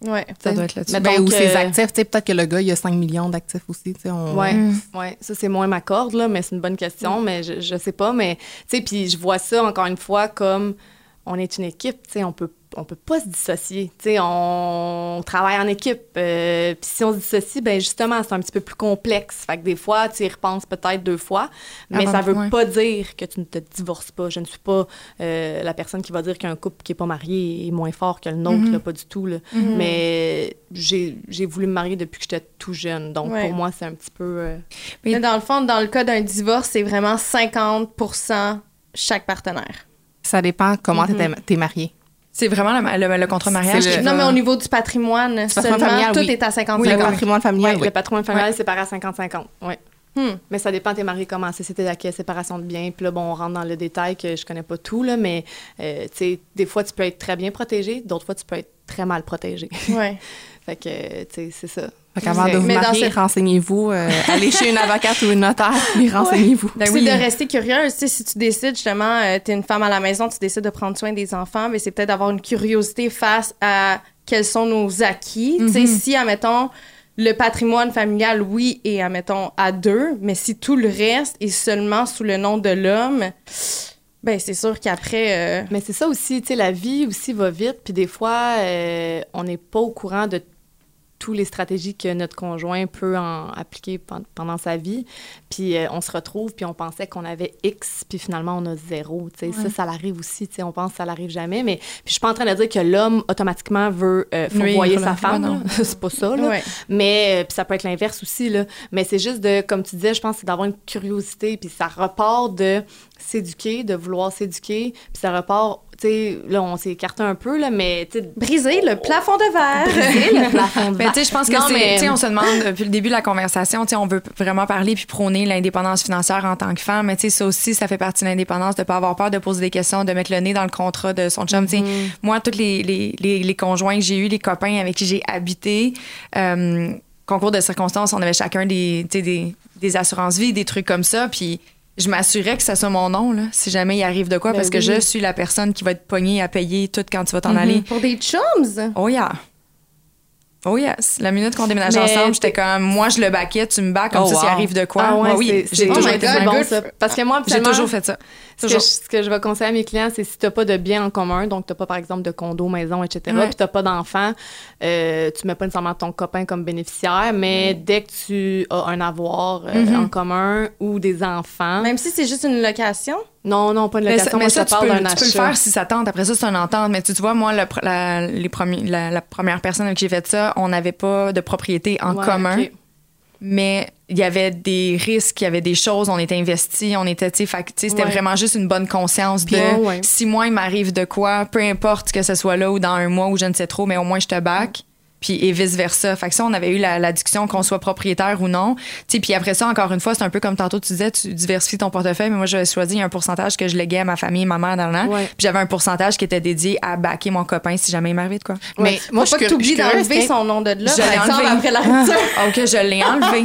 Ouais. Ça doit être là-dessus. Mais Ben, donc, ou ses euh, actifs, tu sais, peut-être que le gars, il a 5 millions d'actifs aussi, tu sais. on- Ouais, Mm. ouais, ça c'est moins ma corde là, mais c'est une bonne question, mais je, je sais pas, mais tu sais, puis je vois ça encore une fois comme on est une équipe, tu sais, on peut on peut pas se dissocier, tu sais, on travaille en équipe, euh, puis si on se dissocie, ben justement c'est un petit peu plus complexe, fait que des fois tu y repenses peut-être deux fois, mais Avant, ça veut pas dire que tu ne te divorces pas. Je ne suis pas euh, la personne qui va dire qu'un couple qui est pas marié est moins fort que le nôtre, Mhm. là, pas du tout là. Mais j'ai j'ai voulu me marier depuis que j'étais tout jeune, donc Ouais. pour moi c'est un petit peu euh, Mais dans le fond, dans le cas d'un divorce, c'est vraiment 50% chaque partenaire. Ça dépend comment Mhm. t'étais- t'es marié. C'est vraiment le, le, le contre-mariage. C'est qui le- Non, mais au niveau du patrimoine, patrimoine seulement, familial, tout oui. est à 50 le patrimoine familial, oui. Le patrimoine familial est séparé à 50-50. Ouais. Hmm. Mais ça dépend, t'es marié comment? C'est c'était la séparation de biens. Puis là, bon, on rentre dans le détail que je connais pas tout, là, mais euh, tu sais, des fois, tu peux être très bien protégé, d'autres fois, tu peux être très mal protégé. Ouais. fait que, tu sais, c'est ça. Fait qu'avant de vous Mais dans marier, cette- renseignez-vous. euh, allez chez une avocate ou une notaire, puis renseignez-vous. Ben c'est oui. de rester curieuse. Tu si tu décides justement, euh, t'es une femme à la maison, tu décides de prendre soin des enfants, mais c'est peut-être d'avoir une curiosité face à quels sont nos acquis. Tu sais, si, admettons, le patrimoine familial, oui, et admettons à deux, mais si tout le reste est seulement sous le nom de l'homme, ben c'est sûr qu'après. euh, Mais c'est ça aussi, tu sais, la vie aussi va vite, puis des fois, euh, on n'est pas au courant de toutes les stratégies que notre conjoint peut en appliquer pen- pendant sa vie. Puis euh, on se retrouve, puis on pensait qu'on avait X, puis finalement on a zéro. Tu sais, ça, ça l'arrive aussi. On pense que ça l'arrive jamais. Mais puis je suis pas en train de dire que l'homme automatiquement veut euh, fourvoyer Nuire, sa femme. Ouais, c'est pas ça. Là. ouais. Mais euh, puis ça peut être l'inverse aussi là. Mais c'est juste de, comme tu disais, je pense, c'est d'avoir une curiosité. Puis ça repart de s'éduquer, de vouloir s'éduquer. Puis ça repart, sais, là on s'est écarté un peu là, mais tu sais, Briser le plafond de verre. briser le plafond de Mais verre. tu sais, je pense que Non, c'est, mais- tu sais, on se demande depuis le début de la conversation, tu sais, on veut vraiment parler puis prôner l'indépendance financière en tant que femme, mais tu sais, ça aussi, ça fait partie de l'indépendance, de pas avoir peur de poser des questions, de mettre le nez dans le contrat de son chum. Tu sais, Mm-hmm. moi, tous les, les, les, les conjoints que j'ai eus, les copains avec qui j'ai habité, euh, concours de circonstances, on avait chacun des, tu sais, des, des assurances vie, des trucs comme ça, puis je m'assurais que ça soit mon nom, là, si jamais il arrive de quoi, Ben parce que je suis la personne qui va être pognée à payer tout quand tu vas t'en aller. Pour des chums. Oh yeah. Oh yes. La minute qu'on déménageait Mais ensemble, j'étais comme, moi, je le baquais, tu me bats, comme Oh, ça, s'il arrive de quoi. Ah ouais, Moi, oui, c'est- j'ai toujours Oh été bon, good. ça. Parce que moi, J'ai toujours fait ça. Ce que, je, ce que je vais conseiller à mes clients, c'est si tu n'as pas de biens en commun, donc tu n'as pas, par exemple, de condo, maison, etc., Ouais. puis tu n'as pas d'enfants, euh, tu mets pas nécessairement ton copain comme bénéficiaire, mais dès que tu as un avoir euh, Mhm. en commun ou des enfants... Même si c'est juste une location? Non, non, pas une Mais ça, location, mais moi, ça, je te tu, parle tu peux le faire si ça tente. Après ça, c'est une entente. Mais tu, tu vois, moi, le la, les premiers, la, la première personne avec qui j'ai fait ça, on n'avait pas de propriété en Ouais, commun. Mais il y avait des risques, il y avait des choses, on était investis, on était, tu sais, c'était Ouais. vraiment juste une bonne conscience de ouais. si moi, il m'arrive de quoi, peu importe que ce soit là ou dans un mois ou je ne sais trop, mais au moins je te back. Puis et vice versa. Fait que ça, on avait eu la, la discussion qu'on soit propriétaire ou non. Tu sais, puis après ça, encore une fois, c'est un peu comme tantôt tu disais, tu diversifies ton portefeuille. Mais moi, j'avais choisi un pourcentage que je léguais à ma famille et ma mère dans le an. Ouais. Puis j'avais un pourcentage qui était dédié à backer mon copain si jamais il m'arrivait de quoi. Mais moi, Faut je pas que je suis d'enlever curieuse, son nom de là, Je l'ai enlevé. après la rupture. Ah, ok, je l'ai enlevé.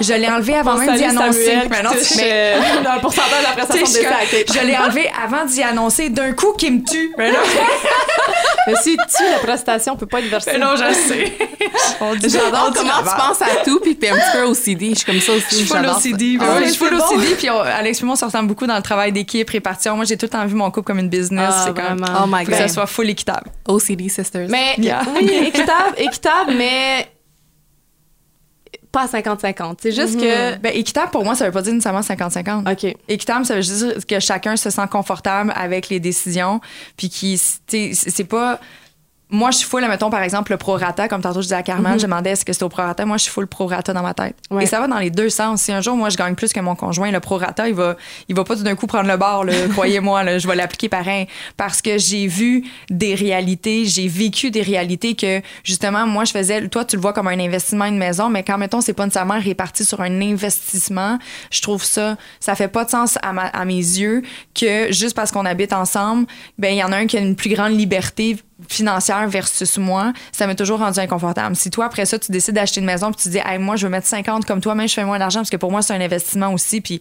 Je l'ai enlevé avant même d'y annoncer. Mais non, mais- un pourcentage après sais, je l'ai enlevé avant d'y annoncer d'un coup qui me tue. Mais là, Mais si tu la prestation peut pas être versée. mais non, je sais. On J'adore comment tu penses à tout, puis t'es un petit peu OCD. Je suis comme ça aussi. Je suis full. OCD. Ah ouais, ouais, je suis full bon. OCD. Puis on- Alex et moi, on se ressemble beaucoup dans le travail d'équipe, répartition. Moi, j'ai tout le temps vu mon couple comme une business. Ah, c'est comme. Oh my faut que ça God. soit full équitable. OCD Sisters. Mais Yeah. oui, équitable, équitable, mais pas à 50-50. C'est juste que. Ben, équitable, pour moi, ça veut pas dire nécessairement 50-50. OK. Équitable, ça veut juste dire que chacun se sent confortable avec les décisions, puis qui, tu sais, c'est pas. Moi, je suis full, mettons, par exemple, le prorata, comme tantôt je disais à Carmen, je demandais est-ce que c'était au prorata? Moi, je suis full prorata dans ma tête. Ouais. Et ça va dans les deux sens. Si un jour, moi, je gagne plus que mon conjoint, le prorata, il va, il va pas tout d'un coup prendre le bord, croyez-moi, je vais l'appliquer pareil. Parce que j'ai vu des réalités, j'ai vécu des réalités que, justement, moi, je faisais, toi, tu le vois comme un investissement, une maison, mais quand, mettons, c'est pas nécessairement réparti sur un investissement, je trouve ça, ça fait pas de sens à, ma- à mes yeux que juste parce qu'on habite ensemble, ben, il y en a un qui a une plus grande liberté financière versus moi, ça m'a toujours rendu inconfortable. Si toi, après ça, tu décides d'acheter une maison puis tu dis, hey, moi, je veux mettre 50 comme toi, même je fais moins d'argent parce que pour moi, c'est un investissement aussi. Puis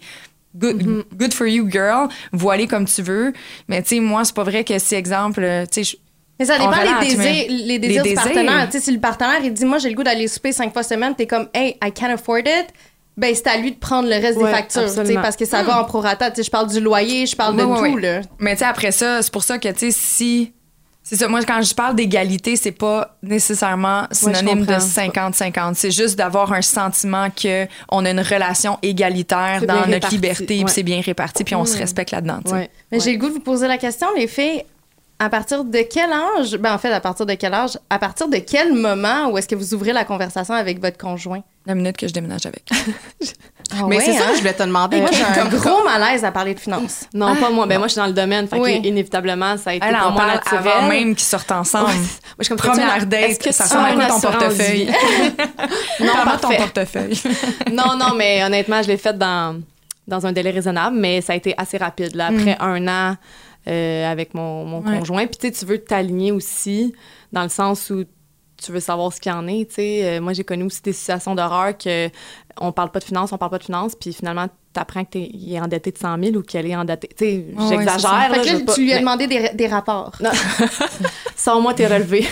good, good for you, girl. Voiler comme tu veux. Mais tu sais, moi, c'est pas vrai que si, exemple, euh, tu sais, Mais ça dépend relate, des désirs, les désirs les du désirs. partenaire. Tu sais, si le partenaire, il dit, moi, j'ai le goût d'aller souper cinq fois semaine, t'es comme, hey, I can't afford it. Ben, c'est à lui de prendre le reste Ouais, des factures, tu sais, absolument. parce que ça va en prorata. Tu sais, je parle du loyer, je parle de Ouais, tout, ouais. là. Mais tu sais, après ça, c'est pour ça que, tu sais, si. C'est ça, moi, quand je parle d'égalité, c'est pas nécessairement synonyme de comprends. 50-50. C'est juste d'avoir un sentiment que on a une relation égalitaire dans notre réparti, liberté, puis c'est bien réparti, puis on se respecte là-dedans. Ouais. Mais j'ai le goût de vous poser la question, les filles. À partir de quel âge, ben en fait, à partir de quel âge, à partir de quel moment où est-ce que vous ouvrez la conversation avec votre conjoint? La minute que je déménage avec. Ah Mais ouais, c'est ça hein? que je voulais te demander. Moi, j'ai un Comme- gros malaise à parler de finances. Non, pas moi. Ben, moi, je suis dans le domaine. Fait Oui. inévitablement, ça a été Elle pour en moi parle naturel. avant même qu'ils sortent ensemble. Ouais. Moi, je Première Est-ce date, que ça ressemble à quoi ton portefeuille? non, ton parfait. portefeuille? non, non, mais honnêtement, je l'ai fait dans, dans un délai raisonnable, mais ça a été assez rapide. Là, après un an euh, avec mon, mon Ouais. conjoint. Puis tu veux t'aligner aussi, dans le sens où tu veux savoir ce qu'il y en est. Euh, moi, j'ai connu aussi des situations d'horreur que on parle pas de finances, on parle pas de finances, puis finalement, tu apprends qu'il est endetté de 100 000 ou qu'elle est endettée. Tu sais, Ouais, ouais, j'exagère. Pas- tu lui as mais- demandé des, des rapports. Sors-moi tes relevés.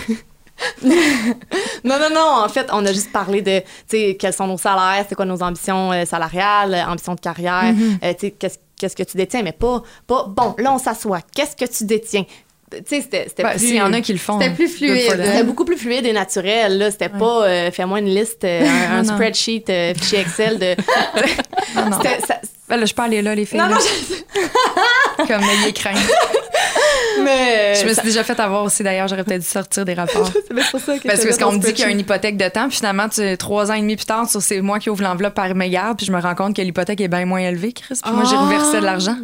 non, non, non. En fait, on a juste parlé de, tu sais, quels sont nos salaires, c'est quoi nos ambitions euh, salariales, euh, ambitions de carrière, euh, tu sais, qu'est-ce qu'est-ce que tu détiens, mais pas, pas, bon, là, on s'assoit. Qu'est-ce que tu détiens? Tu sais, c'était c'était Ben, plus... S'il y en a qui le font. C'était plus good for fluide. C'était beaucoup plus fluide et naturel. Là, c'était pas euh, fais-moi une liste, euh, un, spreadsheet, euh, fichier Excel de. Non, non. Ça- Ben là, je peux aller là, les filles. non, non, je- Comme n'ayez crainte. mais Je me ça- suis déjà fait avoir aussi, d'ailleurs. J'aurais peut-être dû sortir des rapports. c'est pour ça que Parce, qu'on me dit qu'il y a une hypothèque de temps, puis finalement, tu, trois ans et demi plus tard, c'est moi qui ouvre l'enveloppe par mes gardes, puis je me rends compte que l'hypothèque est bien moins élevée, Chris. Puis moi, j'ai Ah! reversé de l'argent.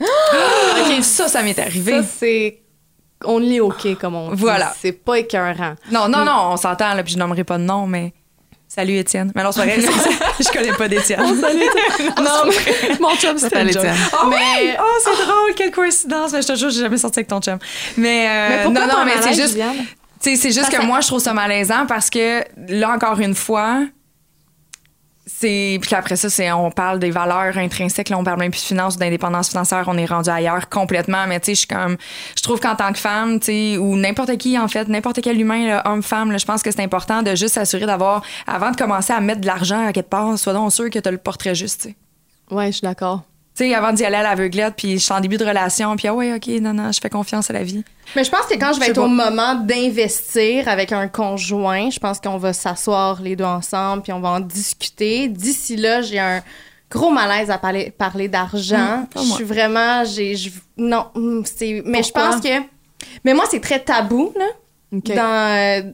OK, ça, ça m'est arrivé. Ça, c'est. On lit OK, comme on dit. Voilà. C'est pas écœurant. Non, non, non, on s'entend, là, puis je nommerai pas de nom, mais. Salut Étienne. Mais non, c'est vrai, je connais pas d'Étienne. non, mais mon chum, c'était Salut. Étienne. Oh, mais, oh, c'est drôle, quelle coïncidence. Mais je te jure, j'ai jamais sorti avec ton chum. Mais, euh, Mais pourquoi non, non, mais c'est juste, c'est juste que- moi, je trouve ça malaisant parce que là, encore une fois, c'est. Puis après ça, c'est on parle des valeurs intrinsèques, là, on parle même plus de finances, d'indépendance financière, on est rendu ailleurs complètement. Mais tu sais, je suis comme. Je trouve qu'en tant que femme, tu sais, ou n'importe qui, en fait, n'importe quel humain, homme, femme, je pense que c'est important de juste s'assurer d'avoir, avant de commencer à mettre de l'argent à quelque part, sois donc sûr que tu le portrait juste, tu. Ouais, je suis d'accord. Tu sais, avant d'y aller à l'aveuglette, puis je suis en début de relation, puis ah ouais, OK, non, non, je fais confiance à la vie. Mais je pense que quand je vais être au moment d'investir avec un conjoint, je pense qu'on va s'asseoir les deux ensemble puis on va en discuter. D'ici là, j'ai un gros malaise à parler, parler d'argent. Hum, je suis vraiment, j'ai, non, hum, c'est, mais je pense que, mais moi c'est très tabou là. Dans, euh,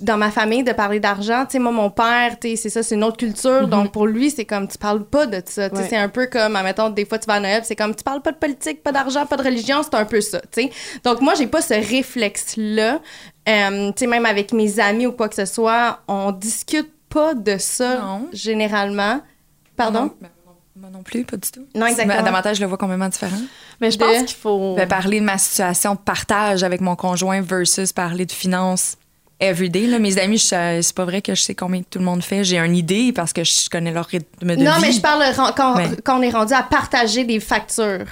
dans ma famille de parler d'argent, tu sais moi mon père, tu sais c'est ça, c'est une autre culture, donc pour lui c'est comme tu parles pas de ça, tu sais Ouais. c'est un peu comme admettons des fois tu vas à Noël, c'est comme tu parles pas de politique, pas d'argent, pas de religion, c'est un peu ça, tu sais. Donc moi j'ai pas ce réflexe là, tu sais même avec mes amis ou quoi que ce soit, on discute pas de ça Non. généralement. Pardon? Non, ben, moi non plus, pas du tout. Non, exactement. Davantage, je le vois complètement différent. Mais je De- pense qu'il faut. Ben, parler de ma situation de partage avec mon conjoint versus parler de finances everyday. Là. Mes amis, c'est pas vrai que je sais combien tout le monde fait. J'ai une idée parce que je connais leur rythme de Non, vie. mais je parle ren- quand, Mais- quand on est rendu à partager des factures.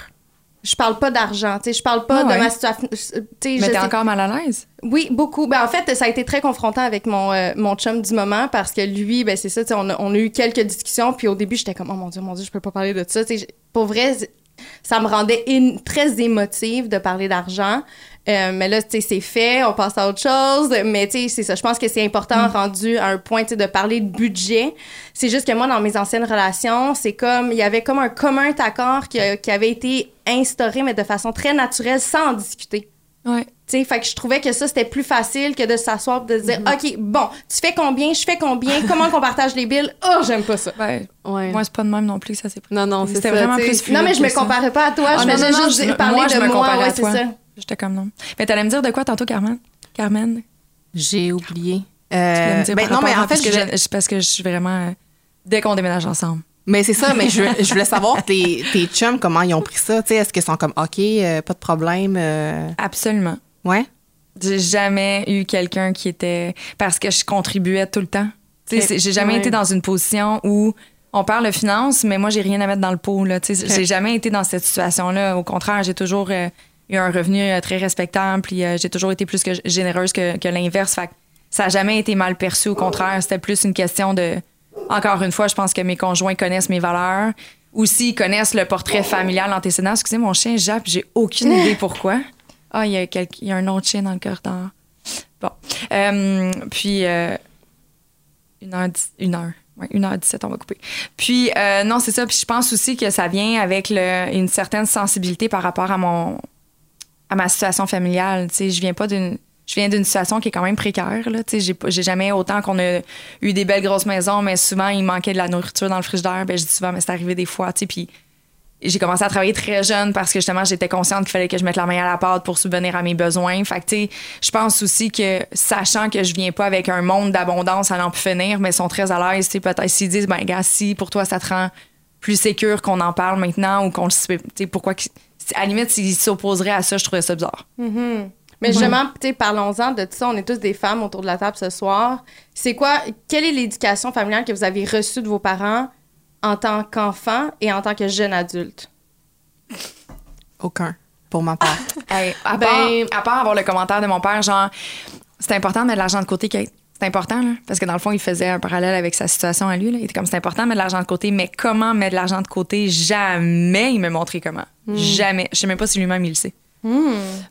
Je parle pas d'argent, tu sais, je parle pas Ah de ma situation. Mais t'es sais- encore mal à l'aise? Oui, beaucoup. Ben, en fait, ça a été très confrontant avec mon, euh, mon chum du moment parce que lui, ben, c'est ça, tu sais, on a, on a eu quelques discussions. Puis au début, j'étais comme, oh mon Dieu, mon Dieu, je peux pas parler de ça. Tu sais, pour vrai, ça me rendait in- très émotive de parler d'argent. Euh, mais là, tu sais, c'est fait, on passe à autre chose. Mais tu sais, c'est ça. Je pense que c'est important, rendu à un point, tu sais, de parler de budget. C'est juste que moi, dans mes anciennes relations, c'est comme, il y avait comme un commun accord qui, avait été instauré, mais de façon très naturelle, sans en discuter. Ouais. Tu sais, fait que je trouvais que ça, c'était plus facile que de s'asseoir et de dire, OK, bon, tu fais combien, je fais combien, comment qu'on partage les billes? Oh, j'aime pas ça. Ben, Ouais. moi, c'est pas de même non plus que ça s'est pris. non, non, c'est C'était vraiment plus fluide Non, mais je me comparais pas à toi, Ah, je non, faisais non, non, juste je me- parler moi, de je me moi, comparais ouais, c'est ça. J'étais comme non. Mais t'allais me dire de quoi tantôt, Carmen? Carmen? J'ai oublié. Euh, me dire ben par non, mais en fait, parce que, je- parce que je suis vraiment... euh, Dès qu'on déménage ensemble. mais c'est ça, mais je, je voulais savoir tes, tes chums, comment ils ont pris ça. Tu sais, est-ce qu'ils sont comme, OK, euh, pas de problème? euh, Absolument. ouais? J'ai jamais eu quelqu'un qui était parce que je contribuais tout le temps. Tu sais, Ok. c'est- j'ai jamais Ouais. été dans une position où on parle de finances, mais moi j'ai rien à mettre dans le pot là. Tu sais, j'ai jamais été dans cette situation-là. Au contraire, j'ai toujours euh, eu un revenu euh, très respectable, puis euh, j'ai toujours été plus que généreuse que, que l'inverse. Fait que ça a jamais été mal perçu. Au contraire, c'était plus une question de. Encore une fois, je pense que mes conjoints connaissent mes valeurs. Aussi, ils connaissent le portrait familial antécédent. Excusez, mon chien jappe, j'ai aucune idée pourquoi. Ah, il y, a il y a un autre chien dans le corridor. Bon. Euh, puis, euh, une heure, dix- une heure. Ouais, une heure 17, on va couper. Puis, euh, non, c'est ça. Puis, je pense aussi que ça vient avec le- une certaine sensibilité par rapport à mon à ma situation familiale. Je viens d'une. Je situation qui est quand même précaire. Là. J'ai, jamais autant qu'on a eu des belles grosses maisons, mais souvent, il manquait de la nourriture dans le frigidaire. Ben, je dis souvent, mais c'est arrivé des fois. Puis j'ai commencé à travailler très jeune parce que justement, j'étais consciente qu'il fallait que je mette la main à la pâte pour subvenir à mes besoins. Fait que, je pense aussi que, sachant que je viens pas avec un monde d'abondance à n'en finir, mais ils sont très à l'aise, peut-être s'ils disent, ben, gars, si pour toi, ça te rend plus sécure qu'on en parle maintenant ou qu'on le sait, pourquoi, à la limite, s'ils s'opposeraient à ça, je trouverais ça bizarre. Mhm. Mais justement, tu sais, parlons-en de tout ça. On est tous des femmes autour de la table ce soir. C'est quoi, quelle est l'éducation familiale que vous avez reçue de vos parents en tant qu'enfant et en tant que jeune adulte? Aucun, pour ma part. Hey, à, Ben- part, à part avoir le commentaire de mon père, genre, c'est important de mettre de l'argent de côté. Kate. C'est important, là, parce que dans le fond, il faisait un parallèle avec sa situation à lui. Là. Il était comme, c'est important de mettre de l'argent de côté, mais comment mettre de l'argent de côté? Jamais il m'a montré comment. Jamais. Je sais même pas si lui-même il le sait.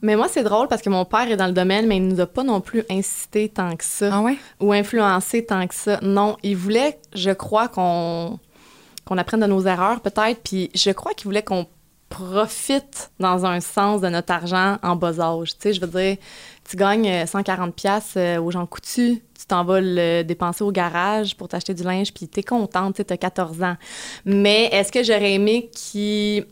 Mais moi, c'est drôle parce que mon père est dans le domaine, mais il nous a pas non plus incité tant que ça. Ah ouais? ou influencé tant que ça. Non, il voulait, je crois, qu'on qu'on apprenne de nos erreurs peut-être, puis je crois qu'il voulait qu'on profite dans un sens de notre argent en bas âge. Tu sais, je veux dire, tu gagnes euh, 140 pièces aux gens coutus, tu t'en vas le dépenser au garage pour t'acheter du linge, puis t'es contente, tu t'as 14 ans. Mais est-ce que j'aurais aimé qu'il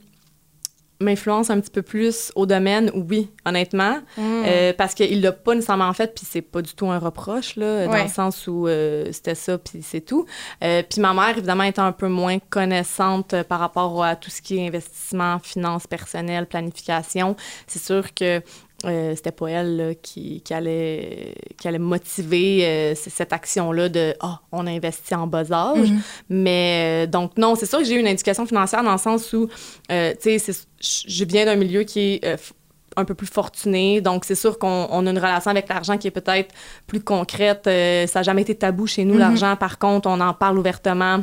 m'influence un petit peu plus au domaine, oui, honnêtement, Euh, parce qu'il l'a pas nécessairement fait, puis c'est pas du tout un reproche, là, dans Ouais. le sens où euh, c'était ça, puis c'est tout. Euh, puis ma mère, évidemment, était un peu moins connaissante euh, par rapport à tout ce qui est investissement, finances personnelles, planification. C'est sûr que euh, c'était pas elle là, qui, qui, allait, qui allait motiver euh, cette action-là de « Ah, on investit en bas âge Mais euh, donc, non, c'est sûr que j'ai eu une éducation financière dans le sens où, tu sais, je viens d'un milieu qui est un peu plus fortuné. Donc, c'est sûr qu'on on a une relation avec l'argent qui est peut-être plus concrète. Ça n'a jamais été tabou chez nous, l'argent. Par contre, on en parle ouvertement.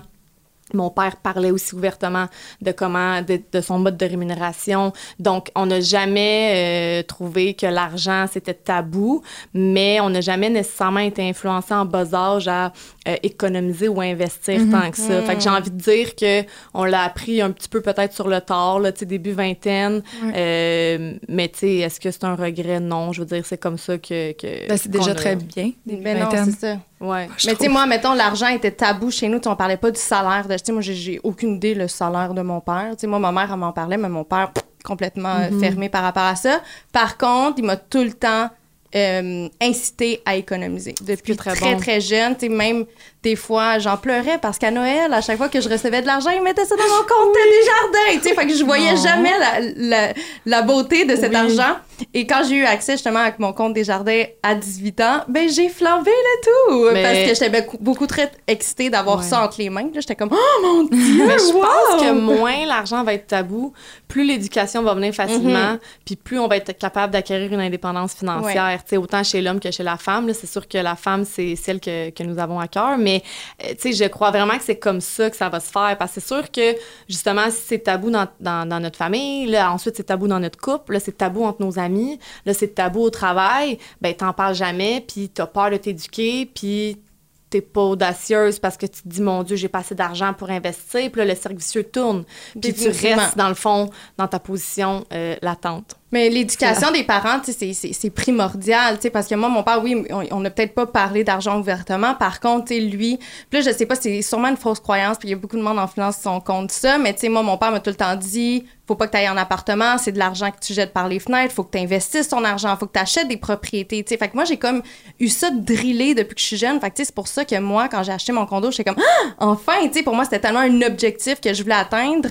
Mon père parlait aussi ouvertement de comment, de, de son mode de rémunération. Donc, on n'a jamais euh, trouvé que l'argent, c'était tabou, mais on n'a jamais nécessairement été influencé en bas âge à euh, économiser ou investir tant que ça. Fait que j'ai envie de dire que on l'a appris un petit peu peut-être sur le tard, là, tu sais, début vingtaine. Euh, mais tu sais, est-ce que c'est un regret? Non. Je veux dire, c'est comme ça que... que Ben, c'est déjà très bien. début Ben vingtaine. ça. Ouais. Je mais tu sais, moi, mettons, l'argent était tabou chez nous. On parlait pas du salaire d'acheter. Moi, j'ai- aucune idée le salaire de mon père. Tu sais, moi, ma mère, elle m'en parlait, mais mon père, pff, complètement euh, fermé par rapport à ça. Par contre, il m'a tout le temps euh, incité à économiser. Depuis très très, bon. très jeune. Même des fois, j'en pleurais parce qu'à Noël, à chaque fois que je recevais de l'argent, il mettait ça dans mon compte des jardins. Tu sais, fait que je voyais jamais la, la, la beauté de cet Oui. argent. Et quand j'ai eu accès justement avec mon compte des jardins à 18 ans, ben j'ai flambé le tout. Mais- Parce que j'étais beaucoup, beaucoup très excitée d'avoir Ouais. ça entre les mains. J'étais comme, oh mon Dieu! Mais je wow! pense que moins l'argent va être tabou, plus l'éducation va venir facilement, Mhm. puis plus on va être capable d'acquérir une indépendance financière. Autant chez l'homme que chez la femme. C'est sûr que la femme, c'est celle que, que nous avons à cœur, mais euh, tu sais, je crois vraiment que c'est comme ça que ça va se faire. Parce que c'est sûr que, justement, si c'est tabou dans, dans, dans notre famille, là, ensuite c'est tabou dans notre couple, là, c'est tabou entre nos amis, là, c'est tabou au travail, ben t'en parles jamais, puis t'as peur de t'éduquer, puis t'es pas audacieuse parce que tu te dis, mon Dieu, j'ai pas assez d'argent pour investir. Puis là, le cercle vicieux tourne. Puis tu restes, dans le fond, dans ta position euh, latente. Mais l'éducation des parents, c'est- primordial, parce que moi, mon père, oui, on- n'a peut-être pas parlé d'argent ouvertement. Par contre, lui, puis là, je sais pas, c'est sûrement une fausse croyance, puis il y a beaucoup de monde en finance qui sont contre ça, mais moi, mon père m'a tout le temps dit, faut pas que tu ailles en appartement, c'est de l'argent que tu jettes par les fenêtres, faut que tu investisses ton argent, faut que tu achètes des propriétés. Fait que moi, j'ai comme eu ça drillé depuis que je suis jeune. C'est pour ça que moi, quand j'ai acheté mon condo, j'étais comme, ah, enfin, tu sais, pour moi, c'était tellement un objectif que je voulais atteindre.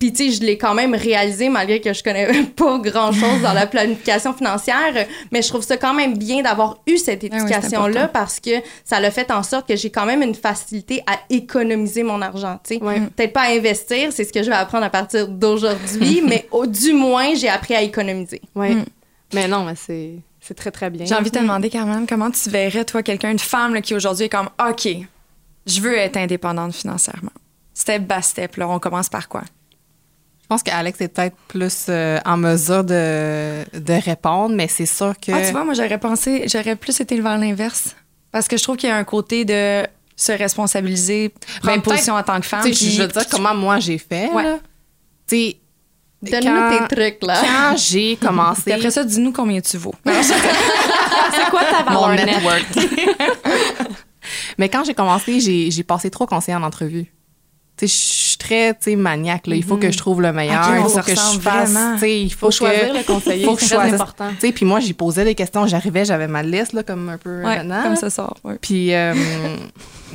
Puis, tu sais, je l'ai quand même réalisé malgré que je connais pas grand-chose dans la planification financière. Mais je trouve ça quand même bien d'avoir eu cette Ah oui, éducation-là parce que ça l'a fait en sorte que j'ai quand même une facilité à économiser mon argent, tu sais. Ouais. Peut-être pas à investir, c'est ce que je vais apprendre à partir d'aujourd'hui, mais au, du moins, j'ai appris à économiser. Ouais. Mm. Mais non, mais c'est, c'est très, très bien. J'ai envie de te demander, Carmen, comment tu verrais, toi, quelqu'un, une femme là, qui aujourd'hui est comme, OK, je veux être indépendante financièrement. Step by step, là, on commence par quoi? Je pense qu'Alex est peut-être plus euh, en mesure de, de répondre, mais c'est sûr que. Ah, tu vois, moi, j'aurais pensé, j'aurais plus été vers l'inverse. Parce que je trouve qu'il y a un côté de se responsabiliser, prendre Ben, position en tant que femme. Puis- je veux dire comment moi j'ai fait. Ouais. là. Tu sais, Donne-nous tes trucs, là. Quand j'ai commencé après ça, dis-nous combien tu vaux. c'est quoi ta mon valeur nette? network. Mais quand j'ai commencé, j'ai j'ai passé trois conseillers en entrevue. Je suis très, maniaque, là. Il faut que je trouve le meilleur. Il faut que je fasse, il faut, Faut choisir que, le conseiller, faut que je choisisse. important. Puis moi, j'y posais des questions. J'arrivais, j'avais ma liste, là, comme un peu Ouais, maintenant. comme là. ça sort. ouais. Puis, euh,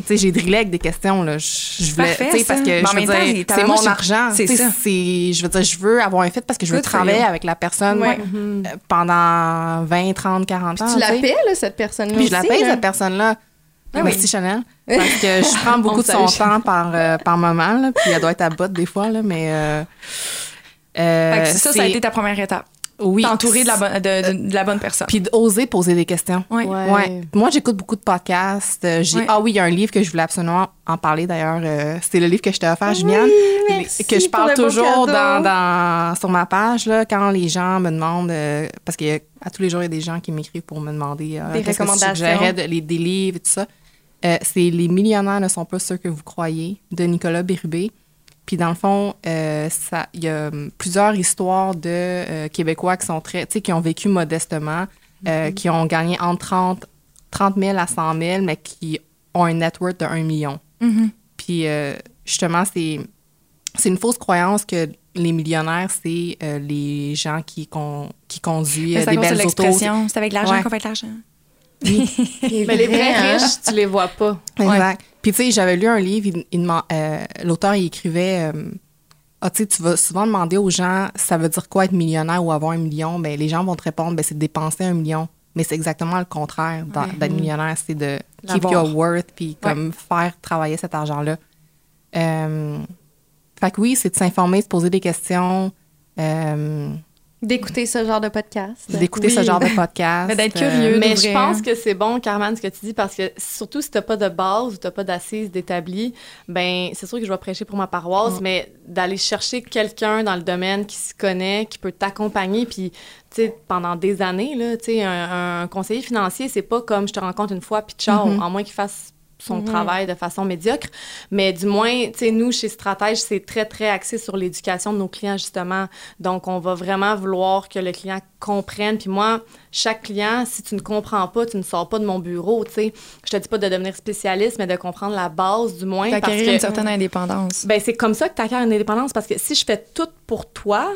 j'ai drillé avec des questions, là. Je, voulais, parce que, je veux dire, c'est mon argent. c'est Je veux dire, je veux avoir un fit parce que je veux travailler avec la personne pendant 20, 30, 40 ans. Tu la paies, là, cette personne-là Puis je la paye, là? cette personne-là. Ah Merci Chanel. Parce que je prends beaucoup de son temps par, euh, par moment, là, puis elle doit être à botte des fois, là, mais. Euh, euh, Fait que ça, ça a c'est- été ta première étape. oui, T'entourer de la, bonne- de, de- de la bonne personne. Puis d'oser poser des questions. Ouais. Ouais. Moi, j'écoute beaucoup de podcasts. Euh, j'ai- Ouais. Ah oui, il y a un livre que je voulais absolument en parler d'ailleurs. Euh, c'est le livre que je t'ai offert, Juliane. merci que je parle toujours dans, dans- sur ma page là, quand les gens me demandent. euh, parce qu'à tous les jours, il y a des gens qui m'écrivent pour me demander euh, Des que tu recommandations. de- les, des livres et tout ça. Euh, c'est Les millionnaires ne sont pas ceux que vous croyez de Nicolas Bérubé. Puis dans le fond, euh, il y a hum, plusieurs histoires de euh, Québécois qui sont très, qui ont vécu modestement, euh, qui ont gagné entre 30, 30 000 à 100 000, mais qui ont un net worth de 1 million. Mhm. Puis justement, c'est c'est une fausse croyance que les millionnaires, c'est les gens qui, con- qui conduisent des belles autos. C'est avec l'argent Ouais. qu'on fait de l'argent. Mais les vrais hein? riches, tu les vois pas. Exact. Puis tu sais, j'avais lu un livre, il- euh, l'auteur il écrivait euh, ah, tu vas souvent demander aux gens ça veut dire quoi être millionnaire ou avoir un million. Ben, les gens vont te répondre ben, c'est de dépenser un million. Mais c'est exactement le contraire d'être millionnaire, c'est de keep your worth puis comme faire travailler cet argent-là. Euh, fait que oui, c'est de s'informer, de se poser des questions, euh, D'écouter ce genre de podcast. d'écouter ce genre de podcast. Mais d'être euh, curieux. Mais je pense que c'est bon, Carmen, ce que tu dis, parce que surtout si t'as pas de base ou t'as pas d'assise d'établi, ben c'est sûr que je vais prêcher pour ma paroisse, mais d'aller chercher quelqu'un dans le domaine qui se connaît, qui peut t'accompagner, puis tu sais pendant des années là, tu sais un, un conseiller financier, c'est pas comme je te rencontre une fois puis ciao, en moins qu'il fasse son travail de façon médiocre. Mais du moins, tu sais, nous, chez Stratège, c'est très, très axé sur l'éducation de nos clients, justement. Donc, on va vraiment vouloir que le client comprenne. Puis moi, chaque client, si tu ne comprends pas, tu ne sors pas de mon bureau, tu sais. Je te dis pas de devenir spécialiste, mais de comprendre la base, du moins. D'acquérir une certaine indépendance. ben, c'est comme ça que tu acquiers une indépendance, parce que si je fais tout pour toi,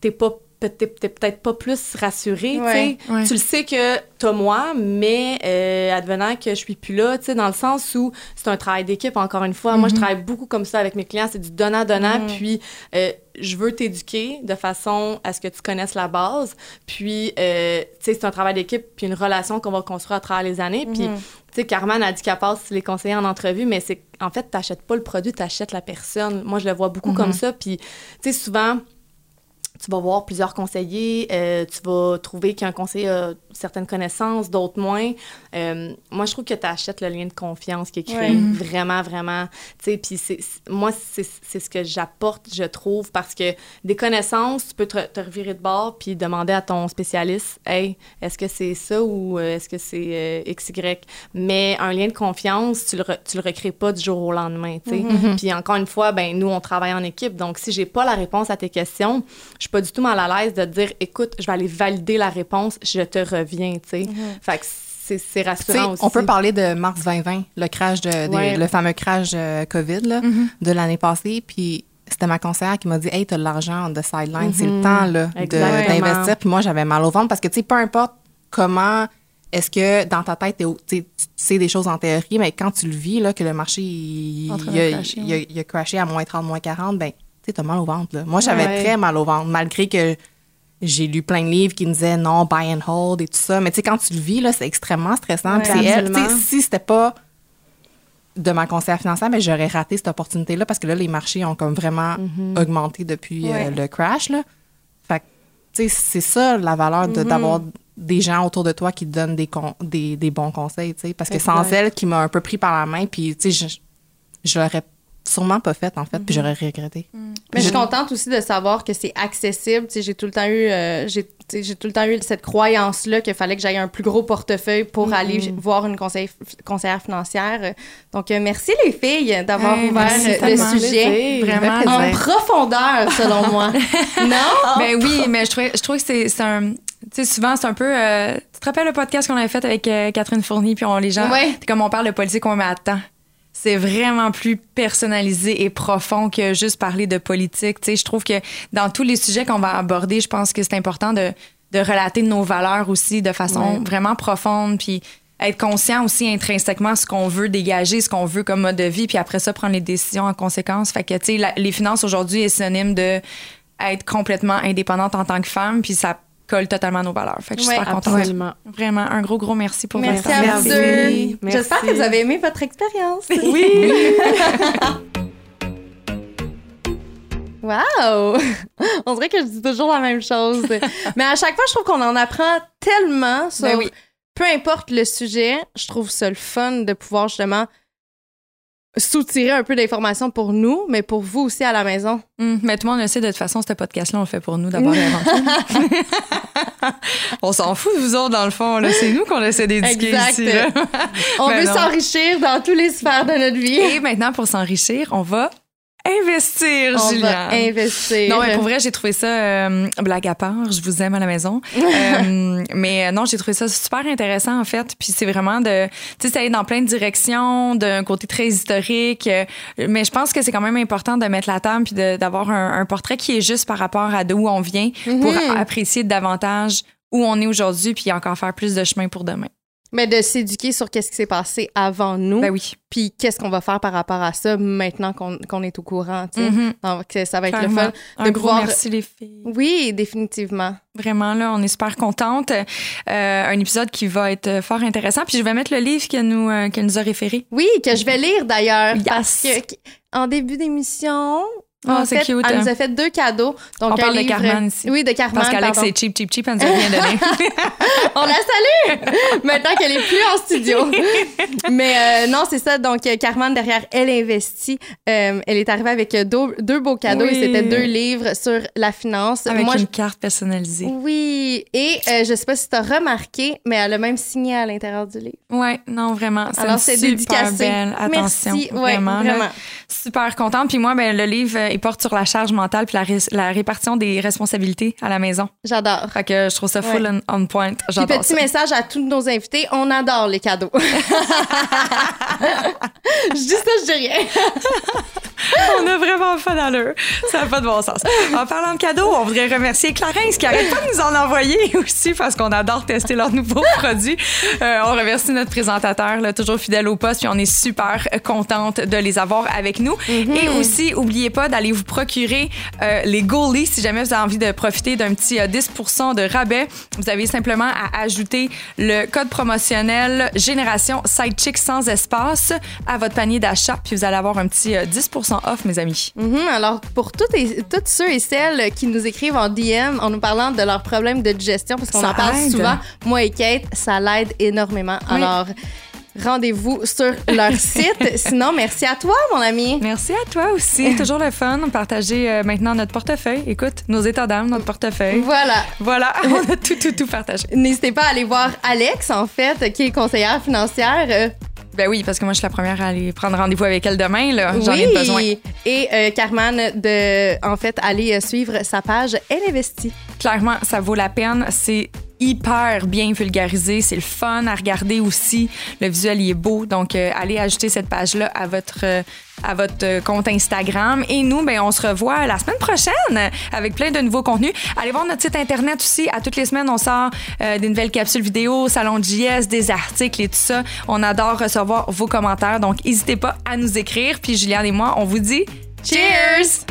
t'es pas t'es peut-être pas plus rassuré, tu Ouais, sais. ouais. Tu le sais que t'as moi, mais euh, advenant que je suis plus là, tu sais, dans le sens où c'est un travail d'équipe, encore une fois. Moi, je travaille beaucoup comme ça avec mes clients, c'est du donnant-donnant, puis euh, je veux t'éduquer de façon à ce que tu connaisses la base, puis, euh, tu sais, c'est un travail d'équipe, puis une relation qu'on va construire à travers les années, puis... Tu sais, Carmen a dit qu'elle passe les conseillers en entrevue, mais c'est en fait, t'achètes pas le produit, t'achètes la personne. Moi, je le vois beaucoup comme ça. Puis, tu sais, souvent, tu vas voir plusieurs conseillers, euh, tu vas trouver qu'un conseiller a certaines connaissances, d'autres moins. Euh, moi, je trouve que tu achètes le lien de confiance qui est créé. Ouais. Vraiment, vraiment. Tu sais, puis moi, c'est ce que j'apporte, je trouve, parce que des connaissances, tu peux te, te revirer de bord puis demander à ton spécialiste, hey, est-ce que c'est ça ou euh, est-ce que c'est euh, XY? Mais un lien de confiance, tu le, re- tu le recrées pas du jour au lendemain, tu sais. Puis encore une fois, ben nous, on travaille en équipe. Donc, si j'ai pas la réponse à tes questions, je suis pas du tout mal à l'aise de dire, écoute, je vais aller valider la réponse, je te reviens, tu sais. Fait que c'est rassurant aussi. on peut parler de mars 2020, le crash de, Ouais. le fameux crash euh, COVID là, de l'année passée. Puis c'était ma conseillère qui m'a dit Hey, t'as de l'argent the sideline, c'est le temps là, de- d'investir. Puis moi, j'avais mal au ventre parce que, tu sais, peu importe comment est-ce que dans ta tête, tu sais, des choses en théorie, mais quand tu le vis, là, que le marché il, de a, il a- il a crashé à moins 30, moins 40, ben, tu sais, t'as mal au ventre. Là. Moi, j'avais Ouais. très mal au ventre, malgré que j'ai lu plein de livres qui me disaient non, buy and hold et tout ça. Mais tu sais, quand tu le vis, là, c'est extrêmement stressant. Ouais, c'est elle, si c'était pas de ma conseillère financière, mais j'aurais raté cette opportunité-là parce que là, les marchés ont comme vraiment augmenté depuis euh, le crash. Là. Fait que, tu sais, c'est ça la valeur de- d'avoir des gens autour de toi qui te donnent des, con- des, des bons conseils, tu sais. Parce que sans elle qui m'a un peu pris par la main, puis, tu sais, je, je l'aurais sûrement pas fait, en fait, puis j'aurais regretté. Mais je suis contente aussi de savoir que c'est accessible. J'ai tout le temps eu, euh, j'ai, tout le temps eu cette croyance-là qu'il fallait que j'aille un plus gros portefeuille pour aller voir une conseil- conseillère financière. Donc, euh, merci les filles d'avoir Hey, ouvert merci le sujet Vraiment. plaisir. en profondeur, selon moi. non? Ben oui, mais je trouvais, je trouve que c'est c'est un. Tu sais, souvent, c'est un peu. euh, tu te rappelles le podcast qu'on avait fait avec euh, Catherine Fournier, puis on, les gens. Ouais. Comme on parle de politique, on met à temps. C'est vraiment plus personnalisé et profond que juste parler de politique. Tu sais, je trouve que dans tous les sujets qu'on va aborder, je pense que c'est important de, de relater nos valeurs aussi de façon vraiment profonde, puis être conscient aussi intrinsèquement ce qu'on veut dégager, ce qu'on veut comme mode de vie, puis après ça prendre les décisions en conséquence. Fait que tu sais, la- les finances aujourd'hui est synonyme de être complètement indépendante en tant que femme, puis ça colle totalement à nos valeurs. Fait que je suis Ouais, super contente. Vraiment, un gros, gros merci pour Merci votre à temps. vous Merci. deux. Merci. J'espère que vous avez aimé votre expérience. Oui! Wow! On dirait que je dis toujours la même chose. Mais à chaque fois, je trouve qu'on en apprend tellement sur Ben oui. peu importe le sujet. Je trouve ça le fun de pouvoir justement soutirer un peu d'informations pour nous, mais pour vous aussi à la maison. Hum, mais tout le monde le sait, de toute façon, ce podcast-là, on le fait pour nous d'abord et avant tout. on s'en fout de vous autres, dans le fond. C'est nous qu'on essaie d'éduquer ici. là. On Ben veut s'enrichir dans tous les sphères de notre vie. Et maintenant, pour s'enrichir, on va investir, On va investir. Non, mais pour vrai, j'ai trouvé ça euh, blague à part. Je vous aime à la maison. Euh, mais euh, non, j'ai trouvé ça super intéressant en fait. Puis c'est vraiment de, tu sais, ça allait dans plein de directions, d'un côté très historique. euh, mais je pense que c'est quand même important de mettre la table puis d'avoir un, un portrait qui est juste par rapport à d'où on vient pour Mhm. apprécier davantage où on est aujourd'hui puis encore faire plus de chemin pour demain. Mais de s'éduquer sur qu'est-ce qui s'est passé avant nous, Ben oui. puis qu'est-ce qu'on va faire par rapport à ça maintenant qu'on est au courant, tu sais. Mhm. Donc, ça va être Clairement. le fun. Un de gros pouvoir- merci les filles. Oui, définitivement. Vraiment, là, on est super contente. Euh, un épisode qui va être fort intéressant. Puis je vais mettre le livre qu'elle nous, euh, nous a référé. Oui, que je vais lire d'ailleurs. Yes. Parce que en début d'émission, Ah, en c'est fait, cute, elle hein. nous a fait deux cadeaux. Donc, On parle de Carmen ici. Oui, de Carmen. Parce qu'Alex, c'est cheap, cheap, cheap, elle nous a rien donné. On la salue! Maintenant qu'elle est plus en studio. Mais euh, non, c'est ça. Donc, euh, Carmen, derrière Elle investit, euh, elle est arrivée avec deux, deux beaux cadeaux Oui. et c'était deux livres sur la finance. Avec Moi, une je- carte personnalisée. Oui, et euh, je sais pas si tu as remarqué, mais elle a même signé à l'intérieur du livre. Ouais, non, vraiment. Alors, c'est dédicacé. belle attention. Merci. Ouais, vraiment, là. super contente. Puis moi, ben, le livre, il porte sur la charge mentale puis la, ré- la répartition des responsabilités à la maison. J'adore. Fait que je trouve ça full Ouais. on, on point. J'adore petit ça. message à tous nos invités, on adore les cadeaux. je dis ça, je dis rien. On a vraiment pas d'allure. Ça n'a pas de bon sens. En parlant de cadeaux, on voudrait remercier Clarence qui arrête pas de nous en envoyer aussi parce qu'on adore tester leurs nouveaux produits. Euh, on remercie notre présentateur, là, toujours fidèle au poste, puis on est super contente de les avoir avec nous. Et aussi, oubliez pas d'aller vous procurer euh, les goalies si jamais vous avez envie de profiter d'un petit euh, 10% de rabais. Vous avez simplement à ajouter le code promotionnel Génération Sidechick sans espace à votre panier d'achat, puis vous allez avoir un petit euh, 10% off, mes amis. Mhm, alors, pour toutes, et, toutes ceux et celles qui nous écrivent en DM en nous parlant de leurs problèmes de digestion, parce qu'on en parle aide. souvent, moi et Kate, ça l'aide énormément. Oui. Alors, rendez-vous sur leur site. Sinon, merci à toi, mon ami. Merci à toi aussi. Toujours le fun de partager euh, maintenant notre portefeuille. Écoute, nos états d'âme, notre portefeuille. Voilà. Voilà, on a tout, tout, tout partagé. N'hésitez pas à aller voir Alex, en fait, qui est conseillère financière. Euh, Ben oui, parce que moi, je suis la première à aller prendre rendez-vous avec elle demain. là. J'en ai oui. besoin. Et euh, Carmen, de, en fait, aller suivre sa page Elle investit. Clairement, ça vaut la peine. C'est hyper bien vulgarisé. C'est le fun à regarder aussi. Le visuel, il est beau. Donc, euh, allez ajouter cette page-là à votre, euh, à votre euh, compte Instagram. Et nous, ben, on se revoit la semaine prochaine avec plein de nouveaux contenus. Allez voir notre site Internet aussi. À toutes les semaines, on sort euh, des nouvelles capsules vidéo, salon JS, des articles et tout ça. On adore recevoir vos commentaires. Donc, n'hésitez pas à nous écrire. Puis, Juliane et moi, on vous dit Cheers!